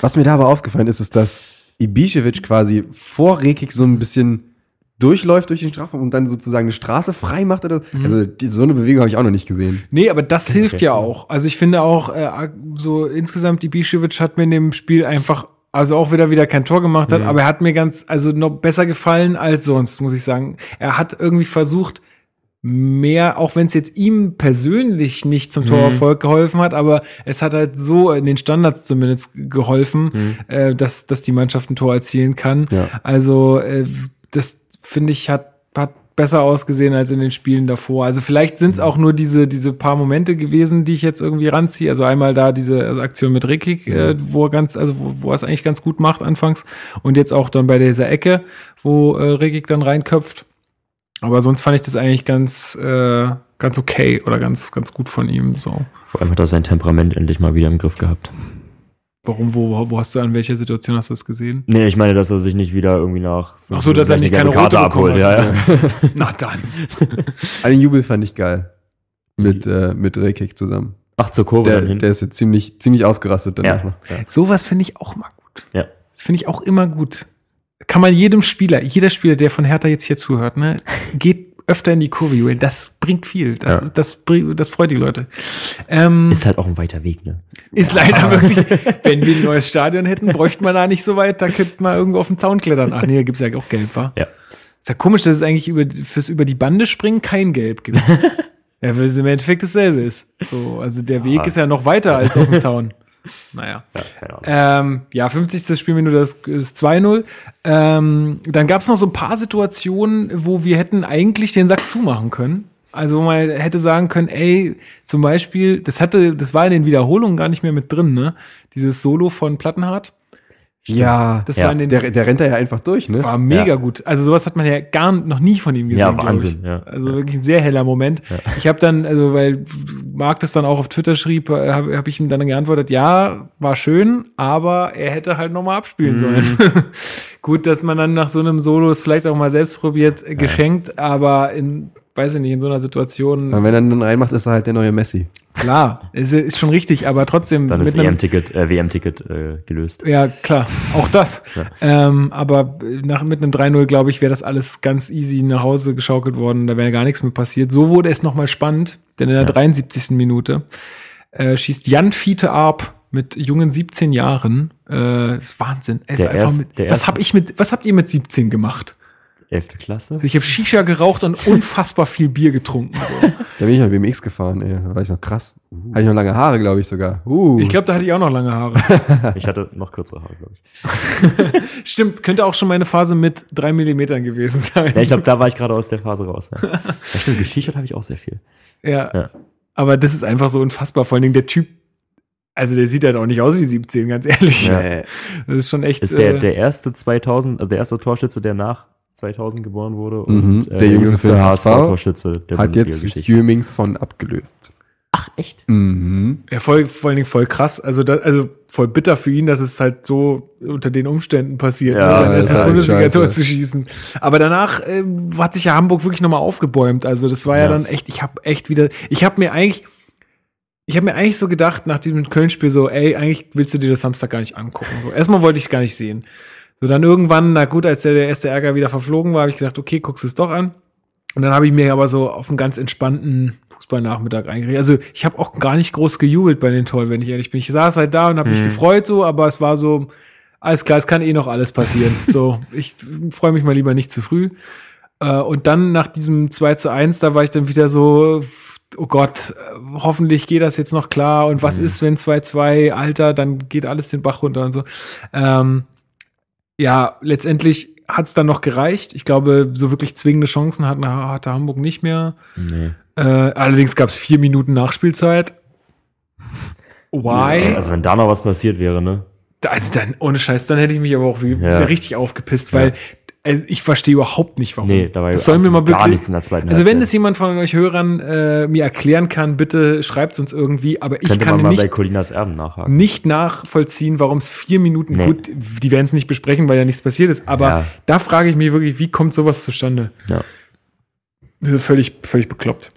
Was mir da aber aufgefallen ist, ist, dass Ibišević quasi vor Rekik so ein bisschen durchläuft durch den Strafraum und dann sozusagen eine Straße frei macht oder Mhm. also die, so eine Bewegung habe ich auch noch nicht gesehen. Nee, aber das hilft ja auch. Also ich finde auch, äh, so insgesamt, Ibišević hat mir in dem Spiel einfach, also auch wieder wieder kein Tor gemacht hat, aber er hat mir ganz, also noch besser gefallen als sonst, muss ich sagen. Er hat irgendwie versucht, mehr, auch wenn es jetzt ihm persönlich nicht zum Torerfolg geholfen hat, aber es hat halt so in den Standards zumindest geholfen, äh, dass, dass die Mannschaft ein Tor erzielen kann. Ja. Also äh, das finde ich hat, hat besser ausgesehen als in den Spielen davor. Also vielleicht sind es auch nur diese, diese paar Momente gewesen, die ich jetzt irgendwie ranziehe. Also einmal da diese also Aktion mit Rekik, äh, wo er ganz, also wo, wo er es eigentlich ganz gut macht anfangs. Und jetzt auch dann bei dieser Ecke, wo äh, Rekik dann reinköpft. Aber sonst fand ich das eigentlich ganz, äh, ganz okay oder ganz, ganz gut von ihm. So. Vor allem hat er sein Temperament endlich mal wieder im Griff gehabt. Warum, wo, wo hast du, an welcher Situation hast du das gesehen? Nee, ich meine, dass er sich nicht wieder irgendwie nach. Ach so, dass er nicht eine keine rote bekommen Ja, ja. Na dann. Einen Jubel fand ich geil. Mit, äh, mit Rekik zusammen. Ach, zur Kurve Der, dann hin. der ist jetzt ziemlich, ziemlich ausgerastet danach ja. noch. ja. Sowas finde ich auch mal gut. Ja. Das finde ich auch immer gut. Kann man jedem Spieler, jeder Spieler, der von Hertha jetzt hier zuhört, ne, geht öfter in die Kurve, Julian. Das bringt viel. Das, Ja. das, bring- das freut die Leute. Ähm, ist, Ist halt auch ein weiter Weg, ne? leider wirklich, wenn wir ein neues Stadion hätten, bräuchte man da nicht so weit, da könnte man irgendwo auf den Zaun klettern. Ach nee, da gibt's ja auch Gelb, wa? Ja. Ist ja komisch, dass es eigentlich über, fürs über die Bande springen kein Gelb gibt. ja, weil es im Endeffekt dasselbe ist. So, also der Weg Ah. ist ja noch weiter als auf dem Zaun. Naja. Ja, keine Ahnung. Ähm, ja, 50. Spielminute das ist 2-0. Ähm, dann gab es noch so ein paar Situationen, wo wir hätten eigentlich den Sack zumachen können. Also wo man hätte sagen können, ey, zum Beispiel, das hatte, das war in den Wiederholungen gar nicht mehr mit drin, ne? Dieses Solo von Plattenhardt. Ja, Das Ja. war in den der, der rennt da ja einfach durch, ne? war mega Ja. gut. Also sowas hat man ja gar noch nie von ihm gesehen. Ja, Wahnsinn, Ich. ja. Also wirklich ein sehr heller Moment. Ich habe dann, also weil Marc das dann auch auf Twitter schrieb, habe hab ich ihm dann geantwortet, ja, war schön, aber er hätte halt nochmal abspielen sollen. gut, dass man dann nach so einem Solo es vielleicht auch mal selbst probiert, äh, geschenkt, aber in, weiß ich nicht, in so einer Situation, Und wenn er dann reinmacht, ist er halt der neue Messi. klar, ist, ist schon richtig, aber trotzdem Dann ist einem- EM-Ticket, äh, WM-Ticket äh, gelöst. ja, klar, auch das. Ähm, aber nach, mit einem 3-0, glaube ich, wäre das alles ganz easy nach Hause geschaukelt worden. Da wäre gar nichts mehr passiert. So wurde es nochmal spannend, denn in der 73. Minute äh, schießt Jan Fiete Arp mit jungen 17 Jahren. Äh, das ist Wahnsinn. Ey, Der erst- mit, der was erste- hab ich mit, was habt ihr mit 17 gemacht? 11. Klasse. Ich habe Shisha geraucht und unfassbar viel Bier getrunken. So. Da bin ich noch BMX gefahren, ey. Da war ich noch krass. Hatte ich noch lange Haare, glaube ich sogar. Uh. Ich glaube, da hatte ich auch noch lange Haare. Ich hatte noch kürzere Haare, glaube ich. Stimmt, könnte auch schon meine Phase mit drei Millimetern gewesen sein. Ja, ich glaube, da war ich gerade aus der Phase raus. Ja, ja stimmt, geschichert habe ich auch sehr viel. Ja. Ja. Aber das ist einfach so unfassbar. Vor allen Dingen der Typ, also der sieht halt auch nicht aus wie 17, ganz ehrlich. Ja. Das ist schon echt. Ist der, äh, der erste 2000, also der erste Torschütze, der nach 2000 geboren wurde Mhm, und äh, der jüngste den HSV HSV-Torschütze der hat jetzt Bundesliga-Geschichte. Jürmingson abgelöst. Ach, echt? Mhm. ja, voll, vor allen Dingen voll krass. Also, da, also voll bitter für ihn, dass es halt so unter den Umständen passiert, Ja, ne, sein das erstes halt Bundesliga-Tor zu schießen. Aber danach äh, hat sich ja Hamburg wirklich nochmal aufgebäumt. Also, das war ja, Ja. dann echt, ich habe echt wieder, ich habe mir eigentlich. Ich habe mir eigentlich so gedacht, nach diesem Köln-Spiel so, ey, eigentlich willst du dir das Samstag gar nicht angucken. So, erstmal wollte ich es gar nicht sehen. So, dann irgendwann, na gut, als der, der erste Ärger wieder verflogen war, habe ich gedacht, okay, guckst es doch an. Und dann habe ich mir aber so auf einen ganz entspannten Fußballnachmittag eingerichtet. Also ich habe auch gar nicht groß gejubelt bei den Toren, wenn ich ehrlich bin. Ich saß halt da und habe mich Mhm. gefreut so, aber es war so, alles klar, es kann eh noch alles passieren. so, ich freue mich mal lieber nicht zu früh. Äh, und dann nach diesem 2 zu 1, da war ich dann wieder so, oh Gott, äh, hoffentlich geht das jetzt noch klar. Und was Mhm. ist, wenn 2-2, Alter, dann geht alles den Bach runter und so. Ähm, ja, letztendlich hat es dann noch gereicht. Ich glaube, so wirklich zwingende Chancen hatte, hatte Hamburg nicht mehr. Nee. Äh, allerdings gab es vier Minuten Nachspielzeit. Why? Also wenn da noch was passiert wäre, ne? also dann, ohne Scheiß, dann hätte ich mich aber auch wie, Ja. richtig aufgepisst, weil Also ich verstehe überhaupt nicht, warum. Nee, da war das soll mir mal absolut gar nichts in der zweiten Also wenn es jemand von euch Hörern äh, mir erklären kann, bitte schreibt es uns irgendwie. Aber ich Könnte kann man mal bei nicht, Colinas Erben nachhaken. nicht nachvollziehen, warum es vier Minuten, Nee. gut, die werden es nicht besprechen, weil ja nichts passiert ist. Aber Ja. da frage ich mich wirklich, wie kommt sowas zustande? Ja. Völlig, völlig bekloppt.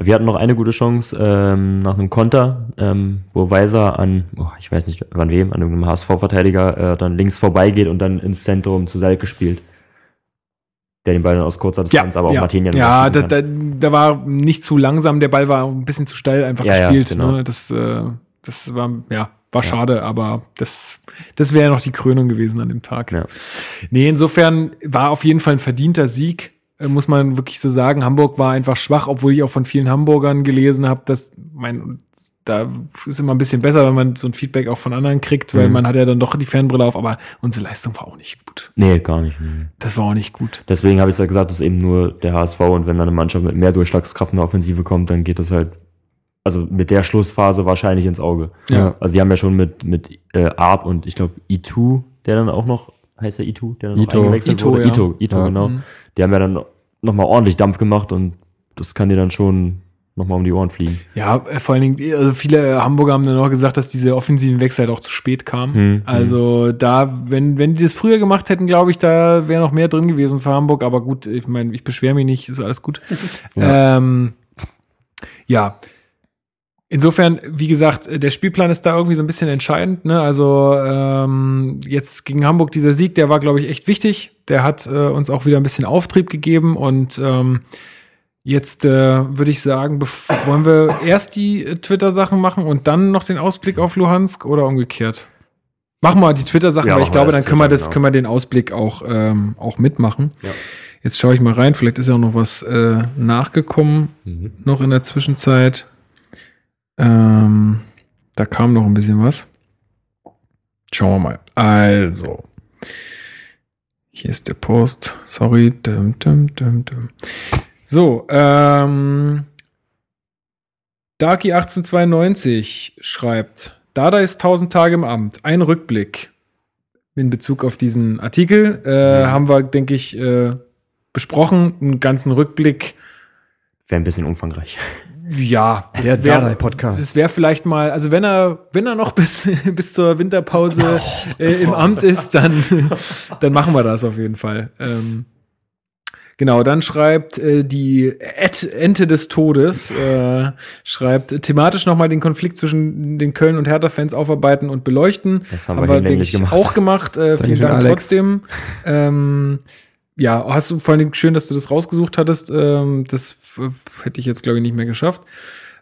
Wir hatten noch eine gute Chance ähm, nach einem Konter, ähm, wo Weiser an, oh, ich weiß nicht an wem, an irgendeinem HSV-Verteidiger äh, dann links vorbeigeht und dann ins Zentrum zu Selke spielt. Der den Ball dann aus kurzer Distanz, aber auch ja, Martinian ja da, da, da war nicht zu langsam, der Ball war ein bisschen zu steil einfach Ja, ja, gespielt. genau. ne? das, äh, das war, ja, war Ja. schade, aber das, das wäre noch die Krönung gewesen an dem Tag. Ja. Nee, insofern war auf jeden Fall ein verdienter Sieg, äh, muss man wirklich so sagen. Hamburg war einfach schwach, obwohl ich auch von vielen Hamburgern gelesen habe, dass mein da ist immer ein bisschen besser, wenn man so ein Feedback auch von anderen kriegt, weil Mhm. man hat ja dann doch die Fernbrille auf, aber unsere Leistung war auch nicht gut. Nee, gar nicht. Nee. Das war auch nicht gut. Deswegen habe ich ja gesagt, das ist eben nur der HSV und wenn dann eine Mannschaft mit mehr Durchschlagskraft in der Offensive kommt, dann geht das halt, also mit der Schlussphase wahrscheinlich ins Auge. Ja. Also die haben ja schon mit, mit äh, Arp und ich glaube I2, der dann auch noch, heißt der I2, der dann noch Ito. eingewechselt Ito, wurde? ja. Ito, Ito, Ja. genau. Mhm. Die haben ja dann nochmal ordentlich Dampf gemacht und das kann dir dann schon nochmal um die Ohren fliegen. Ja, äh, vor allen Dingen, also viele Hamburger haben dann auch gesagt, dass diese offensiven Wechsel halt auch zu spät kamen. Hm, Also da, wenn, wenn die das früher gemacht hätten, glaube ich, da wäre noch mehr drin gewesen für Hamburg. Aber gut, ich meine, ich beschwere mich nicht, ist alles gut. ja. Ähm, ja. Insofern, wie gesagt, der Spielplan ist da irgendwie so ein bisschen entscheidend. Ne? Also ähm, jetzt gegen Hamburg dieser Sieg, der war, glaube ich, echt wichtig. Der hat äh, uns auch wieder ein bisschen Auftrieb gegeben und ähm, Jetzt äh, würde ich sagen, wollen wir erst die äh, Twitter-Sachen machen und dann noch den Ausblick auf Luhansk oder umgekehrt? Machen wir die Twitter-Sachen, Ja, weil ich glaube, dann können wir, das, genau. können wir den Ausblick auch, ähm, auch mitmachen. Ja. Jetzt schaue ich mal rein, vielleicht ist ja auch noch was äh, nachgekommen, Mhm. noch in der Zwischenzeit. Ähm, da kam noch ein bisschen was. Schauen wir mal. Also, hier ist der Post. Sorry. Dum, dum, dum, dum. So, ähm, Darky1892 schreibt, Dada ist 1000 Tage im Amt. Ein Rückblick in Bezug auf diesen Artikel. Äh, Mhm. Haben wir, denke ich, äh, besprochen. Einen ganzen Rückblick. Wäre ein bisschen umfangreich. Ja, das Der wäre Dardai-Podcast. das wäre vielleicht mal, also wenn er, wenn er noch bis, bis zur Winterpause äh, im Amt ist, dann, dann machen wir das auf jeden Fall. Ähm, genau, dann schreibt äh, die Ed Ente des Todes, äh, schreibt thematisch nochmal den Konflikt zwischen den Köln- und Hertha-Fans aufarbeiten und beleuchten. Das haben wir hinlänglich denke ich, gemacht. auch gemacht. Äh, vielen Dank Alex. trotzdem. Ähm, ja, hast du vor allem schön, dass du das rausgesucht hattest. Ähm, das hätte ich jetzt, glaube ich, nicht mehr geschafft.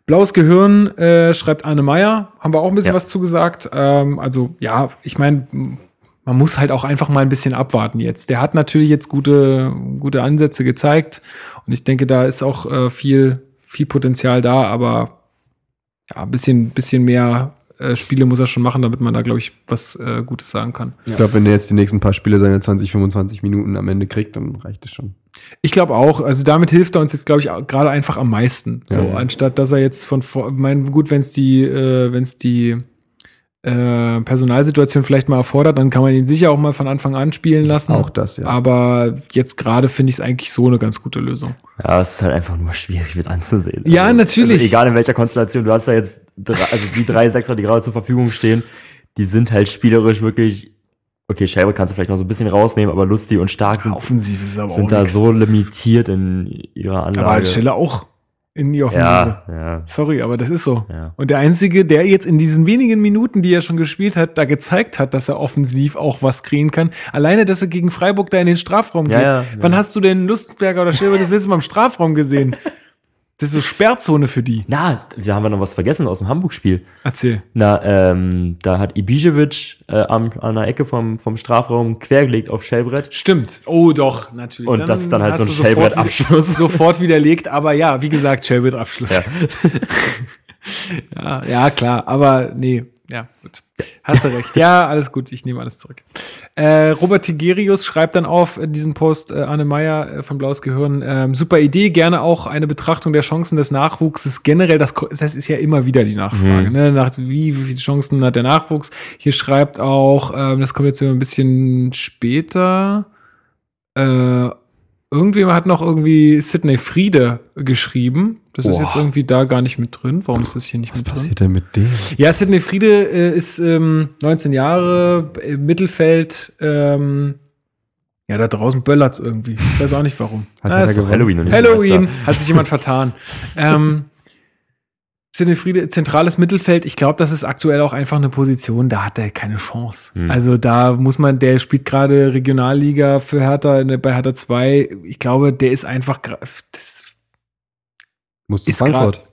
Blaues Gehirn äh, schreibt Arne Meyer. Haben wir auch ein bisschen Ja. was zugesagt. Ähm, also, ja, ich meine, man muss halt auch einfach mal ein bisschen abwarten jetzt. Der hat natürlich jetzt gute, gute Ansätze gezeigt. Und ich denke, da ist auch äh, viel, viel Potenzial da, aber ja, ein bisschen, bisschen mehr äh, Spiele muss er schon machen, damit man da, glaube ich, was äh, Gutes sagen kann. Ich glaube, wenn der jetzt die nächsten paar Spiele seine 20, 25 Minuten am Ende kriegt, dann reicht es schon. Ich glaube auch, also damit hilft er uns jetzt, glaube ich, gerade einfach am meisten. So, Ja. anstatt dass er jetzt von vor, mein, gut, wenn es die, äh, wenn es die äh, Personalsituation vielleicht mal erfordert, dann kann man ihn sicher auch mal von Anfang an spielen lassen. Auch das, ja. Aber jetzt gerade finde ich es eigentlich so eine ganz gute Lösung. Ja, es ist halt einfach nur schwierig mit anzusehen. Ja, natürlich. Also egal in welcher Konstellation, du hast ja jetzt drei, also die drei Sechser, die gerade zur Verfügung stehen, die sind halt spielerisch wirklich, okay, Schäber kannst du vielleicht noch so ein bisschen rausnehmen, aber Lustig und Stark sind, Offensiv ist aber sind da so limitiert in ihrer Aber Anlage. halt Stelle auch in die Offensive. ja, ja, Sorry, aber das ist so. ja. Und der Einzige, der jetzt in diesen wenigen Minuten, die er schon gespielt hat, da gezeigt hat, dass er offensiv auch was kriegen kann. Alleine, dass er gegen Freiburg da in den Strafraum geht. ja, Wann hast du denn Lustberger oder Schilber das letzte Mal im Strafraum gesehen? Das ist so Sperrzone für die. Na, wir haben wir noch was vergessen aus dem Hamburg-Spiel. Erzähl. Na, ähm, da hat Ibisevic äh, am, an der Ecke vom, vom Strafraum quergelegt auf Shellbrett. Stimmt. Oh, doch, natürlich. Und das ist dann halt so ein sofort Shellbrett-Abschluss. wieder- Sofort widerlegt, aber ja, wie gesagt, Shellbrett-Abschluss. Ja. Ja, ja, klar, aber nee, ja, gut. Hast du recht. Ja, alles gut, ich nehme alles zurück. Äh, Robert Tigerius schreibt dann auf äh, diesen Post, äh, Anne Meyer äh, von Blaues Gehirn, ähm, super Idee, gerne auch eine Betrachtung der Chancen des Nachwuchses. Generell, das, das ist ja immer wieder die Nachfrage, Mhm. ne? Nach, wie, wie viele Chancen hat der Nachwuchs? Hier schreibt auch, ähm, das kommt jetzt ein bisschen später, Äh, irgendjemand hat noch irgendwie Sidney Friede geschrieben. Das ist Boah. jetzt irgendwie da gar nicht mit drin. Warum ist das hier nicht Was mit drin? passiert denn mit dem? Ja, Sidney Friede äh, ist ähm, 19 Jahre im Mittelfeld. Ähm, ja, da draußen böllert's irgendwie. Ich weiß auch nicht warum. Hat Ah, ist? Halloween Halloween hat sich jemand vertan. ähm, Sidney Friede, zentrales Mittelfeld. Ich glaube, das ist aktuell auch einfach eine Position, da hat er keine Chance. Hm. Also da muss man, der spielt gerade Regionalliga für Hertha bei Hertha 2. Ich glaube, der ist einfach, das Musst du Ist Frankfurt.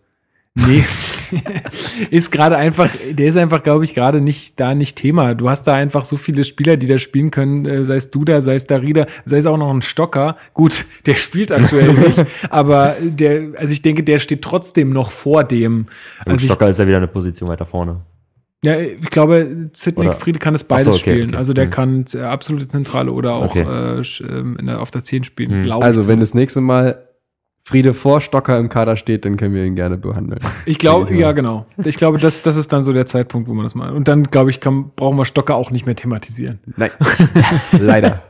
Nee, ist gerade einfach, der ist einfach, glaube ich, gerade nicht da nicht Thema. Du hast da einfach so viele Spieler, die da spielen können, äh, sei es Duda, sei es Darida, sei es auch noch ein Stocker. Gut, der spielt aktuell nicht, aber der, also ich denke, der steht trotzdem noch vor dem. Und Also ich, Stocker ist ja wieder eine Position weiter vorne. ja, ich glaube, Sidney Friede kann es beides so, okay, spielen. okay. Also der Hm. kann äh, absolute Zentrale oder auch Okay. äh, ähm, in der, auf der 10 spielen. Hm. glaube Also, ich wenn das nächste Mal Friede vor Stocker im Kader steht, dann können wir ihn gerne behandeln. Ich glaube, ja, genau. Ich glaube, das, das ist dann so der Zeitpunkt, wo man das mal. Und dann, glaube ich, kann, brauchen wir Stocker auch nicht mehr thematisieren. Nein. Leider.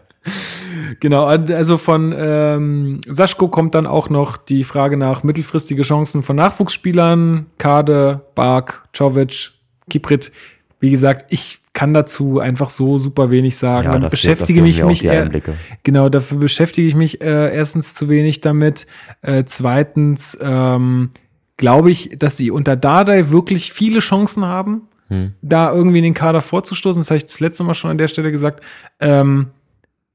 Genau, also von ähm, Saschko kommt dann auch noch die Frage nach mittelfristige Chancen von Nachwuchsspielern. Kade, Bark, Czovic, Kiprit. Wie gesagt, ich kann dazu einfach so super wenig sagen. Dann da beschäftige mich mich eher. Genau, dafür beschäftige ich mich äh, erstens zu wenig damit. Äh, zweitens ähm, glaube ich, dass die unter Dardai wirklich viele Chancen haben, Hm. da irgendwie in den Kader vorzustoßen. Das habe ich das letzte Mal schon an der Stelle gesagt. Ähm,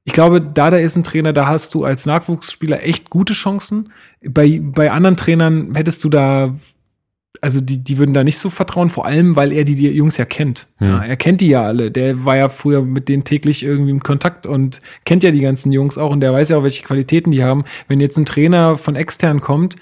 ich glaube, Dardai ist ein Trainer, da hast du als Nachwuchsspieler echt gute Chancen. Bei, bei anderen Trainern hättest du da, also die, die würden da nicht so vertrauen, vor allem, weil er die, die Jungs ja kennt. Hm. Ja, er kennt die ja alle. Der war ja früher mit denen täglich irgendwie im Kontakt und kennt ja die ganzen Jungs auch und der weiß ja auch, welche Qualitäten die haben. Wenn jetzt ein Trainer von extern kommt,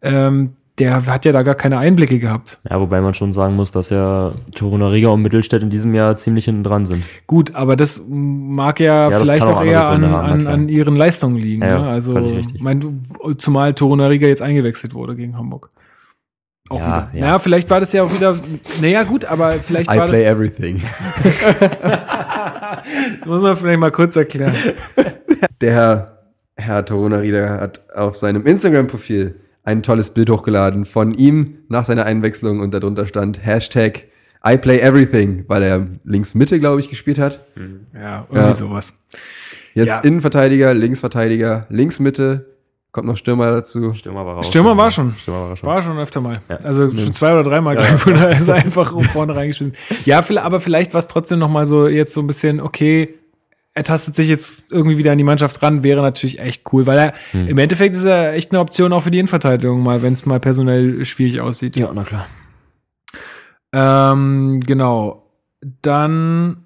ähm, der hat ja da gar keine Einblicke gehabt. Ja, wobei man schon sagen muss, dass ja Torunariga und Mittelstädt in diesem Jahr ziemlich hinten dran sind. Gut, aber das mag ja, das vielleicht auch auch eher an, haben, an, an ihren Leistungen liegen. Ja, ja, ne? Also, mein, zumal Torunariga jetzt eingewechselt wurde gegen Hamburg. Auch Ja, wieder. ja. Naja, vielleicht war das ja auch wieder, naja, gut, aber vielleicht I war play das, everything. das muss man vielleicht mal kurz erklären. Der Herr Torunarieder hat auf seinem Instagram-Profil ein tolles Bild hochgeladen von ihm nach seiner Einwechslung und darunter stand Hashtag I play everything, weil er links Mitte, glaube ich, gespielt hat. Ja, irgendwie Ja. sowas. Jetzt Ja. Innenverteidiger, Linksverteidiger, links Mitte, kommt noch Stürmer dazu. Stürmer war raus. Stürmer war schon. Stürmer war schon. War schon öfter mal. Ja. Also schon zwei oder dreimal, glaube ich, wurde er also einfach vorne reingeschmissen. Ja, aber vielleicht war es trotzdem noch mal so jetzt so ein bisschen, okay, er tastet sich jetzt irgendwie wieder an die Mannschaft ran, wäre natürlich echt cool, weil er Hm. im Endeffekt ist er echt eine Option auch für die Innenverteidigung mal, wenn es mal personell schwierig aussieht. ja, na klar. Ähm, genau. Dann.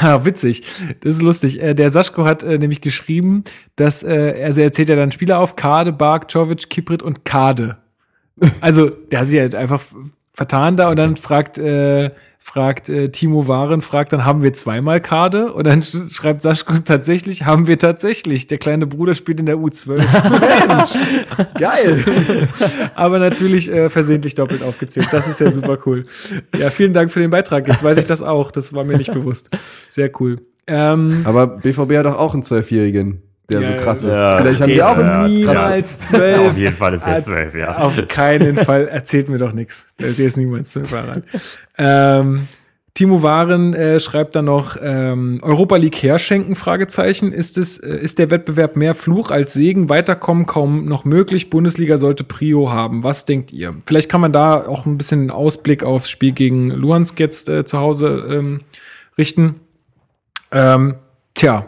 Ah, witzig. Das ist lustig. Äh, der Saschko hat äh, nämlich geschrieben, dass, äh, also er zählt ja dann Spieler auf, Kade, Bark, Czovic, Kiprit und Kade. Also, der hat sich halt einfach vertan da und dann fragt, äh, fragt äh, Timo Waren, fragt dann, haben wir zweimal Kade? Und dann sch schreibt Saschko tatsächlich, haben wir tatsächlich. Der kleine Bruder spielt in der U12. Geil! Aber natürlich äh, versehentlich doppelt aufgezählt. Das ist ja super cool. Ja, vielen Dank für den Beitrag. Jetzt weiß ich das auch. Das war mir nicht bewusst. Sehr cool. Ähm, Aber BVB hat doch auch einen Zwölfjährigen, der Ja, so krass ist. ja. Vielleicht haben die auch einen niemals krass. zwölf. Auf jeden Fall ist der zwölf, ja. Auf keinen Fall. Erzählt mir doch nichts. Der der ist niemals zwölf Jahre. Ähm, Timo Waren äh, schreibt dann noch ähm, Europa League herschenken Fragezeichen ist es äh, ist der Wettbewerb mehr Fluch als Segen weiterkommen kaum noch möglich Bundesliga sollte Prio haben was denkt ihr vielleicht kann man da auch ein bisschen einen Ausblick aufs Spiel gegen Luhansk jetzt äh, zu Hause ähm, richten ähm, tja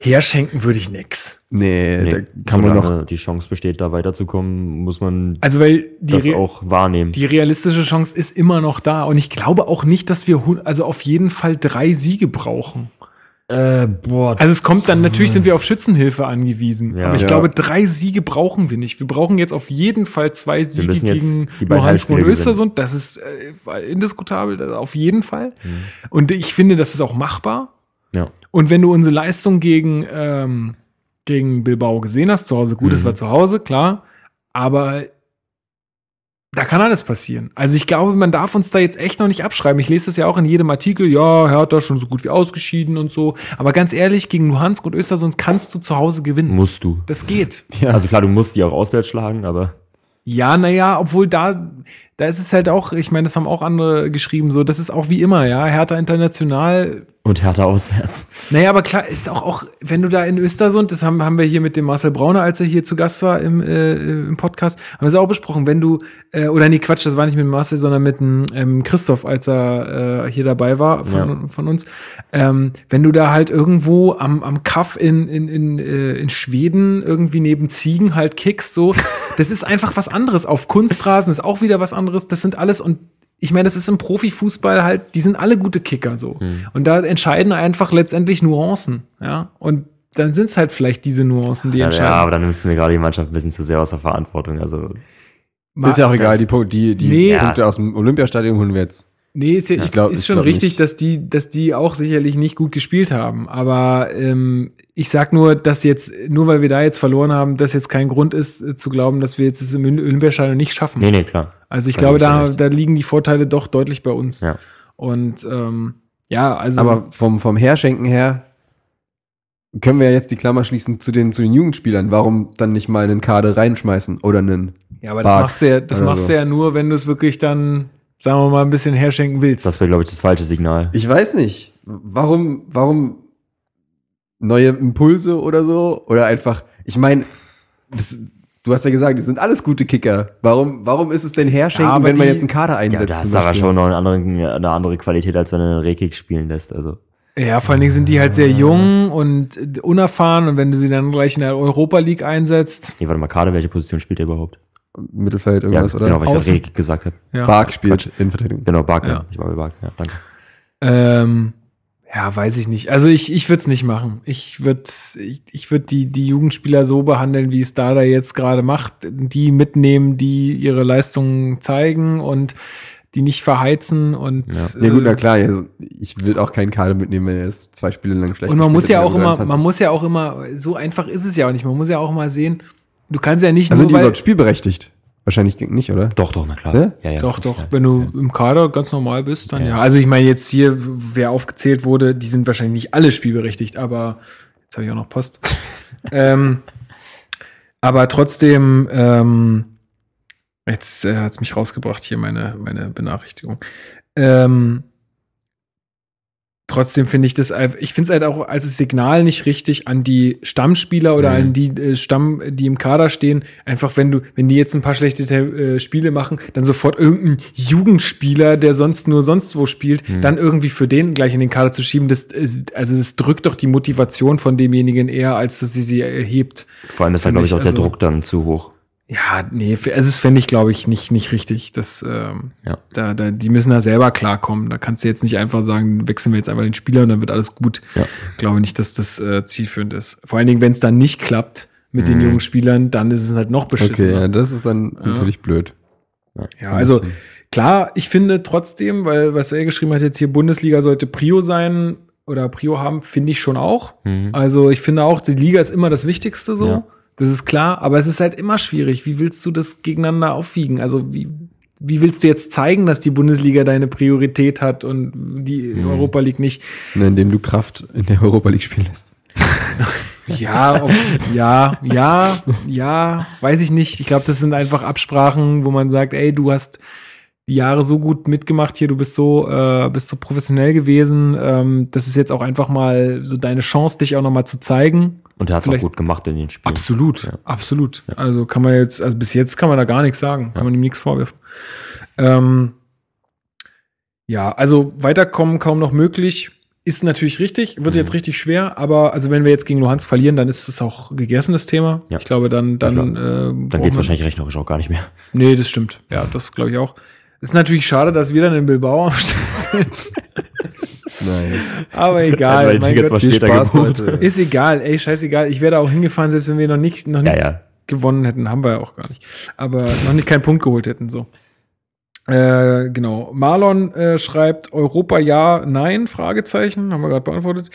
herschenken würde ich nix Nee, Nee, da kann man noch. die Chance besteht, da weiterzukommen, muss man also weil die das Re- auch wahrnehmen. die realistische Chance ist immer noch da. Und ich glaube auch nicht, dass wir also auf jeden Fall drei Siege brauchen. äh, boah, Also es kommt dann, natürlich sind wir auf Schützenhilfe angewiesen. Ja. aber ich Ja. glaube, drei Siege brauchen wir nicht. Wir brauchen jetzt auf jeden Fall zwei Siege gegen Luhansk und Östersund. Das ist äh, indiskutabel, das auf jeden Fall. Mhm. Und ich finde, das ist auch machbar. Ja. Und wenn du unsere Leistung gegen, ähm, gegen Bilbao gesehen hast, zu Hause, gut, es Mhm. war zu Hause, klar. Aber da kann alles passieren. Also ich glaube, man darf uns da jetzt echt noch nicht abschreiben. Ich lese das ja auch in jedem Artikel, ja, Hertha schon so gut wie ausgeschieden und so. Aber ganz ehrlich, gegen Luhansk und Östersund kannst du zu Hause gewinnen. Musst du. Das geht. Ja. Also klar, du musst die auch auswärts schlagen, aber Ja, naja, obwohl da, da ist es halt auch, ich meine, das haben auch andere geschrieben, so, das ist auch wie immer, ja, Hertha international. Und Hertha auswärts. Naja, aber klar, ist auch, auch, wenn du da in Östersund, das haben, haben wir hier mit dem Marcel Brauner, als er hier zu Gast war im, äh, im Podcast, haben wir es auch besprochen, wenn du, äh, oder nee, Quatsch, das war nicht mit Marcel, sondern mit dem ähm, Christoph, als er äh, hier dabei war von, von uns. Ähm, wenn du da halt irgendwo am, am Kaff in, in, in, äh, in Schweden irgendwie neben Ziegen halt kickst, so, das ist einfach was anderes. Auf Kunstrasen ist auch wieder was anderes. Das sind alles und ich meine, das ist im Profifußball halt, die sind alle gute Kicker so. Und da entscheiden einfach letztendlich Nuancen, ja. Und dann sind es halt vielleicht diese Nuancen, die Ja, entscheiden. ja, aber dann nimmst du mir gerade die Mannschaft ein bisschen zu sehr aus der Verantwortung. Also Ma- ist ja auch egal, die, Punkte- die, die Nee. Punkte aus dem Olympiastadion holen wir jetzt. Nee, ist, ja, Ich ist, glaub- ist ich schon richtig, nicht. dass die, dass die auch sicherlich nicht gut gespielt haben. Aber ähm, ich sag nur, dass jetzt, nur weil wir da jetzt verloren haben, das jetzt kein Grund ist, äh, zu glauben, dass wir jetzt es im Oly- Olympiastadion nicht schaffen. nee, nee, klar. Also ich da glaube, da, da liegen die Vorteile doch deutlich bei uns. Ja. Und ähm, ja, also. Aber vom, vom Herschenken her können wir ja jetzt die Klammer schließen zu den, zu den Jugendspielern. Warum dann nicht mal einen Kader reinschmeißen oder einen. ja, aber das Bark machst du ja, das machst so. du ja nur, wenn du es wirklich dann, sagen wir mal, ein bisschen herschenken willst. Das wäre, glaube ich, das falsche Signal. Ich weiß nicht. Warum, warum neue Impulse oder so? Oder einfach, ich meine, du hast ja gesagt, die sind alles gute Kicker. Warum, warum ist es denn herschenken, Ja, wenn man die- jetzt einen Kader Ja, einsetzt? da zum hast du aber schon noch eine andere, eine andere Qualität, als wenn du einen Rekik spielen lässt. Also Ja, vor allen Dingen sind die halt sehr jung und unerfahren und wenn du sie dann gleich in der Europa League einsetzt, nee, warte mal, Kader, welche Position spielt er überhaupt? Mittelfeld, Ja, irgendwas, genau, oder? weil ich Außen. auch Rekik gesagt habe. ja. Bark spielt in Verteidigung. Genau, Bark, Ja. ja. Ich war bei Bark, ja, danke. Ähm, ja, weiß ich nicht. Also ich, ich würde es nicht machen. Ich würde ich, ich würd die, die Jugendspieler so behandeln, wie es Dada jetzt gerade macht. Die mitnehmen, die ihre Leistungen zeigen und die nicht verheizen und Ja. Ja gut, na äh, klar, ich will auch keinen Kader mitnehmen, wenn er jetzt zwei Spiele lang schlecht und man muss ja auch immer, 23. man muss ja auch immer, so einfach ist es ja auch nicht. Man muss ja auch mal sehen, du kannst ja nicht Also sind nur, die weil, überhaupt spielberechtigt? Wahrscheinlich nicht, oder? Doch, doch, na klar. Ja? Ja, ja. Doch, doch, Ja. wenn du im Kader ganz normal bist, dann ja. Ja. Also ich meine jetzt hier, wer aufgezählt wurde, die sind wahrscheinlich nicht alle spielberechtigt, aber jetzt habe ich auch noch Post. ähm, aber trotzdem, ähm, jetzt äh, hat es mich rausgebracht hier meine, meine Benachrichtigung. Ähm, trotzdem finde ich das, ich finde es halt auch als Signal nicht richtig an die Stammspieler oder Mhm. an die äh, Stamm, die im Kader stehen. Einfach wenn du, wenn die jetzt ein paar schlechte äh, Spiele machen, dann sofort irgendein Jugendspieler, der sonst nur sonst wo spielt, Mhm. dann irgendwie für den gleich in den Kader zu schieben. Das, ist- also das drückt doch die Motivation von demjenigen eher, als dass sie sie erhebt. Vor allem ist da, glaube ich, auch der also- Druck dann zu hoch. Ja, nee, f- also das fände ich, glaube ich, nicht, nicht richtig. Das, ähm, Ja. da, da, die müssen da selber klarkommen. Da kannst du jetzt nicht einfach sagen, wechseln wir jetzt einfach den Spieler und dann wird alles gut. Ja. Ich glaube nicht, dass das äh, zielführend ist. Vor allen Dingen, wenn es dann nicht klappt mit den Mhm. jungen Spielern, dann ist es halt noch Okay, beschissener. ja, das ist dann natürlich blöd. Ja, also klar, ich finde trotzdem, weil was er geschrieben hat, jetzt hier Bundesliga sollte Prio sein oder Prio haben, finde ich schon auch. Mhm. Also ich finde auch, die Liga ist immer das Wichtigste so. Das ist klar, aber es ist halt immer schwierig. Wie willst du das gegeneinander aufwiegen? Also wie, wie willst du jetzt zeigen, dass die Bundesliga deine Priorität hat und die Mhm. Europa League nicht? Ne, indem du Kraft in der Europa League spielen lässt. Ja, ob, ja, ja, ja, weiß ich nicht. Ich glaube, das sind einfach Absprachen, wo man sagt, ey, du hast Jahre so gut mitgemacht hier, du bist so, äh, bist so professionell gewesen. Ähm, das ist jetzt auch einfach mal so deine Chance, dich auch noch mal zu zeigen. Und er hat es auch gut gemacht in den Spielen. Absolut, Ja. absolut. Also kann man jetzt, also bis jetzt kann man da gar nichts sagen, kann man ihm nichts vorwerfen. Ähm, ja, also weiterkommen kaum noch möglich. Ist natürlich richtig, wird Mhm. jetzt richtig schwer, aber also wenn wir jetzt gegen Luhansk verlieren, dann ist es auch gegessen, das Thema. Ja. Ich glaube, dann, dann, Ja, äh, Dann geht es wahrscheinlich rechnerisch auch gar nicht mehr. Nee, das stimmt. Ja, das glaube ich auch. Ist natürlich schade, dass wir dann in Bilbao am Start sind. Nice. Aber Ja, egal. die mein Gott. mal Viel Spaß gebucht. heute. Ist egal, ey, scheißegal. Ich wäre da auch hingefahren, selbst wenn wir noch nicht, noch Ja, nichts ja. gewonnen hätten. Haben wir ja auch gar nicht. Aber noch nicht keinen Punkt geholt hätten, so. Äh, genau. Marlon äh, schreibt Europa ja, nein, Fragezeichen, haben wir gerade beantwortet.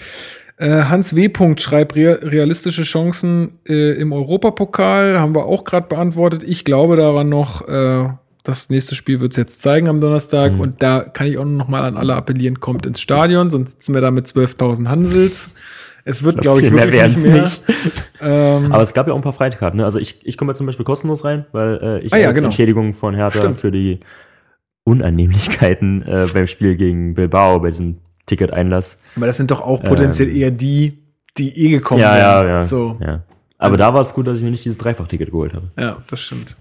Äh, Hans W. Punkt schreibt real, realistische Chancen äh, im Europapokal, haben wir auch gerade beantwortet. Ich glaube daran noch, äh, Das nächste Spiel wird es jetzt zeigen am Donnerstag. Mhm. Und da kann ich auch noch mal an alle appellieren, kommt ins Stadion, sonst sitzen wir da mit 12.000 Hansels. Es wird, glaube ich, viel mehr wirklich nicht werden's mehr. Ähm, Aber es gab ja auch ein paar Freikarten. Ne? Also ich, ich komme jetzt zum Beispiel kostenlos rein, weil äh, ich Ah ja, als genau. Entschädigung von Hertha Stimmt. für die Unannehmlichkeiten äh, beim Spiel gegen Bilbao, bei diesem Ticket-Einlass. aber das sind doch auch potenziell eher die, die eh gekommen Ähm. Ja, ja, wären. ja. So. ja. Aber da war es gut, dass ich mir nicht dieses Dreifach-Ticket geholt habe. Ja, das stimmt.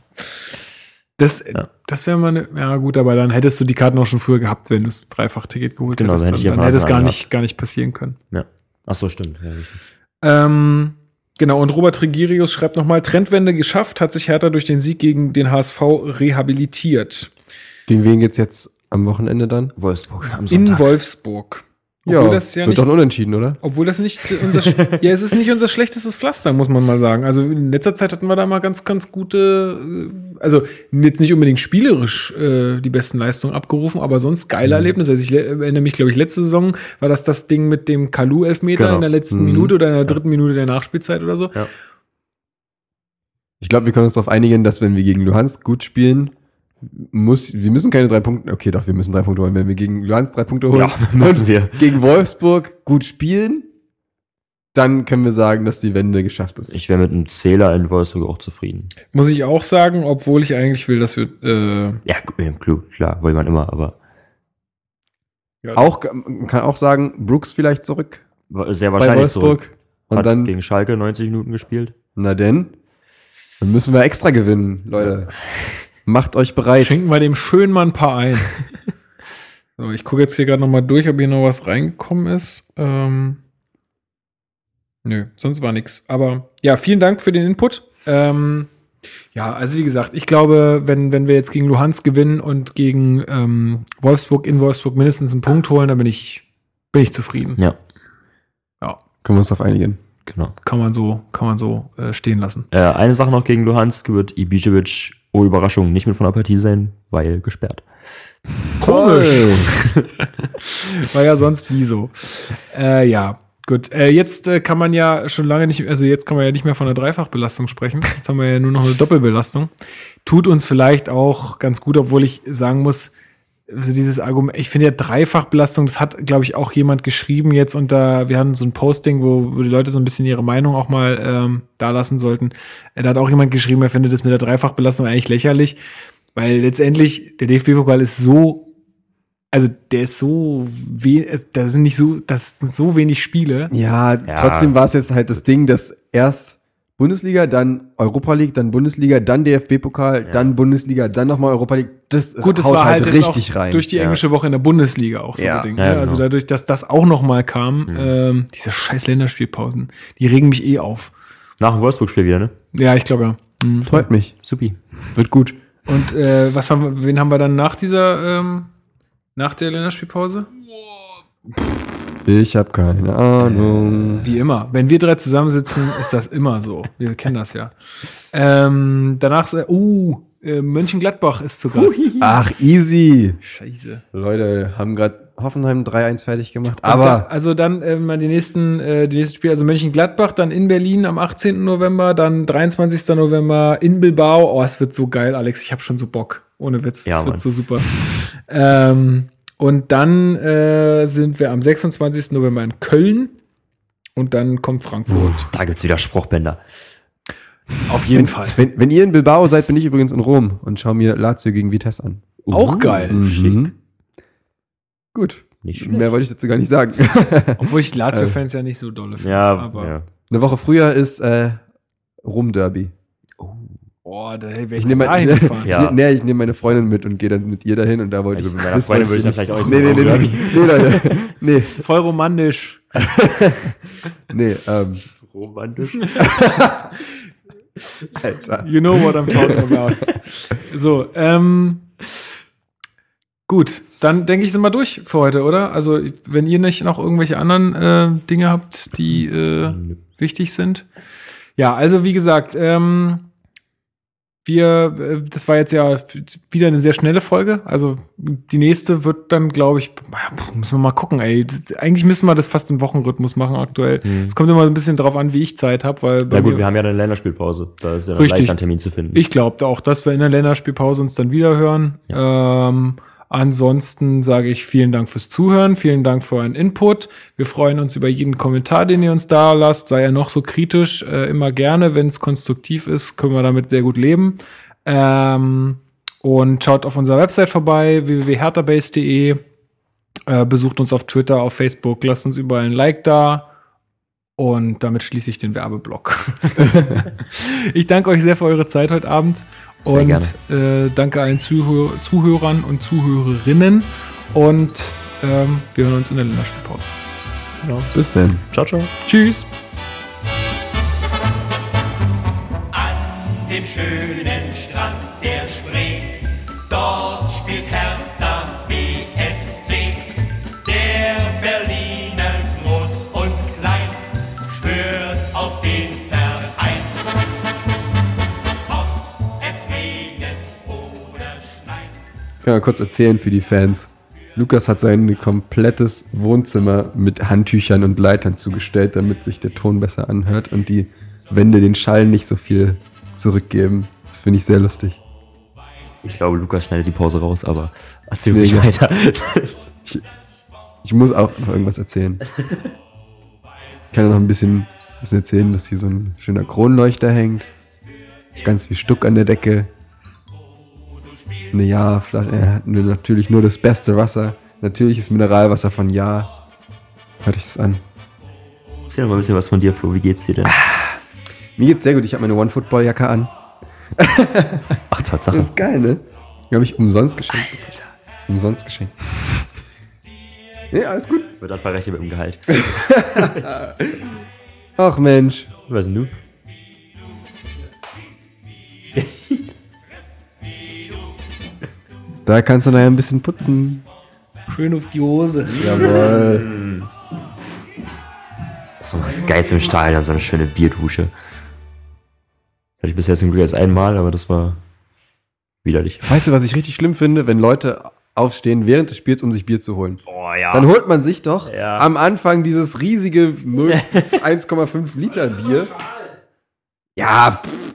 Das, Ja. das wäre mal eine, ja gut, aber dann hättest du die Karten auch schon früher gehabt, wenn du das Dreifach-Ticket geholt Genau, hättest. dann hätte dann, dann hätte es gar nicht, gar nicht passieren können. Ja. Ach so, stimmt. Ja. Ähm, genau, und Robert Regirius schreibt nochmal, Trendwende geschafft, hat sich Hertha durch den Sieg gegen den HSV rehabilitiert. Gegen wen geht's jetzt am Wochenende dann? Wolfsburg am In Sonntag. Wolfsburg. Obwohl das ja wird nicht doch ein Unentschieden, oder? Obwohl das nicht unser, ja, es ist nicht unser schlechtestes Pflaster, muss man mal sagen. Also in letzter Zeit hatten wir da mal ganz, ganz gute, äh, also jetzt nicht unbedingt spielerisch äh, die besten Leistungen abgerufen, aber sonst geile Erlebnisse. Also ich le- erinnere mich, glaube ich, letzte Saison war das das Ding mit dem Kalu-Elfmeter Genau. in der letzten Mhm. Minute oder in der dritten Minute der Nachspielzeit oder so. Ich glaube, wir können uns darauf einigen, dass wenn wir gegen Luhansk gut spielen, muss, wir müssen keine drei Punkte, okay, doch, wir müssen drei Punkte holen. Wenn wir gegen Luhansk drei Punkte holen Ja, müssen wir. gegen Wolfsburg gut spielen, dann können wir sagen, dass die Wende geschafft ist. Ich wäre mit einem Zähler in Wolfsburg auch zufrieden. Muss ich auch sagen, obwohl ich eigentlich will, dass wir äh, Ja, ja, klar, klar, wollte man immer, aber ja, auch, man kann auch sagen, Brooks vielleicht zurück sehr bei wahrscheinlich Wolfsburg. zurück. Und Hat dann, gegen Schalke 90 Minuten gespielt. na denn, dann müssen wir extra gewinnen, Leute. Macht euch bereit. Schenken wir dem schön mal ein paar ein. so, ich gucke jetzt hier gerade noch mal durch, ob hier noch was reingekommen ist. Ähm, nö, sonst war nichts. Aber ja, vielen Dank für den Input. Ähm, ja, also wie gesagt, ich glaube, wenn, wenn wir jetzt gegen Luhansk gewinnen und gegen ähm, Wolfsburg in Wolfsburg mindestens einen Punkt holen, dann bin ich, bin ich zufrieden. Ja, Ja, Können wir uns darauf einigen. genau. kann man so, kann man so äh, stehen lassen. Äh, eine Sache noch gegen Luhansk wird Ibišević, oh Überraschung, nicht mit von der Partie sein, weil gesperrt. Komisch. War ja sonst nie so. Äh, ja, gut. Äh, jetzt äh, kann man ja schon lange nicht, also jetzt kann man ja nicht mehr von einer Dreifachbelastung sprechen. Jetzt haben wir ja nur noch eine Doppelbelastung. Tut uns vielleicht auch ganz gut, obwohl ich sagen muss, also dieses Argument, ich finde ja Dreifachbelastung, das hat, glaube ich, auch jemand geschrieben jetzt und da, wir hatten so ein Posting, wo, wo die Leute so ein bisschen ihre Meinung auch mal ähm, da lassen sollten. Äh, Da hat auch jemand geschrieben, er findet das mit der Dreifachbelastung eigentlich lächerlich, weil letztendlich der DFB-Pokal ist so also der ist so we da sind nicht so, das sind so wenig Spiele. Ja, Ja. trotzdem war es jetzt halt das Ding, dass erst Bundesliga, dann Europa League, dann Bundesliga, dann DFB-Pokal, dann Bundesliga, dann nochmal Europa League. Das Gut, haut war halt, jetzt richtig auch rein. durch die Ja. englische Woche in der Bundesliga auch so Ja. bedingt. Ja, ne? Also genau. dadurch, dass das auch noch mal kam, ähm, diese scheiß Länderspielpausen, die regen mich eh auf. Nach dem Wolfsburg-Spiel wieder, ne? Ja, ich glaube ja. Mhm. Freut mich. Supi. Wird gut. Und äh, was haben wir, wen haben wir dann nach dieser, ähm, nach der Länderspielpause? Ich habe keine Ahnung. Wie immer. Wenn wir drei zusammensitzen, ist das immer so. Wir kennen das ja. Ähm, danach, äh, uh, äh, Mönchengladbach ist zu Gast. Ach, easy. Scheiße. Leute haben gerade Hoffenheim 3-1 fertig gemacht. Und da, Aber also dann äh, mal die nächsten, äh, die nächsten Spiele, also Mönchengladbach, dann in Berlin am 18. November, dann 23. November in Bilbao. Oh, es wird so geil, Alex. Ich habe schon so Bock. Ohne Witz. Ja, es wird Mann. so super. ähm, und dann äh, sind wir am 26. November in Köln. Und dann kommt Frankfurt. Da gibt's wieder Spruchbänder. Auf wenn, wenn, wenn ihr in Bilbao seid, bin ich übrigens in Rom und schau mir Lazio gegen Vitesse an. Auch geil. Mhm. Schick. Gut. Nicht. Mehr wollte ich dazu gar nicht sagen. Obwohl ich Lazio-Fans ja nicht so dolle finde. Ja, aber ja. Eine Woche früher ist äh, Rom-Derby. Boah, da wäre ich nehme da mein, hingefahren. Ja. ich, nee, ich nehme meine Freundin mit und gehe dann mit ihr dahin und da wollte Ich ich. mit meiner Freundin würde ich dann vielleicht auch Nee, nee, nee, nee, nee, Leute. Nee, Voll romantisch. nee, ähm, Romantisch. Alter. You know what I'm talking about. so, ähm, gut, dann denke ich, sind wir durch für heute, oder? Also, wenn ihr nicht noch irgendwelche anderen äh, Dinge habt, die äh, wichtig sind. Ja, also wie gesagt, ähm, wir, äh, das war jetzt ja wieder eine sehr schnelle Folge. Also die nächste wird dann, glaube ich, puh, müssen wir mal gucken, ey. Eigentlich müssen wir das fast im Wochenrhythmus machen aktuell. Mhm. Es kommt immer ein bisschen drauf an, wie ich Zeit habe, weil Na gut, wir haben ja eine Länderspielpause. Da ist ja Richtig. leicht ein Termin zu finden. ich glaube auch, dass wir in der Länderspielpause uns dann wieder hören. Ähm, ansonsten sage ich vielen Dank fürs Zuhören, vielen Dank für euren Input. Wir freuen uns über jeden Kommentar, den ihr uns da lasst. Sei er noch so kritisch, äh, immer gerne. Wenn es konstruktiv ist, können wir damit sehr gut leben. Ähm, und schaut auf unserer Website vorbei, www.herterbase.de. Äh, besucht uns auf Twitter, auf Facebook, lasst uns überall ein Like da. Und damit schließe ich den Werbeblock. ich danke euch sehr für eure Zeit heute Abend. Sehr und gerne. Äh, danke allen Zuhör Zuhörern und Zuhörerinnen. Und ähm, wir hören uns in der Länderspielpause. Bis denn. Ciao, ciao. Tschüss. An dem schönen Strand der Spree, dort spielt Hertha Ich kann mal kurz erzählen für die Fans. Lukas hat sein komplettes Wohnzimmer mit Handtüchern und Leitern zugestellt, damit sich der Ton besser anhört und die Wände den Schall nicht so viel zurückgeben. Das finde ich sehr lustig. Ich glaube, Lukas schneidet die Pause raus, aber erzähl Mir mich weiter. Ich muss auch noch irgendwas erzählen. Ich kann noch ein bisschen, bisschen erzählen, dass hier so ein schöner Kronleuchter hängt. Ganz viel Stuck an der Decke. Er hat nur- natürlich nur das beste Wasser. Natürliches Mineralwasser von Ja. Hört euch das an. Erzähl doch mal ein bisschen was von dir, Flo. Wie geht's dir denn? Mir geht's sehr gut. Ich habe meine One-Football-Jacke an. Ach, Tatsache. Das ist geil, ne? Die habe ich umsonst geschenkt. Alter. Umsonst geschenkt. Ja, alles gut. Wird dann verrechnet mit dem Gehalt. Ach Mensch. Was denn du? Da kannst du nachher ein bisschen putzen. Schön auf die Hose. Jawohl. So was Geiles im Stadion, so eine schöne Bierdusche. Hatte ich bisher zum Glück erst einmal, aber das war widerlich. Weißt du, was ich richtig schlimm finde, wenn Leute aufstehen während des Spiels, um sich Bier zu holen? Oh ja. Dann holt man sich doch Ja. am Anfang dieses riesige 0 1,5 Liter Bier. Ja, pff.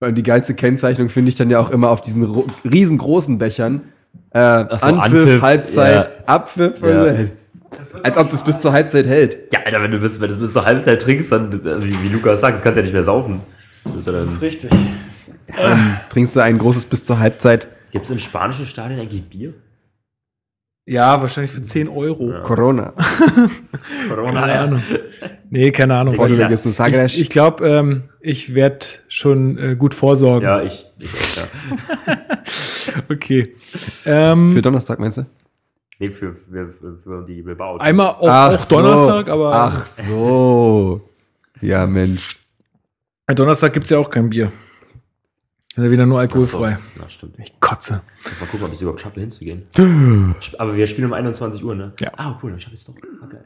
Und die geilste Kennzeichnung finde ich dann ja auch immer auf diesen ro- riesengroßen Bechern. Äh, Ach so, Anpfiff, Anpfiff, Halbzeit, Abpfiff. Ja. und- Als ob das bis zur Halbzeit hält. Ja, Alter, wenn du bis, wenn du bis zur Halbzeit trinkst, dann, äh, wie, wie Lukas sagt, das kannst du ja nicht mehr saufen. Das ist ja dann, richtig. Trinkst du ein großes bis zur Halbzeit. Gibt's in spanischen Stadien eigentlich Bier? Ja, wahrscheinlich für 10 Euro. Corona. Corona, Keine Ahnung. Nee, keine Ahnung. Digga, ja. Ich, ich glaube, ähm, ich werde schon äh, gut vorsorgen. Ja, ich, ich ja. Okay. Ähm, Für Donnerstag meinst du? Nee, für, für, für, die Bilbao. einmal auch, auch Donnerstag, aber Ach so. Ja, Mensch. Donnerstag gibt's ja auch kein Bier. Ist ja wieder nur alkoholfrei. Na, stimmt. Ich kotze. Muss mal gucken, ob ich es überhaupt schaffe, hinzugehen. Aber wir spielen um 21 Uhr, ne? Ja. Ah, cool, dann schaffe ich es doch. Ah, geil.